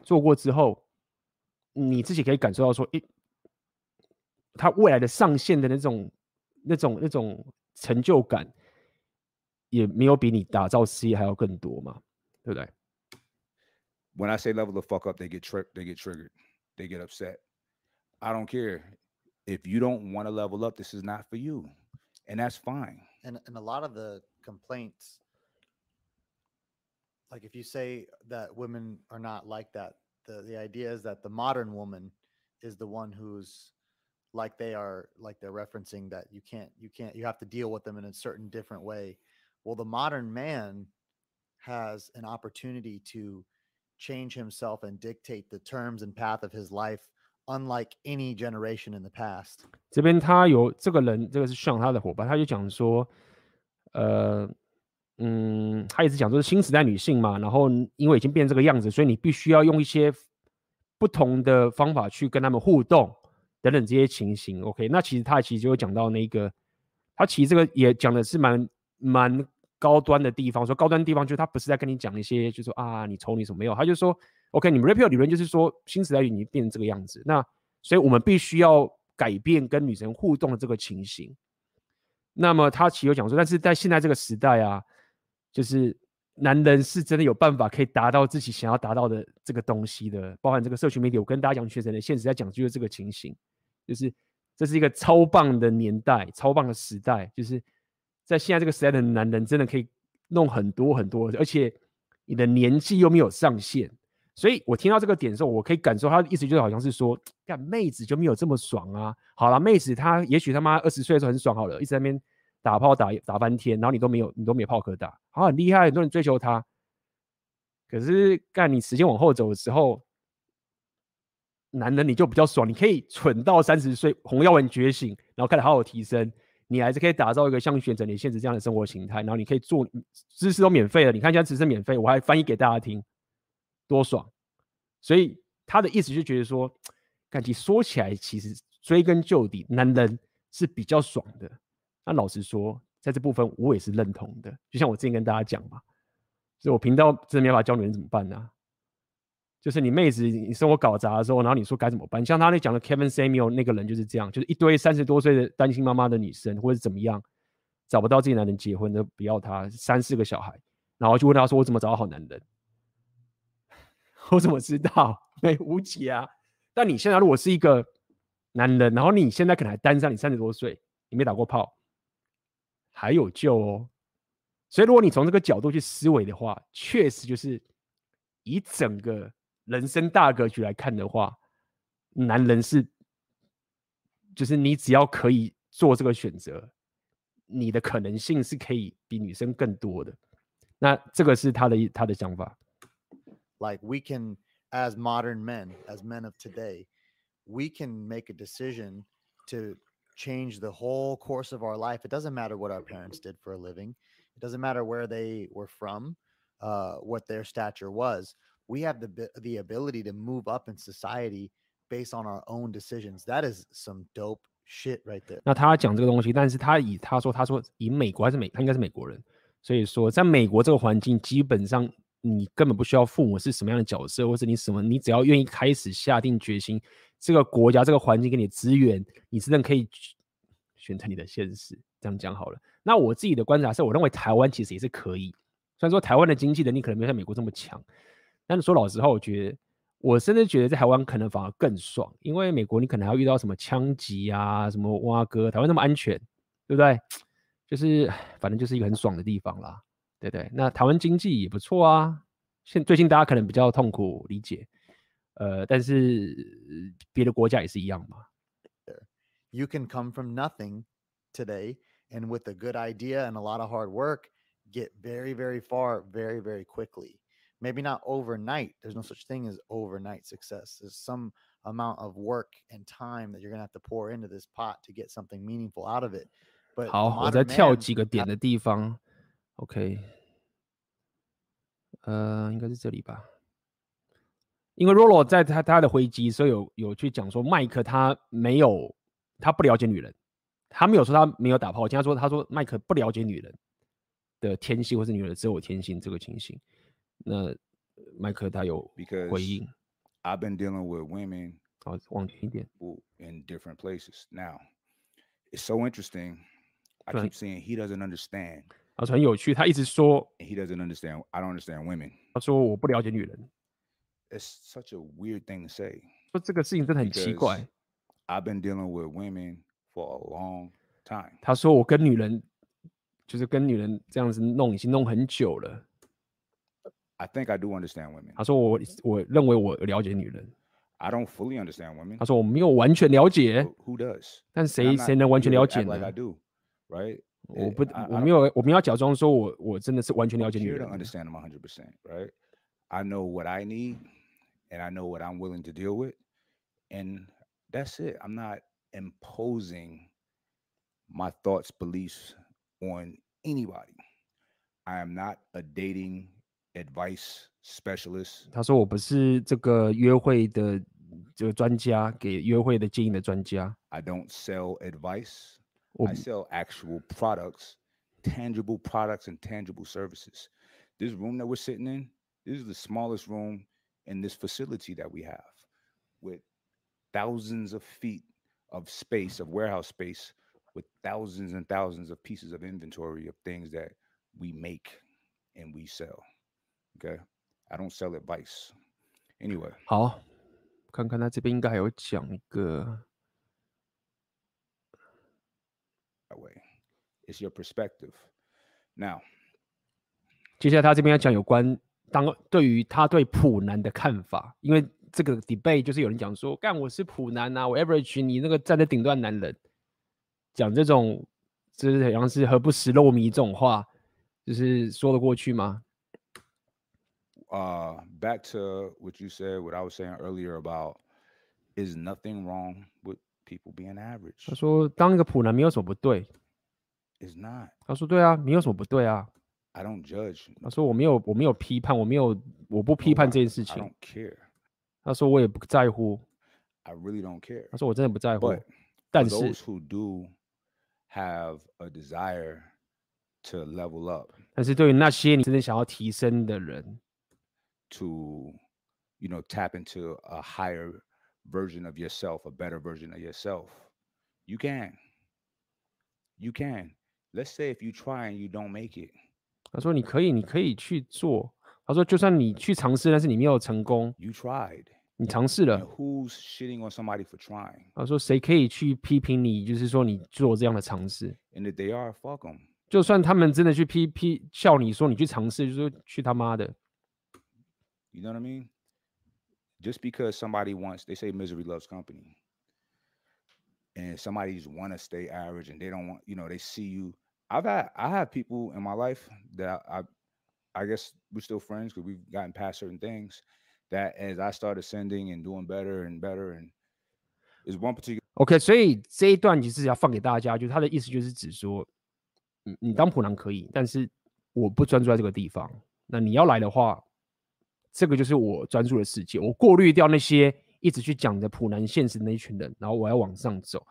做过之后，你自己可以感受到说，诶，他未来的上线的那种、那种、那种成就感，也没有比你打造事业还要更多嘛，They. When I say level the fuck up, they get tricked, they get triggered, they get upset. I don't care. If you don't want to level up, this is not for you. And that's fine. And and a lot of the complaints, like if you say that women are not like that, the, the idea is that the modern woman is the one who's like they are like they're referencing that you can't you can't you have to deal with them in a certain different way well the modern man has an opportunity to change himself and dictate the terms and path of his life unlike any generation in the past 这边他有这个人这个是像他的伙伴他就讲说呃嗯，他一直讲说是新时代女性嘛，然后因为已经变成这个样子，所以你必须要用一些不同的方法去跟他们互动等等这些情形。OK，那其实他其实就会讲到那个，他其实这个也讲的是蛮蛮 高端的地方。说高端地方就是他不是在跟你讲一些，就是说啊你丑你什么没有，他就说 OK，你们 Red Pill 理论就是说新时代已经变成这个样子，那所以我们必须要改变跟女生互动的这个情形。那么他其实有讲说，但是在现在这个时代啊。就是男人是真的有办法可以达到自己想要达到的这个东西的，包含这个社群媒体。我跟大家讲，全程的现实在讲就是这个情形，就是这是一个超棒的年代，超棒的时代。就是在现在这个时代的男人，真的可以弄很多很多，而且你的年纪又没有上限。所以我听到这个点的时候，我可以感受他的意思，就好像是说，干妹子就没有这么爽啊。好了，妹子她也许他妈二十岁的时候很爽，好了，一直在那边。打炮打打半天，然后你都没有，你都没有炮可打，好，很厉害，很多人追求她。可是干你时间往后走的时候，男人你就比较爽，你可以蠢到三十岁，红药丸觉醒，然后开始好好提升，你还是可以打造一个像选择你现实这样的生活形态，然后你可以做知识都免费的，你看现在知识免费，我还翻译给大家听，多爽。所以他的意思就觉得说，感情说起来其实追根究底，男人。是比较爽的。那老实说，在这部分我也是认同的。就像我之前跟大家讲嘛，所以我频道真的没法教女人怎么办呢、啊？就是你妹子你生活搞砸的时候，然后你说该怎么办？像他那讲的 Kevin Samuel 那个人就是这样，就是一堆三十多岁的单亲妈妈的女生，或者怎么样找不到自己男人结婚的，不要他三四个小孩，然后就问他说：“我怎么找到好男人？*laughs* 我怎么知道？*laughs* 没无解啊！”但你现在如果是一个男人，然后你现在可能还单身，你三十多岁，你没打过炮，还有救哦。所以如果你从这个角度去思维的话，确实就是以整个。人生大格局来看的话，男人是，就是你只要可以做这个选择，你的可能性是可以比女生更多的。那这个是他的他的想法。Like we can, as modern men, as men of today, we can make a decision to change the whole course of our life. It doesn't matter what our parents did for a living. It doesn't matter where they were from, uh, what their stature was. We have the the ability to move up in society based on our own decisions. That is some dope shit right there. 那他讲这个东西，但是他以他说他说以美国还是美，他应该是美国人，所以说在美国这个环境，基本上你根本不需要父母是什么样的角色，或是你什么，你只要愿意开始下定决心，这个国家这个环境给你资源，你真的可以选择你的现实。这样讲好了。那我自己的观察是，我认为台湾其实也是可以，虽然说台湾的经济能力可能没有像美国这么强。但是说老实话，我觉得我甚至觉得在台湾可能反而更爽，因为美国你可能还要遇到什么枪击啊、什么挖哥，台湾那么安全，对不对？就是反正就是一个很爽的地方啦，对不对？那台湾经济也不错啊，现最近大家可能比较痛苦理解，呃，但是别的国家也是一样嘛。You can come from nothing today, and with a good idea and a lot of hard work, get very, very far, very, very quickly. maybe not overnight. There's no such thing as overnight success. There's some amount of work and time that you're gonna have to pour into this pot to get something meaningful out of it. But 好，我再跳几个点的地方。OK，呃，应该是这里吧。因为 Rolo 在他他的回击，所以有有去讲说，麦克他没有，他不了解女人，他没有说他没有打炮。我听他说，他说麦克不了解女人的天性，或是女人只有天性这个情形。 那麦克他有回应。I've been dealing with women 好，往前一点 in different places. Now, it's so interesting. I keep saying he doesn't understand. 他说很有趣，他一直说 he doesn't understand. I don't understand women. 他说我不了解女人。It's such a weird thing to say. 说这个事情真的很奇怪。I've been dealing with women for a long time. 他说我跟女人就是跟女人这样子弄，已经弄很久了。 I think I do understand women. 他说我我认为我了解女人。I don't fully understand women. 他说我没有完全了解。Who does? 但谁谁能完全了解呢 like I do, right? 我不我没有我没有假装说我我真的是完全了解女人。I don't understand them 100%, right? I know what I need, and I know what I'm willing to deal with, and that's it. I'm not imposing my thoughts, beliefs on anybody. I am not a dating advice specialist，他说我不是这个约会的这个专家，给约会的建议的专家。I don't sell advice. I sell actual products, tangible products and tangible services. This room that we're sitting in, this is the smallest room in this facility that we have, with thousands of feet of space, of warehouse space, with thousands and thousands of pieces of inventory of things that we make and we sell. Okay, I don't sell advice. Anyway，好，看看他这边应该还有讲一个。That way, it's your perspective. Now，接下来他这边要讲有关当对于他对普男的看法，因为这个 debate 就是有人讲说，干我是普男啊，我 average 你那个站在顶端男人，讲这种就是好像是何不食肉糜这种话，就是说得过去吗 ？uh back to what you said, what I was saying earlier about is nothing wrong with people being average. 他说当一个普男没有什么不对。It's not. 他说对啊，没有什么不对啊。I don't judge. 他说我没有我没有批判，我没有我不批判这件事情。I don't care. 他说我也不在乎。I really don't care. 他说我真的不在乎。But 但是 those who do have a desire to level up, 但是对于那些你真的想要提升的人， to you know tap into a higher version of yourself, a better version of yourself, you can. You can. Let's say if you try and you don't make it, 他说你可以，你可以去做。他说就算你去尝试，但是你没有成功， you tried. 你尝试了 And。who's shitting on somebody for trying? 他说谁可以去批评你？就是说你做这样的尝试， And if they are, fuck them. 就算他们真的去批批笑你说你去尝试，就说去他妈的。 You know what I mean? Just because somebody wants, they say misery loves company. And somebody's want to stay average and they don't want, you know, they see you. I've had, I have people in my life that I, I guess we're still friends because we've gotten past certain things. That as I started sending and doing better and better, and is one particular OK，所以这一段其实要放给大家，就是他的意思就是指说，你你当普男可以，但是我不专注在这个地方。那你要来的话， 这个就是我专注的世界，我过滤掉那些一直去讲的普南现实的那一群人，然后我要往上走。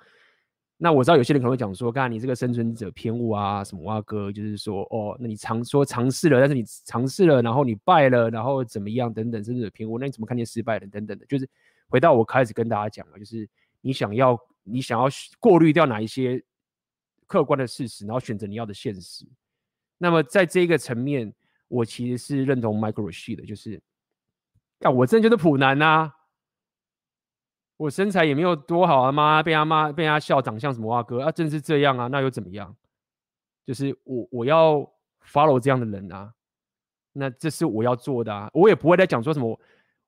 那我知道有些人可能会讲说，刚才你这个生存者偏误啊，什么哇哥，就是说，哦，那你尝说尝试了，但是你尝试了，然后你败了，然后怎么样等等，生存者偏误，那你怎么看见失败的等等的？就是回到我开始跟大家讲了，就是你想要你想要过滤掉哪一些客观的事实，然后选择你要的现实。那么在这个层面，我其实是认同 Michael Rashid 的，就是，啊，我真的就是普男呐。我身材也没有多好啊，妈被他妈被他笑长相什么哇哥啊，真是这样啊，那又怎么样？就是我我要 follow 这样的人啊，那这是我要做的啊，我也不会再讲说什么，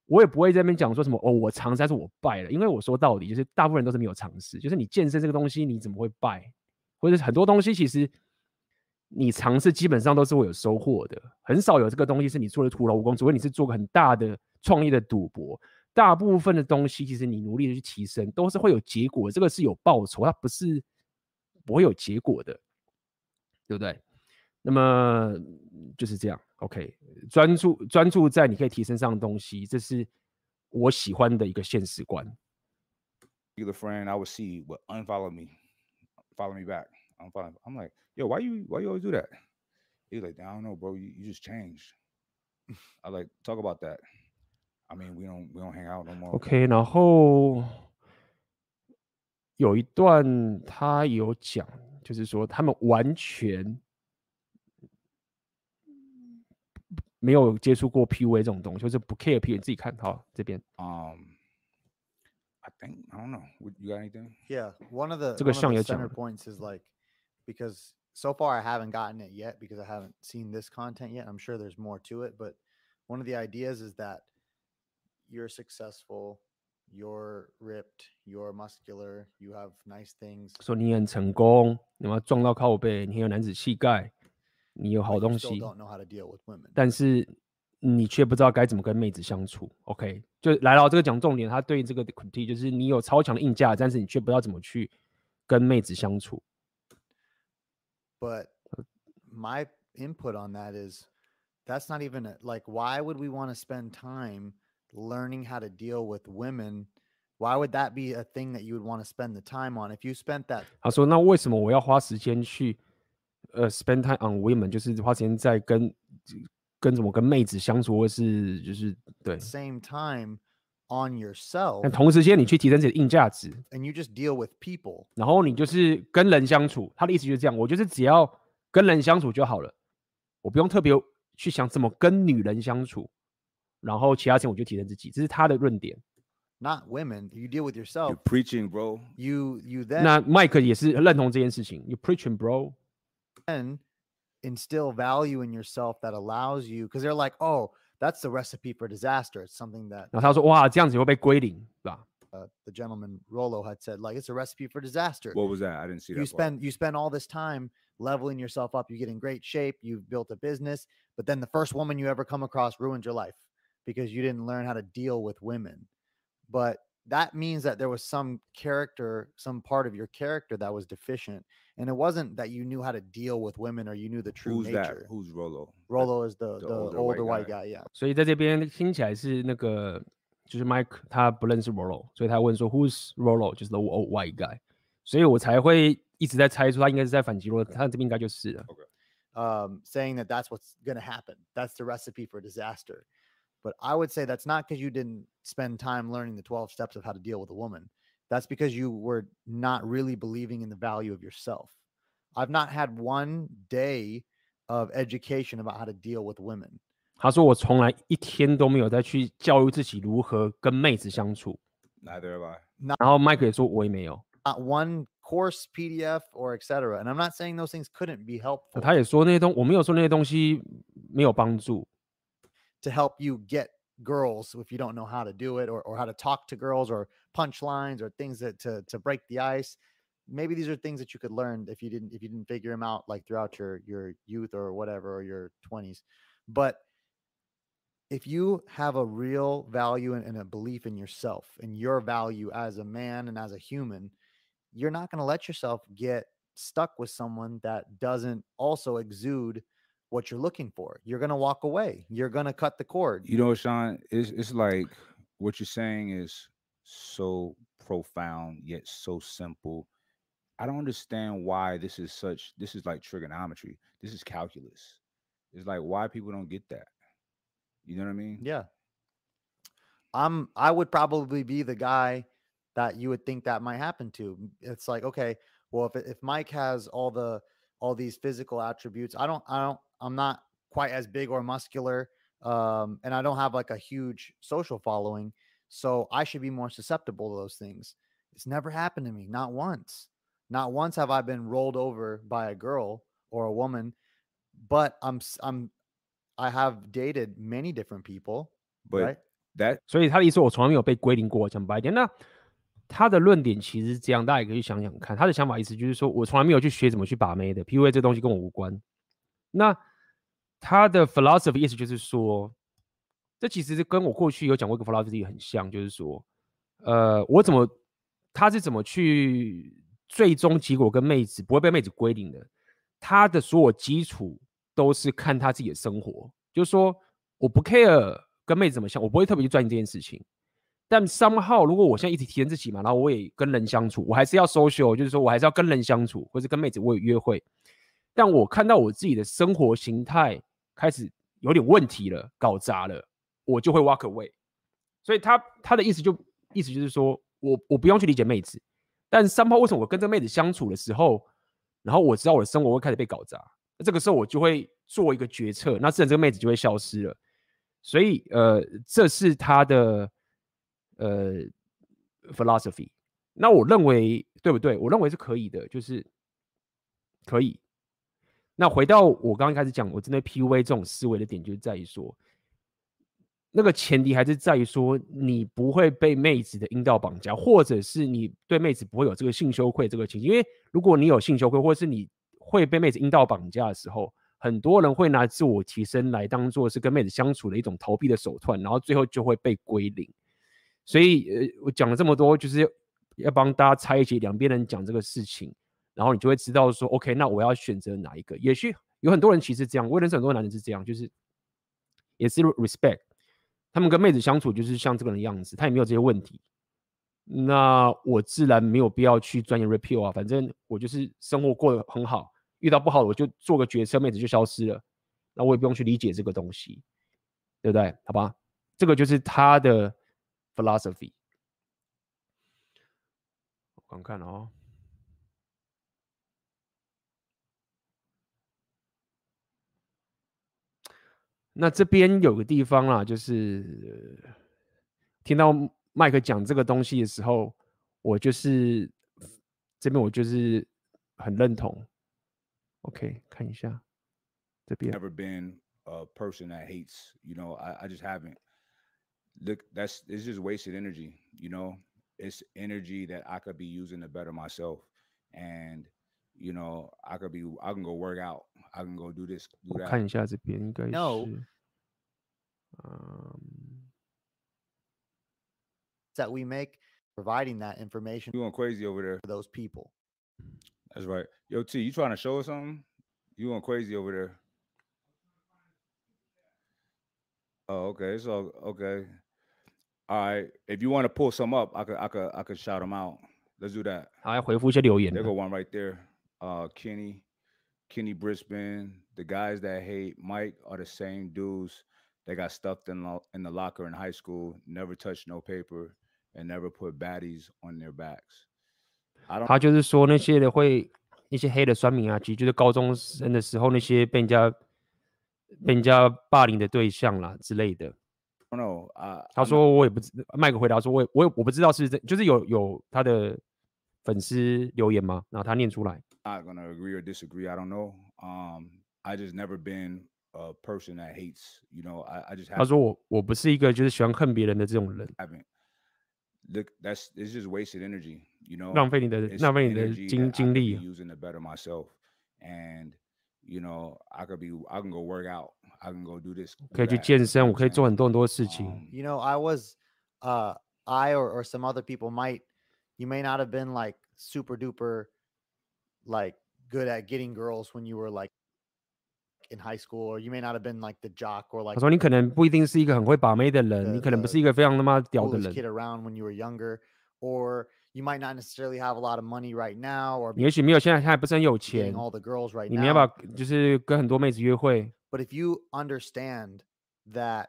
我也不会在那边讲说什么哦，我尝试还是我败了，因为我说到底就是大部分人都是没有尝试，就是你健身这个东西你怎么会败？或者很多东西其实你尝试基本上都是会有收获的，很少有这个东西是你做的徒劳无功，除非你是做个很大的创业的赌博。大部分的东西，其实你努力的去提升，都是会有结果。这个是有报酬，它不是不会有结果的，对不对？那么就是这样。OK，专注专注在你可以提升上的东西，这是我喜欢的一个现实观。Your friend I would see would unfollow me, follow me back. I'm following. I'm like, yo, why you why you always do that? He's like, I don't know, bro. You, you just changed. I like talk about that. I mean, we don't we don't hang out no more. OK，然后有一段他有讲，就是说他们完全没有接触过 PUA 这种东西，就是不 care PUA。你自己看，好这边。 Um, I think I don't know. What- You got anything? Yeah, one of the, 这个 one of 像 the 也讲 center 了 points is like because so far I haven't gotten it yet because I haven't seen this content yet. I'm sure there's more to it, but one of the ideas is that you're successful, you're ripped, you're muscular, you have nice things. 说你很成功，你要撞到靠背，你很有男子气概，你有好 but you 东 still 西， don't know how to deal with women. 但是你却不知道该怎么跟妹子相处。OK，就来了，这个讲重点，他对这个 critique 就是你有超强的硬架，但是你却不知道怎么去跟妹子相处。 But my input on that is that's not even a, like why would we want to spend time learning how to deal with women? Why would that be a thing that you would want to spend the time on? If you spent that 他说：“那为什么我要花时间去呃 spend time on women，就是花时间在跟跟怎么跟妹子相处，或是就是对。same time on yourself 但同时间你去提升自己的硬价值，and you just deal with people. 然后你就是跟人相处。他的意思就是这样，我就是只要跟人相处就好了，我不用特别去想怎么跟女人相处，然后其他事情我就提升自己。这是他的论点。 Not women. You deal with You're yourself. preaching, bro. You you then 那 Mike 也是认同这件事情。You preaching, bro。 then instill value in yourself that allows you because they're like, oh, that's the recipe for disaster. It's something that 然后他说：哇，这样子会被归零，对吧？ uh, the gentleman Rolo had said, like it's a recipe for disaster. What was that? I didn't see that. you part. spend you spend all this time leveling yourself up. You get in great shape. You've built a business, but then the first woman you ever come across ruined your life because you didn't learn how to deal with women. But that means that there was some character, some part of your character that was deficient, and it wasn't that you knew how to deal with women or you knew the true Who's that? nature. Who's Rolo? That- Rolo is the the the, older older, white white, guy. guy. Yeah. 所以在这边听起来是那个，就是 Mike 他不认识 Rolo，所以他问说 Who's Rolo？就是 the old white guy，所以我才会 一直在猜出他应该是在反击洛特，他这边应该就是了。 um, saying that that's what's going to happen. That's the recipe for disaster. But I would say that's not because you didn't spend time learning the 12 steps of how to deal with a woman. That's because you were not really believing in the value of yourself. I've not had one day of education about how to deal with women. 他说我从来一天都没有再去教育自己如何跟妹子相处。 Neither have I. 然后 Mike 也说我也没有。 Not one course, PDF, or etc. And I'm not saying those things couldn't be helpful 他也说那些东，我没有说那些东西没有帮助。 To help you get girls if you don't know how to do it or, or how to talk to girls or punchlines or things that to, to break the ice. Maybe these are things that you could learn if you didn't if you didn't figure them out like throughout your your youth or whatever or your 20s. But if you have a real value and, and a belief in yourself and your value as a man and as a human, you're not going to let yourself get stuck with someone that doesn't also exude what you're looking for. You're going to walk away. You're going to cut the cord. You know, Sean, it's it's like what you're saying is so profound yet so simple. I don't understand why this is such this is like trigonometry. This is calculus. It's like why people don't get that. You know what I mean? Yeah. I'm I would probably be the guy that you would think that might happen to. It's like, okay, well if if Mike has all the all these physical attributes, I don't I don't I'm not quite as big or muscular um and I don't have like a huge social following, so I should be more susceptible to those things. It's never happened to me, not once. Not once have I been rolled over by a girl or a woman, but I'm s- I'm I have dated many different people, But right? that 所以他的意思，我从来没有被归零过。讲白一点，那他的论点其实是这样，大家也可以去想想看。他的想法意思就是说，我从来没有去学怎么去把妹的，PUA 这东西跟我无关。 那他的 philosophy 意思就是说，这其实是跟我过去有讲过一个 philosophy 很像，就是说，呃，我怎么他是怎么去最终结果跟妹子不会被妹子归零的，他的所有基础都是看他自己的生活，就是说我不 care 跟妹子怎么想，我不会特别去钻研这件事情。但 somehow 如果我现在一直提升自己嘛，然后我也跟人相处，我还是要 social，就是说我还是要跟人相处，或者跟妹子我也约会。但我看到我自己的生活形态开始有点问题了，搞砸了，我就会 walk away。所以他他的意思就意思就是说我我不用去理解妹子，但三炮为什么我跟这妹子相处的时候，然后我知道我的生活会开始被搞砸，那这个时候我就会做一个决策，那自然这个妹子就会消失了。所以呃，这是他的呃 philosophy。那我认为对不对？我认为是可以的，就是可以。那回到我刚刚开始讲，我针对 PUA 这种思维的点，就在于说，那个前提还是在于说，你不会被妹子的阴道绑架，或者是你对妹子不会有这个性羞愧这个情绪。因为如果你有性羞愧，或者是你会被妹子阴道绑架的时候，很多人会拿自我提升来当做是跟妹子相处的一种逃避的手段，然后最后就会被归零。所以，呃，我讲了这么多，就是要帮大家拆解两边人讲这个事情，然后你就会知道说，OK，那我要选择哪一个？也许有很多人其实这样，我认识很多男人是这样，就是也是 respect，他们跟妹子相处就是像这个人的样子，他也没有这些问题。那我自然没有必要去钻研 repeal 啊，反正我就是生活过得很好。遇到不好的我就做个决策，妹子就消失了，那我也不用去理解这个东西，对不对？好吧，这个就是他的 philosophy。我看看哦，那这边有个地方啦，就是听到麦克讲这个东西的时候，我就是这边我就是很认同。OK，看一下这边。never been a person that hates. You know, I, I just haven't. Look, that's it's just wasted energy. You know, it's energy that I could be using to better myself, and you know, I could be. I can go work out. I can go do this, do 我 that. 看一下这边应该是 No 嗯， that we make providing that information You going crazy over there? for those people. That's right. Yo, T, you trying to show us something? You going crazy over there? Oh, okay. So okay. All right. If you want to pull some up, I could I could I could shout them out. let's do that. 好，来回复一些留言 There 了 go one right there. Uh, Kenny, Kenny Brisbane. The guys that hate Mike are the same dudes that got stuffed in lo- in the locker in high school, never touched no paper, and never put baddies on their backs. I don't. 他就是说那些的会那些黑的酸民啊，其实就是高中生的时候那些被人家被人家霸凌的对象啦之类的。 I don't know. Uh, 他说我也不知，麦克回答说我也我也我不知道是真，就是有有他的粉丝留言嘛，然后他念出来。 I'm not gonna agree or disagree. I don't know. Um, I just never been a person that hates. You know, I, I just 他 haven't. 说我我不是一个就是喜欢恨别人的这种人， haven't. Look, that's it's just wasted energy. You know, 浪费你的 it's 浪费你的 energy 精 that I 精 could be 力。 using to better myself. And you know, I could be I can go work out. I can go do this. 可以 do 去 that, 健 you 身， know 我 what 可以 I'm 做 saying? 很多很多事情。 Um, You know, I was, uh, I or, or some other people might, you may not have been like super duper, like good at getting girls when you were like in high school, or you may not have been like the jock or 他 like 说你可能不一定是一个很会把妹的人，你的可能不的是一个非常他妈屌的 coolest 人， kid around when you were younger, or you might not necessarily have a lot of money right now, or 你也许没有现在现在不是很有 getting 钱， all the girls right 你没办 now. 法就是跟很多妹子约会。 But if you understand that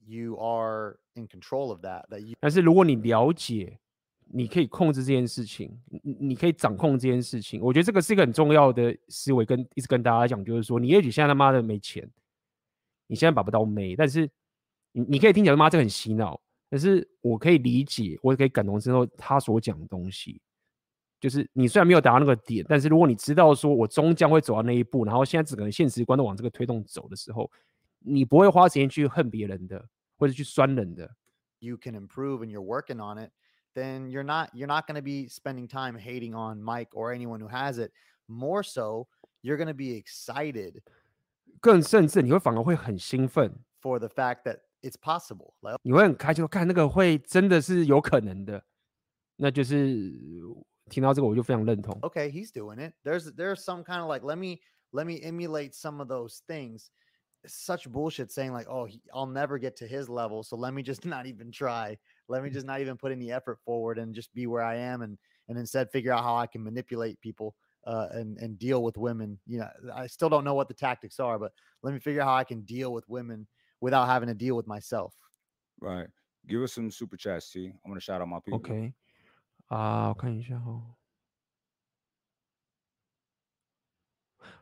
you are in control of that, that you 但是如果你了解， 你可以控制这件事情，你你可以掌控这件事情，我觉得这个是一个很重要的思维，跟一直跟大家讲，就是说，你也许现在他妈的没钱，你现在把不到妹，但是你你可以听起来他妈这很洗脑，但是我可以理解，我也可以感同身受他所讲的东西。就是你虽然没有达到那个点，但是如果你知道说我终将会走到那一步，然后现在整个现实观都往这个推动走的时候，你不会花时间去恨别人的，或者去酸人的。you can improve and you're working on it, then you're not you're not going to be spending time hating on Mike or anyone who has it. More so, you're going to be excited 更甚至你会反而会很兴奋， for the fact that it's possible. Like, 你会很开心，看那个会真的是有可能的。那就是听到这个我就非常认同。 okay, he's doing it. There's there's some kind of like let me let me emulate some of those things. Such bullshit saying like, oh, he, I'll never get to his level, so let me just not *laughs* even try. Let me just not even put any effort forward and just be where I am, and and instead figure out how I can manipulate people uh, and and deal with women. You know, I still don't know what the tactics are, but let me figure out how I can deal with women without having to deal with myself. right. Give us some super chats, T. I'm gonna shout out my people. OK，啊，我看一下哦。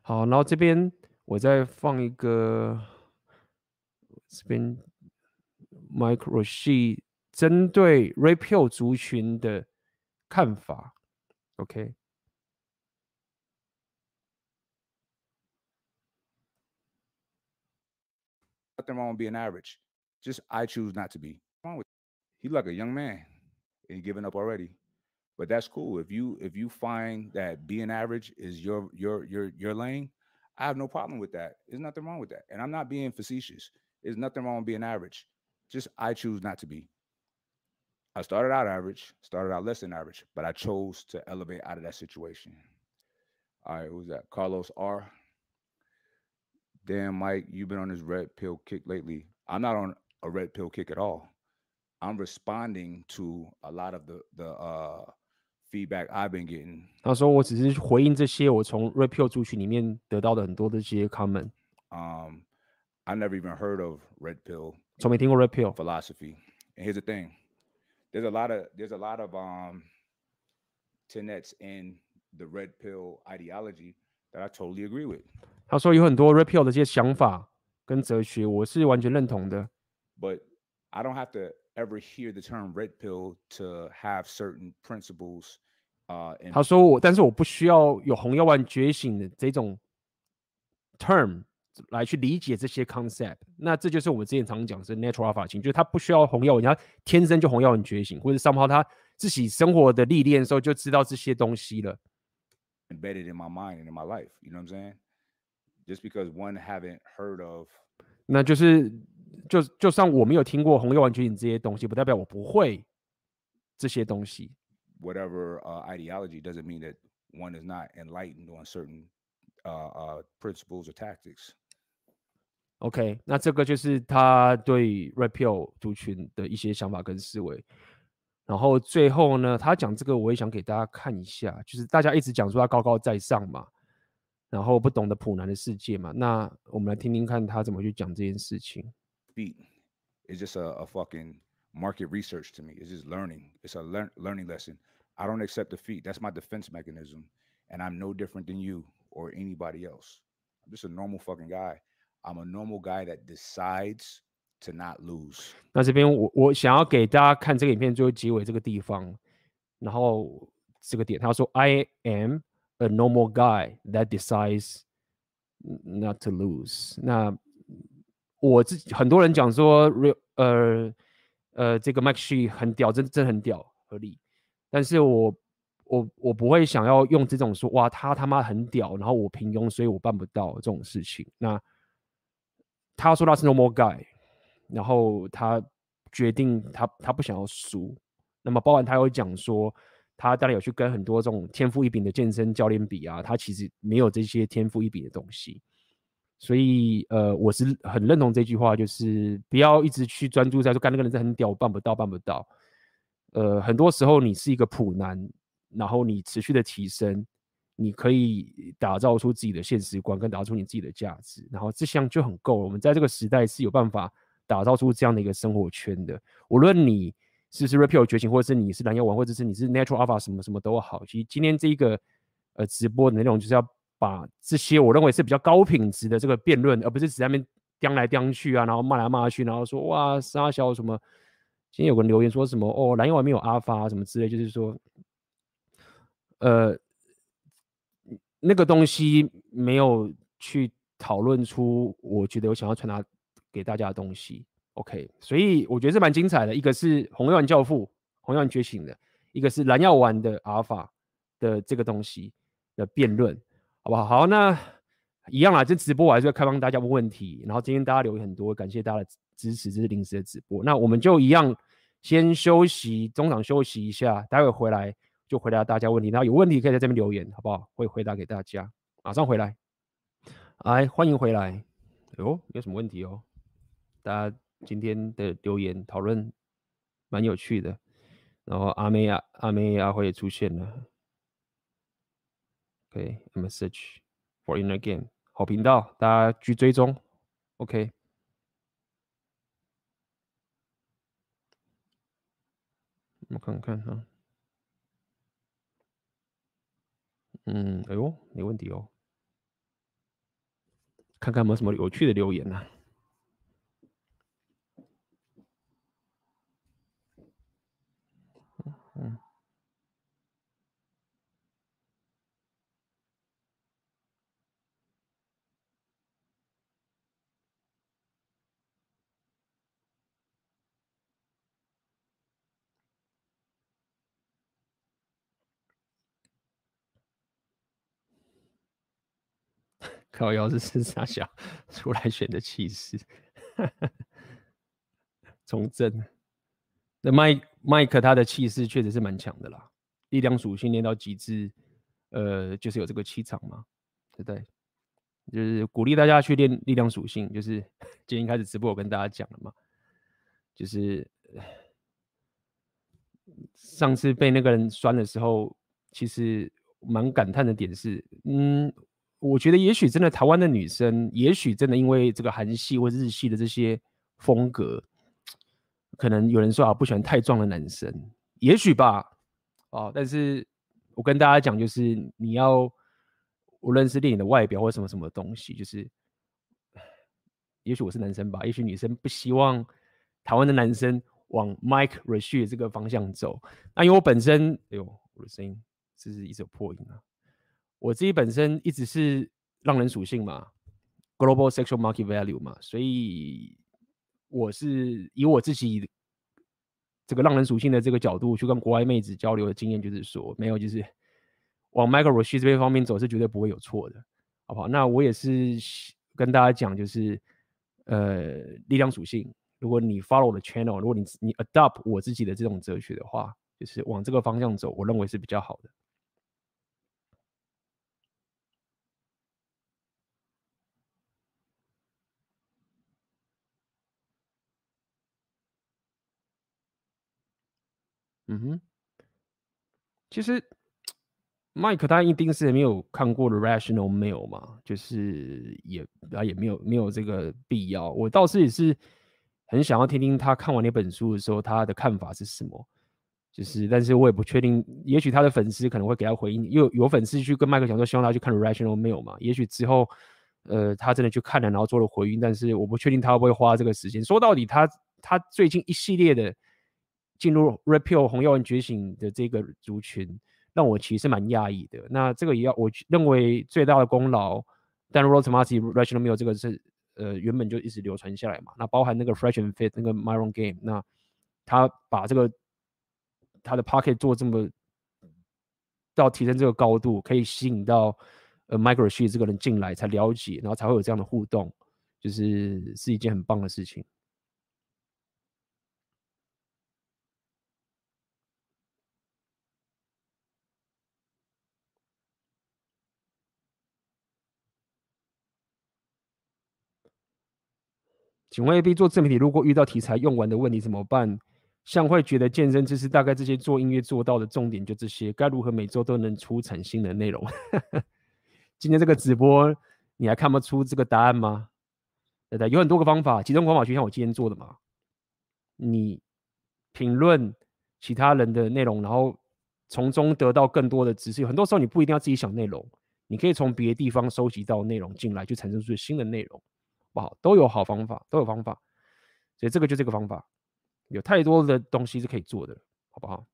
好，然后这边我再放一个，这边 Mike Roshi 针对 Rapio 族群的看法。OK， Nothing wrong with being average. Just I choose not to be. Wrong with he like a young man and he giving up already. But that's cool. If you if you find that being average is your your your your lane, I have no problem with that. There's nothing wrong with that. And I'm not being facetious. There's nothing wrong with being average. Just I choose not to be. I started out average, started out less than average, but I chose to elevate out of that situation. All right, who's that? Carlos R. Damn, Mike, you've been on this red pill kick lately. I'm not on a red pill kick at all. I'm responding to a lot of the the uh feedback I've been getting. 他说我只是回应这些我从 Rapio 族群里面得到的很多的这些 comment， Um, I never even heard of red pill 从没听过 Rapio。 philosophy. And here's the thing: there's a lot of there's a lot of um tenets in the red pill ideology that I totally agree with. 他说有很多 Rapio 的这些想法跟哲学，我是完全认同的。 but I don't have to ever hear the term red pill to have certain principles. Uh, and 他说我，但是我不需要有红药丸觉醒的这种 term 来去理解这些 concept。那这就是我们之前常讲的是 natural 法情，就是他不需要红药丸，他天生就红药丸觉醒，或者 somehow 他自己生活的历练的时候就知道这些东西了。embedded in my mind and in my life. You know what I'm saying? Just because one haven't heard of 那就是就就算我没有听过红药丸觉醒这些东西，不代表我不会这些东西。whatever uh, ideology doesn't mean that one is not enlightened on certain uh, uh, principles or tactics. OK，那这个就是他对 Rapio 族群的一些想法跟思维。 然后最后呢，他讲这个我也想给大家看一下，就是大家一直讲说他高高在上嘛，然后不懂得普男的世界嘛，那我们来听听看他怎么去讲这件事情。Feet is just a, a fucking market research to me. It's just learning. It's a learn, learning lesson. I don't accept defeat. That's my defense mechanism. And I'm no different than you or anybody else. I'm just a normal fucking guy. I'm a normal guy that decides to not lose。那这边我我想要给大家看这个影片最后结尾这个地方，然后这个点他说 I am a normal guy that decides not to lose。那我自己很多人讲说，real 呃呃这个 Mike Shi 很屌，真真很屌，合理。但是我我我不会想要用这种说哇他他妈很屌，然后我平庸，所以我办不到这种事情。那他说他是 No More guy。然后他决定他他不想要输，那么包含他有讲说，他当然有去跟很多这种天赋异禀的健身教练比啊，他其实没有这些天赋异禀的东西，所以呃，我是很认同这句话，就是不要一直去专注在说，干那个人是很屌，办不到，办不到。呃，很多时候你是一个普男，然后你持续的提升，你可以打造出自己的现实观，跟打造出你自己的价值，然后这项就很够了。我们在这个时代是有办法。打造出这样的一个生活圈的，无论你是不是 Red Pill 觉醒，或者是你是蓝药丸，或者是你是 Natural Alpha 什么什么都好。其实今天这一个呃直播的内容，就是要把这些我认为是比较高品质的这个辩论，而不是只在那边叼来叼去啊，然后骂来骂去，然后说哇杀小什么。今天有个留言说什么哦蓝药丸没有 Alpha 什么之类，就是说呃那个东西没有去讨论出我觉得我想要传达。给大家的东西，OK，所以我觉得是蛮精彩的。一个是红药丸教父，红药丸觉醒的；一个是蓝药丸的阿尔法的这个东西的辩论，好不好？好，那一样啦，这直播我还是会开放大家问问题。然后今天大家留言很多，感谢大家的支持，这是临时的直播。那我们就一样先休息，中场休息一下，待会回来就回答大家问题。然后有问题可以在这边留言，好不好？会回答给大家。马上回来，来，欢迎回来。哟，有什么问题哦？大家今天的留言讨论蛮有趣的，然后阿妹啊、阿妹呀会也出现了。OK，Message for inner game，好频道，大家去追踪。OK，我看看哈，嗯，哎呦，没问题哦，看看有没有什么有趣的留言呢、啊？嗯，靠腰是是啥小出来选的气势，从政。那麦麦克他的气势确实是蛮强的啦，力量属性练到极致，呃，就是有这个气场嘛，对不对？就是鼓励大家去练力量属性，就是 *laughs* 今天开始直播我跟大家讲了嘛，就是上次被那个人酸的时候，其实蛮感叹的点是，嗯，我觉得也许真的台湾的女生，也许真的因为这个韩系或日系的这些风格。可能有人说啊，不喜欢太壮的男生，也许吧，哦，但是我跟大家讲，就是你要无论是练你的外表或什么什么东西，就是，也许我是男生吧，也许女生不希望台湾的男生往 Mike Rashid 这个方向走。那因为我本身，哎呦，我的声音是不是一直有破音啊？我自己本身一直是浪人属性嘛，Global Sexual Market Value 嘛，所以。我是以我自己这个浪人属性的这个角度去跟国外妹子交流的经验，就是说没有，就是往 Michael Roche 这边方面走是绝对不会有错的，好不好？那我也是跟大家讲，就是呃力量属性，如果你 follow 我的 channel，如果你你 adopt 我自己的这种哲学的话，就是往这个方向走，我认为是比较好的。嗯哼，其实。麦克他一定是没有看过的 Rational Mail 嘛，就是也啊也没有没有这个必要。我倒是也是很想要听听他看完那本书的时候他的看法是什么。就是，但是我也不确定，也许他的粉丝可能会给他回应。有有粉丝去跟麦克讲说，希望他去看 Rational Mail 嘛。也许之后，呃，他真的去看了，然后做了回应。但是我不确定他会不会花这个时间。说到底，他他最近一系列的进入 Red Pill 红药丸觉醒的这个族群。让我其实蛮讶异的。那这个也要，我认为最大的功劳，但 Dan Rosmati Rational Male 这个是呃原本就一直流传下来嘛。那包含那个 Fresh and Fit 那个 Myron Game，那他把这个他的 Pocket 做这么到提升这个高度，可以吸引到呃 Microshy 这个人进来才了解，然后才会有这样的互动，就是是一件很棒的事情。请问 AB 做自媒体，如果遇到题材用完的问题怎么办？像会觉得健身知识大概这些做音乐做到的重点就这些，该如何每周都能出产新的内容？*laughs* 今天这个直播你还看不出这个答案吗？对对，有很多个方法，其中方法就像我今天做的嘛。你评论其他人的内容，然后从中得到更多的知识。很多时候你不一定要自己想内容，你可以从别的地方收集到内容进来，就产生出新的内容。不好，都有好方法，都有方法，所以这个就这个方法，有太多的东西是可以做的，好不好？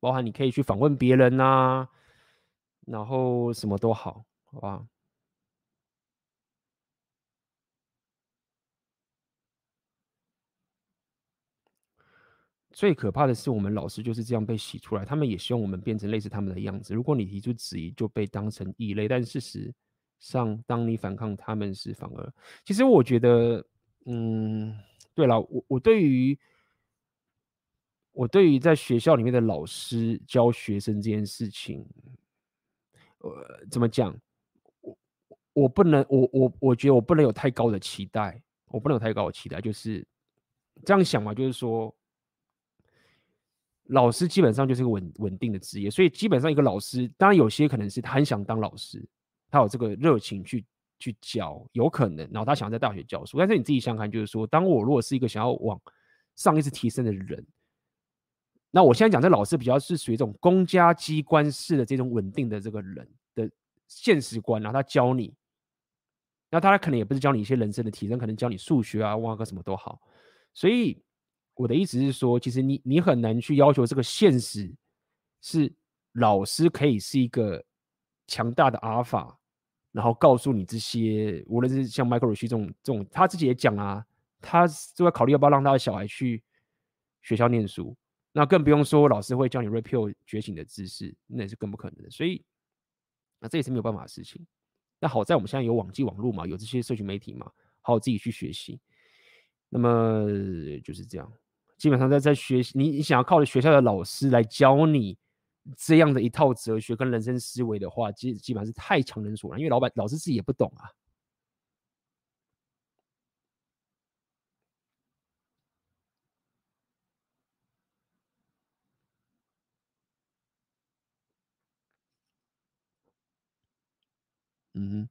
包含你可以去访问别人呐、啊，然后什么都好，好吧？最可怕的是，我们老师就是这样被洗出来，他们也希望我们变成类似他们的样子。如果你提出质疑，就被当成异类，但事实。上，当你反抗他们时，反而其实我觉得，嗯，对了，我我对于我对于在学校里面的老师教学生这件事情，呃，怎么讲？我我不能，我我我觉得我不能有太高的期待，我不能有太高的期待，就是这样想嘛，就是说，老师基本上就是个稳稳定的职业，所以基本上一个老师，当然有些可能是他很想当老师。他有这个热情去去教，有可能，然后他想要在大学教书。但是你自己想看，就是说，当我如果是一个想要往上一次提升的人，那我现在讲这老师比较是属于这种公家机关式的这种稳定的这个人的现实观，然后他教你，那他可能也不是教你一些人生的提升，可能教你数学啊、挖个什么都好。所以我的意思是说，其实你你很难去要求这个现实是老师可以是一个。强大的阿尔法，然后告诉你这些，无论是像 Michael 这种这种，他自己也讲啊，他就在考虑要不要让他的小孩去学校念书，那更不用说老师会教你 repeal 觉醒的知识，那也是更不可能的。所以，那这也是没有办法的事情。那好在我们现在有网际网络嘛，有这些社群媒体嘛，好自己去学习。那么就是这样，基本上在在学习，你你想要靠着学校的老师来教你。这样的一套哲学跟人生思维的话，基基本上是太强人所难，因为老板老师自己也不懂啊。嗯。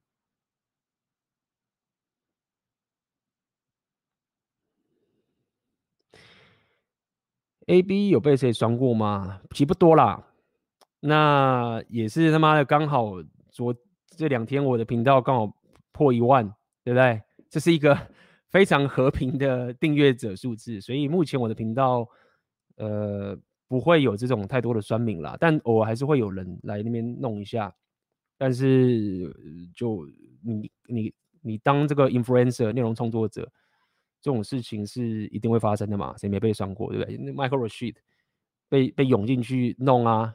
A B 有被谁酸过吗？其实不多啦。那也是他妈的刚好昨这两天我的频道刚好破一万，对不对？这是一个 *laughs* 非常和平的订阅者数字，所以目前我的频道呃不会有这种太多的酸民啦，但偶尔还是会有人来那边弄一下。但是就你你你当这个 influencer 内容创作者，这种事情是一定会发生的嘛？谁没被酸过，对不对？那 Michael Rashid 被被涌进去弄啊。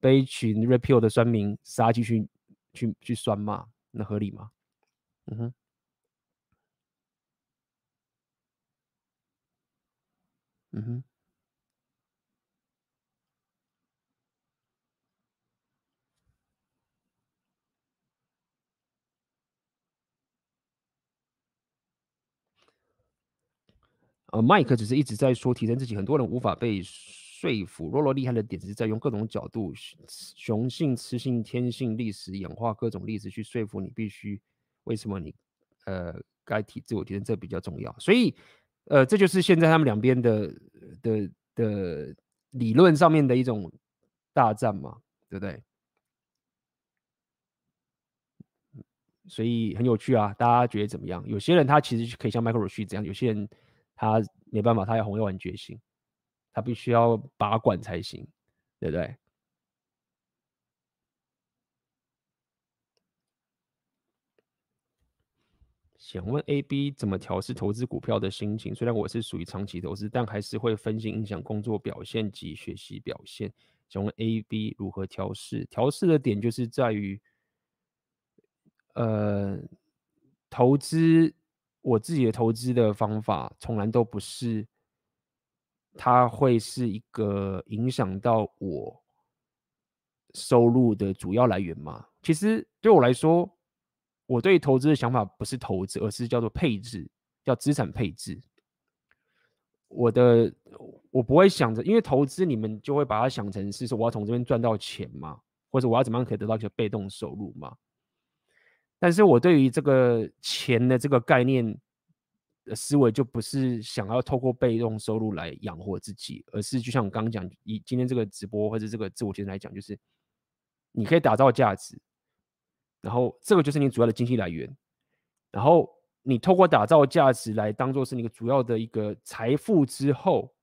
被一群 repeal 的酸民杀进去，去去酸骂，那合理吗？嗯哼，嗯哼。呃，麦克只是一直在说提升自己，很多人无法被说服。洛洛厉害的点是在用各种角度，雄性、雌性、天性、历史演化各种例子去说服你，必须为什么你呃该提自我提升，这比较重要。所以呃，这就是现在他们两边的的的理论上面的一种大战嘛，对不对？所以很有趣啊，大家觉得怎么样？有些人他其实可以像迈克尔鲁旭这样，有些人他没办法，他要红药丸觉醒，他必须要拔管才行，对不对？想问 AB 怎么调试投资股票的心情？虽然我是属于长期投资，但还是会分心影响工作表现及学习表现。想问 AB 如何调试？调试的点就是在于。呃，投资我自己的投资的方法，从来都不是，它会是一个影响到我收入的主要来源吗。其实对我来说，我对投资的想法不是投资，而是叫做配置，叫资产配置。我的我不会想着，因为投资你们就会把它想成是说我要从这边赚到钱嘛，或者我要怎么样可以得到一个被动收入嘛。但是我对于这个钱的这个概念思维，就不是想要透过被动收入来养活自己，而是就像我刚刚讲，以今天这个直播或者这个自我提升来讲，就是你可以打造价值，然后这个就是你主要的经济来源，然后你透过打造价值来当做是你个主要的一个财富之后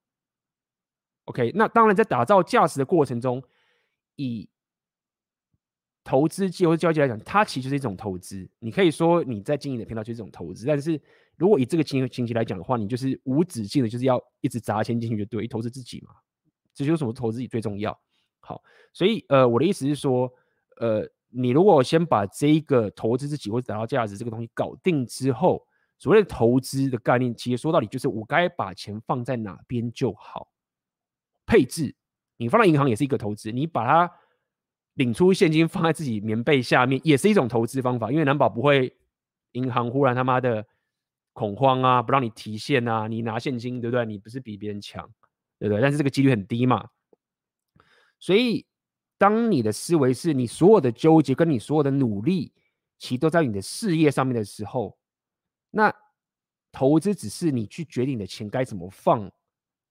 ，OK，那当然在打造价值的过程中，以投资界或者交易来讲，它其实是一种投资。你可以说你在经营的频道就是一种投资，但是如果以这个情情节来讲的话，你就是无止境的，就是要一直砸钱进去，就对，投资自己嘛。这就是什么投资自己最重要。好，所以呃，我的意思是说，呃，你如果先把这一个投资自己或者达到价值这个东西搞定之后，所谓的投资的概念，其实说到底就是我该把钱放在哪边就好。配置，你放在银行也是一个投资，你把它。领出现金放在自己棉被下面也是一种投资方法，因为难保不会银行忽然他妈的恐慌啊，不让你提现啊，你拿现金对不对？你不是比别人强对不对？但是这个几率很低嘛。所以当你的思维是你所有的纠结跟你所有的努力，其实都在你的事业上面的时候，那投资只是你去决定你的钱该怎么放。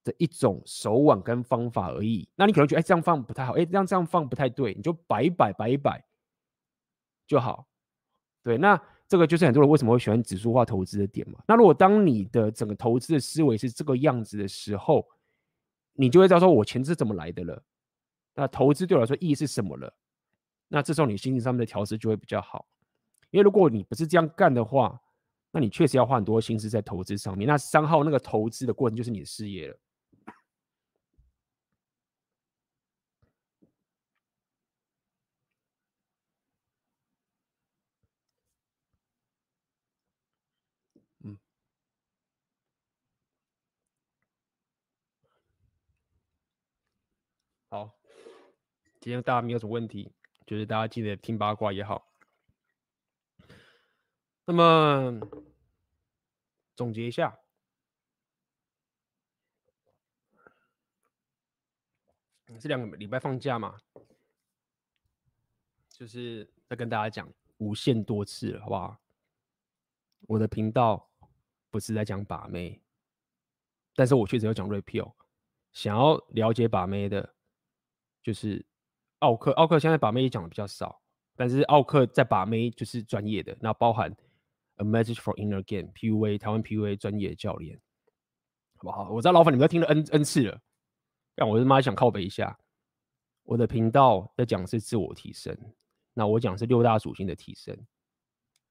的一种手腕跟方法而已。那你可能觉得，哎，这样放不太好，哎，这样这样放不太对，你就摆一摆，摆一摆就好。对，那这个就是很多人为什么会喜欢指数化投资的点嘛。那如果当你的整个投资的思维是这个样子的时候，你就会知道说，我钱是怎么来的了。那投资对我来说意义是什么了？那这时候你心情上面的调试就会比较好。因为如果你不是这样干的话，那你确实要花很多心思在投资上面。那三号那个投资的过程就是你的事业了。好，今天大家没有什么问题，就是大家记得听八卦也好。那么总结一下，这两个礼拜放假嘛，就是再跟大家讲无限多次，好不好？我的频道不是在讲把妹，但是我确实要讲 repeal，想要了解把妹的。就是奥克，奥克现在把妹也讲的比较少，但是奥克在把妹就是专业的，那包含 A Message for Inner Game PUA 台湾 PUA 专业教练，好不好？我知道老板你们都听了 N N 次了，但我他妈想靠北一下，我的频道在讲是自我提升，那我讲是六大属性的提升，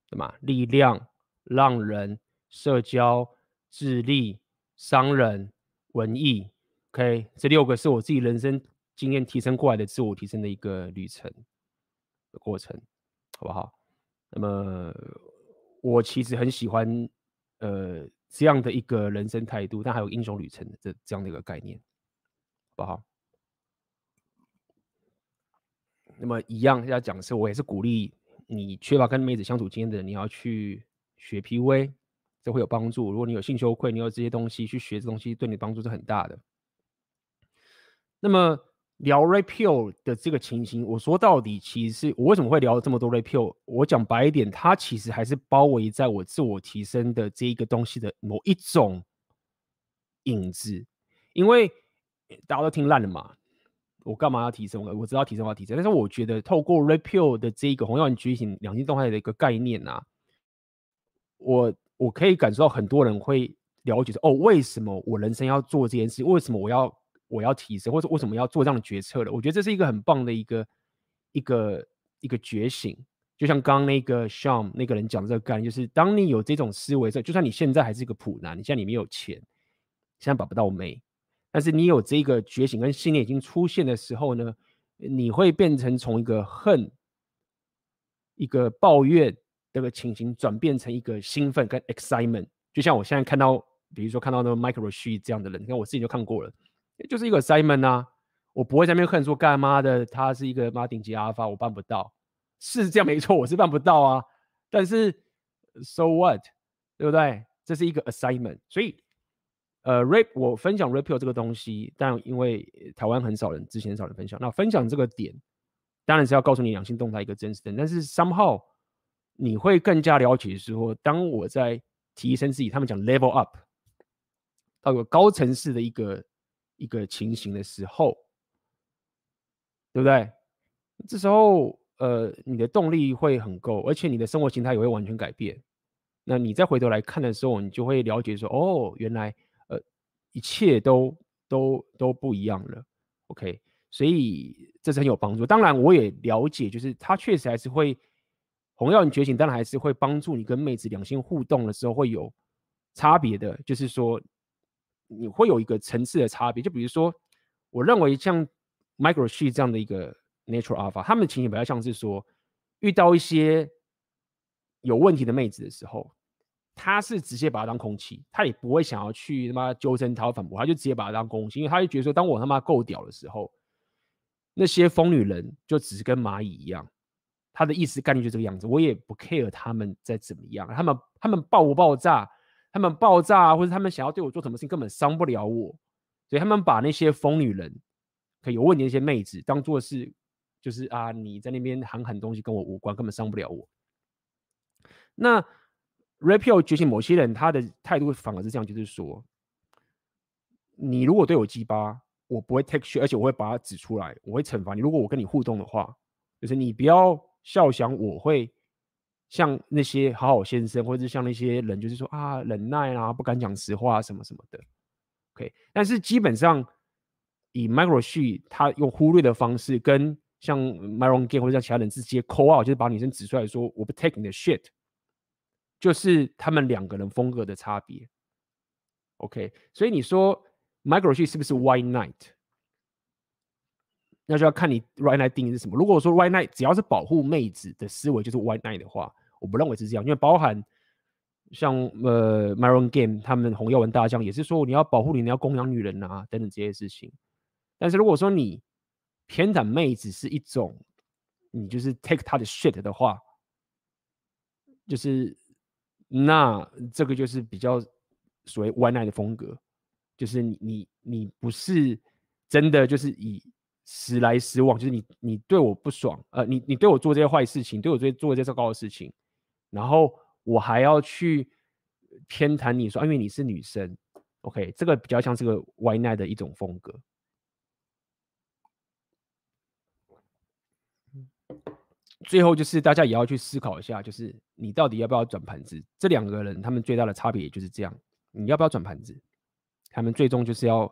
对吗？力量、浪人、社交、智力、商人、文艺，OK，这六个是我自己人生。经验提升过来的自我提升的一个旅程的过程，好不好？那么我其实很喜欢呃这样的一个人生态度，但还有英雄旅程的这这样的一个概念，好不好？那么一样要讲的是，我也是鼓励你缺乏跟妹子相处经验的人，你要去学 PUA，这会有帮助。如果你有性羞愧，你有这些东西去学这东西，对你帮助是很大的。那么聊 Repeal 的这个情形，我说到底，其实我为什么会聊这么多 Repeal？我讲白一点，它其实还是包围在我自我提升的这一个东西的某一种影子，因为大家都听烂了嘛。我干嘛要提升？我我知道提升，我要提升。但是我觉得透过 Repeal 的这一个红药丸觉醒两性动态的一个概念啊，我我可以感受到很多人会了解说，哦，为什么我人生要做这件事？为什么我要我要提升？或者为什么要做这样的决策了？我觉得这是一个很棒的一个一个一个觉醒。就像刚刚那个 Sean 那个人讲的这个概念，就是当你有这种思维，就算你现在还是一个普男，你现在你没有钱，现在把不到妹。但是你有这个觉醒跟信念已经出现的时候呢，你会变成从一个恨、一个抱怨这个情形，转变成一个兴奋跟 excitement。就像我现在看到，比如说看到那个 Mike Rashid 这样的人，你看我自己就看过了，就是一个 assignment 啊。我不会在那边恨说干妈的，他是一个妈顶级阿尔法，我办不到，是这样没错，我是办不到啊。但是 so what，对不对？这是一个 assignment 所以。呃，rap 我分享 rape 这个东西，但因为台湾很少人，之前很少人分享。那分享这个点，当然是要告诉你两性动态一个真实的。但是 somehow 你会更加了解说，当我在提升自己，他们讲 level up 到有高层次的一个一个情形的时候，对不对？这时候呃，你的动力会很够，而且你的生活形态也会完全改变。那你再回头来看的时候，你就会了解说，哦，原来。呃一切都都都不一样了，OK，所以这是很有帮助。当然，我也了解，就是它确实还是会红药你觉醒，当然还是会帮助你跟妹子两性互动的时候会有差别的。就是说，你会有一个层次的差别。就比如说，我认为像 Micro She 这样的一个 Natural Alpha，他们的情形比较像是说，遇到一些有问题的妹子的时候。他是直接把它当空气，他也不会想要去他妈纠正他、反驳，他就直接把它当空气，因为他就觉得说，当我他妈够屌的时候，那些疯女人就只是跟蚂蚁一样，他的意思概念就这个样子，我也不 care 他们在怎么样，他们他们爆不爆炸，他们爆炸啊或者他们想要对我做什么事情，根本伤不了我，所以他们把那些疯女人，可以有问题那些妹子当做是，就是啊你在那边喊喊东西跟我无关，根本伤不了我，那。rapio 觉醒，某些人他的态度反而是这样，就是说，你如果对我鸡巴，我不会 take shit，而且我会把它指出来，我会惩罚你。如果我跟你互动的话，就是你不要笑想我会像那些好好先生，或者是像那些人，就是说啊忍耐啊，不敢讲实话啊什么什么的。OK，但是基本上以 Microshe 他用忽略的方式，跟像 Myron Gay 或者像其他人直接 call out，就是把女生指出来说，我不 take 你的 shit。就是他们两个人风格的差别，OK，所以你说 Microshe 是不是 White Night？那就要看你 White Knight 定义是什么。如果说 White Knight 只要是保护妹子的思维就是 White Knight 的话，我不认为是这样，因为包含像呃 Myron Game 他们红药丸大将也是说你要保护你，你要供养女人啊等等这些事情。但是如果说你偏袒妹子是一种，你就是 take 他的 shit 的话，就是。那这个就是比较所谓 White night 的风格，就是你你你不是真的就是以时来时往，就是你你对我不爽，呃，你你对我做这些坏事情，对我做做这些糟糕的事情，然后我还要去偏袒你说，因为你是女生，OK，这个比较像是个 wifi 的一种风格。最后就是大家也要去思考一下，就是你到底要不要转盘子？这两个人他们最大的差别就是这样，你要不要转盘子？他们最终就是要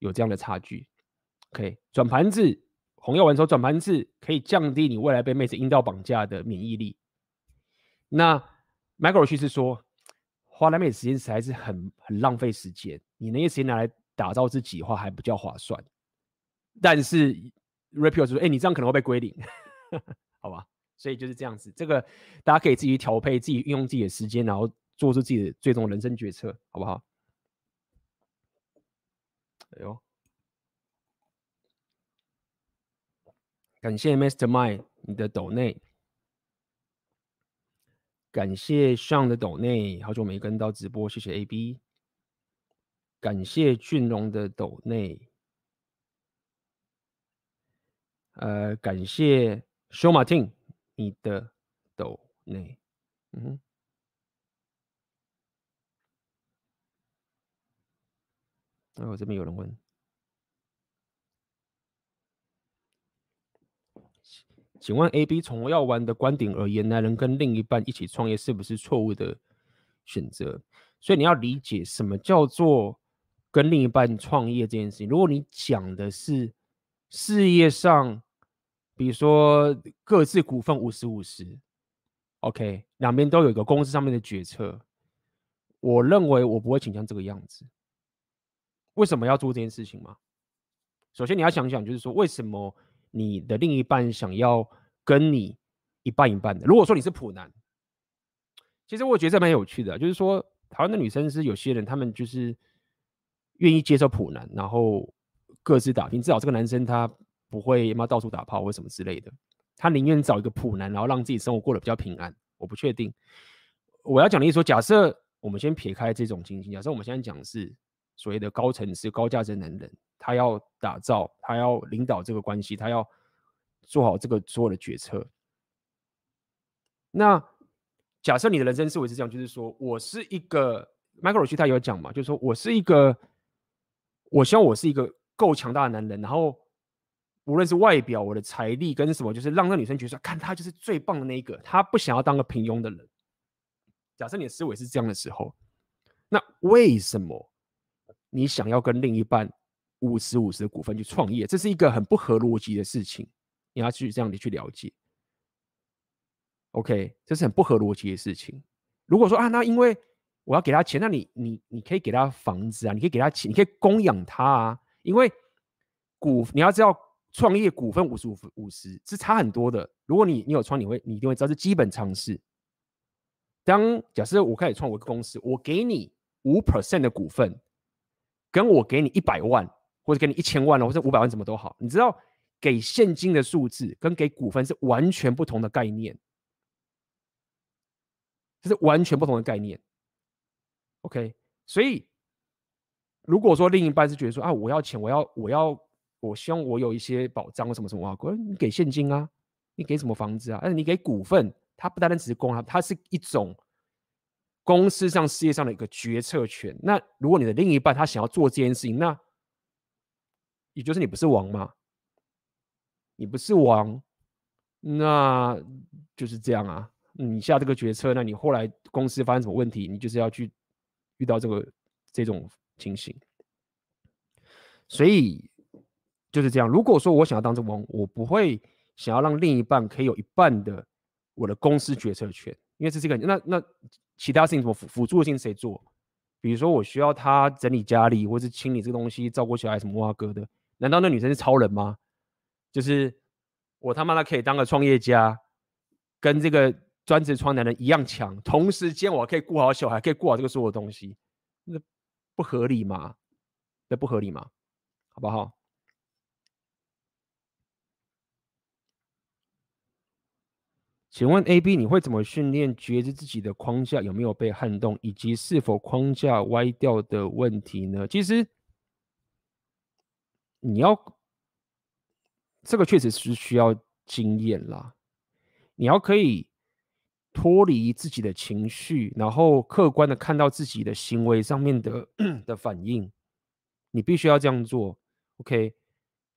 有这样的差距。OK，转盘子，红药丸说转盘子可以降低你未来被妹子阴道绑架的免疫力。那 Mike Rashid 是说，花那妹子时间实在是很很浪费时间，你那些时间拿来打造自己的话还比较划算。但是 Repeal 说，哎、你这样可能会被归零。*laughs* 好吧，所以就是这样子，这个大家可以自己调配，自己运用自己的时间，然后做出自己的最终人生决策，好不好？哎呦，感谢 Mastermind 你的抖内，感谢 Sean 的抖内，好久没跟到直播，谢谢 AB，感谢俊龙的抖内。呃，感谢 Show Martin 你的抖内，嗯哼。然后这边有人问，请问 A B 从药丸的观点而言，男人跟另一半一起创业是不是错误的选择？所以你要理解什么叫做跟另一半创业这件事情。如果你讲的是事业上，比如说各自股份五十五十，OK，两边都有一个公司上面的决策，我认为我不会倾向这个样子。为什么要做这件事情吗？首先你要想想，就是说为什么你的另一半想要跟你一半一半的？如果说你是普男，其实我觉得这蛮有趣的，就是说台湾的女生是有些人，他们就是愿意接受普男，然后各自打拼，至少这个男生他不会妈到处打炮或什么之类的，他宁愿找一个普男，然后让自己生活过得比较平安。我不确定，我要讲的意思说，假设我们先撇开这种情形，假设我们现在讲的是。所谓的高层次、高价值男人，他要打造，他要领导这个关系，他要做好这个所有的决策。那假设你的人生思维是这样，就是说我是一个 Michael Roach 他有讲嘛，就是说我是一个，我希望我是一个够强大的男人，然后无论是外表、我的财力跟什么，就是让那女生觉得说，看他就是最棒的那一个，他不想要当个平庸的人。假设你的思维是这样的时候，那为什么？你想要跟另一半五十五十的股份去创业，这是一个很不合逻辑的事情。你要去这样的去了解，OK，这是很不合逻辑的事情。如果说啊，那因为我要给他钱，那你你你可以给他房子啊，你可以给他钱，你可以供养他啊。因为股你要知道，创业股份五十五五十是差很多的。如果你你有创，你会你一定会知道是基本常识。当假设我开始创我一个公司，我给你五 percent 的股份。跟我给你一百万，或者给你一千万了，或者五百万，怎么都好。你知道，给现金的数字跟给股份是完全不同的概念，这是完全不同的概念。OK，所以如果说另一半是觉得说啊，我要钱，我要，我要，我希望我有一些保障，什么什么啊，你给现金啊，你给什么房子啊？但是你给股份，它不单单只是公，它它是一种。公司上、事业上的一个决策权。那如果你的另一半他想要做这件事情，那也就是你不是王嘛？你不是王，那就是这样啊。你下这个决策，那你后来公司发生什么问题，你就是要去遇到这个这种情形。所以就是这样。如果说我想要当这个王，我不会想要让另一半可以有一半的我的公司决策权，因为是一个那那。其他事情什么辅辅助的事情谁做？比如说我需要他整理家里，或是清理这个东西，照顾小孩什么哇哥的？难道那女生是超人吗？就是我他妈的可以当个创业家，跟这个专职创男人一样强，同时间我可以顾好小孩，可以顾好这个所有东西，那不合理吗？那不合理吗？好不好？请问 A、B，你会怎么训练觉知自己的框架有没有被撼动，以及是否框架歪掉的问题呢？其实你要这个确实是需要经验啦。你要可以脱离自己的情绪，然后客观的看到自己的行为上面的的反应，你必须要这样做。OK。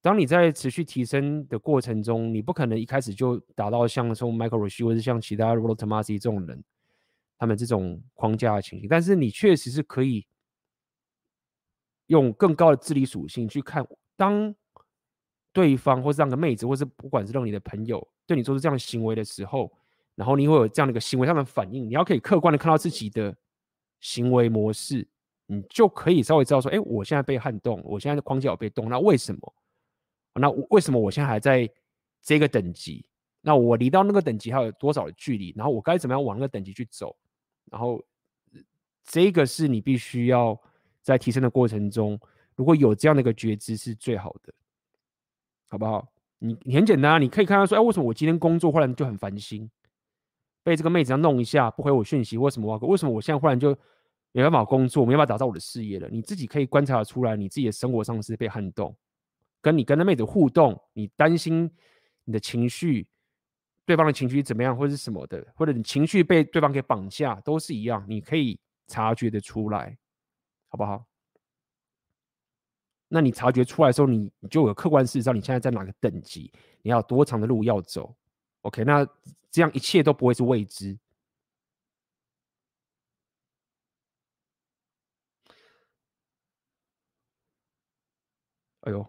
当你在持续提升的过程中，你不可能一开始就达到像说 Michael Roach 或者像其他 Rollo Tomassi 这种人，他们这种框架的情形。但是你确实是可以用更高的智力属性去看，当对方或是这样的妹子，或是不管是让你的朋友对你做出这样的行为的时候，然后你会有这样的一个行为上的反应，你要可以客观的看到自己的行为模式，你就可以稍微知道说，哎，我现在被撼动，我现在的框架有被动，那为什么？那为什么我现在还在这个等级？那我离到那个等级还有多少的距离？然后我该怎么样往那个等级去走？然后这个是你必须要在提升的过程中，如果有这样的一个觉知是最好的，好不好？你很简单啊，你可以看到说，哎，为什么我今天工作忽然就很烦心？被这个妹子要弄一下，不回我讯息，为什么我？为什么我现在忽然就没办法工作，没办法打造我的事业了？你自己可以观察出来，你自己的生活上是被撼动。跟你跟那妹子互动，你担心你的情绪，对方的情绪怎么样，或者是什么的，或者你情绪被对方给绑架，都是一样，你可以察觉得出来，好不好？那你察觉出来的时候，你你就有客观事实，上你现在在哪个等级，你要多长的路要走。OK，那这样一切都不会是未知。哎呦，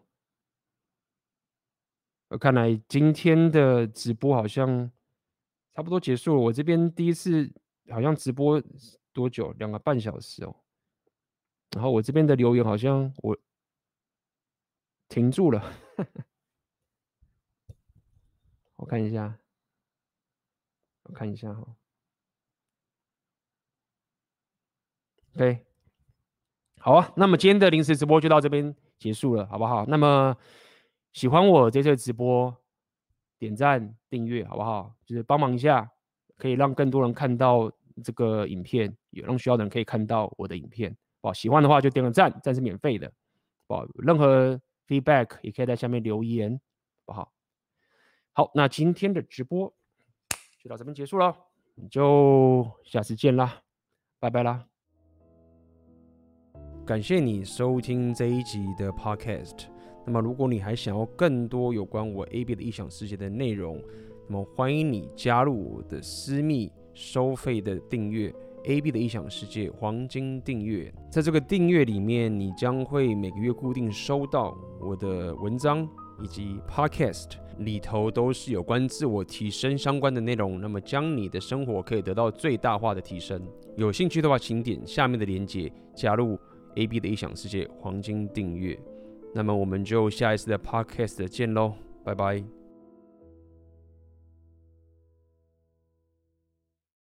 我看来今天的直播好像差不多结束了。我这边第一次好像直播多久？两个半小时哦。然后我这边的留言好像我。停住了，我看一下，我看一下哈。OK，好啊，那么今天的临时直播就到这边结束了，好不好？那么喜欢我这次直播，点赞订阅，好不好？就是帮忙一下，可以让更多人看到这个影片，也让需要的人可以看到我的影片。好，喜欢的话就点个赞，赞是免费的。好，任何。Feedback 也可以在下面留言，好不好？好，那今天的直播就到这边结束了，就下次见啦，拜拜啦！感谢你收听这一集的 podcast。那么，如果你还想要更多有关我 AB 的异想世界的内容，那么欢迎你加入我的私密收费的订阅。AB 的异想世界黄金订阅，在这个订阅里面，你将会每个月固定收到我的文章以及 Podcast 里头都是有关自我提升相关的内容。那么，将你的生活可以得到最大化的提升。有兴趣的话，请点下面的链接加入 AB 的异想世界黄金订阅。那么，我们就下一次的 Podcast 见喽，拜拜。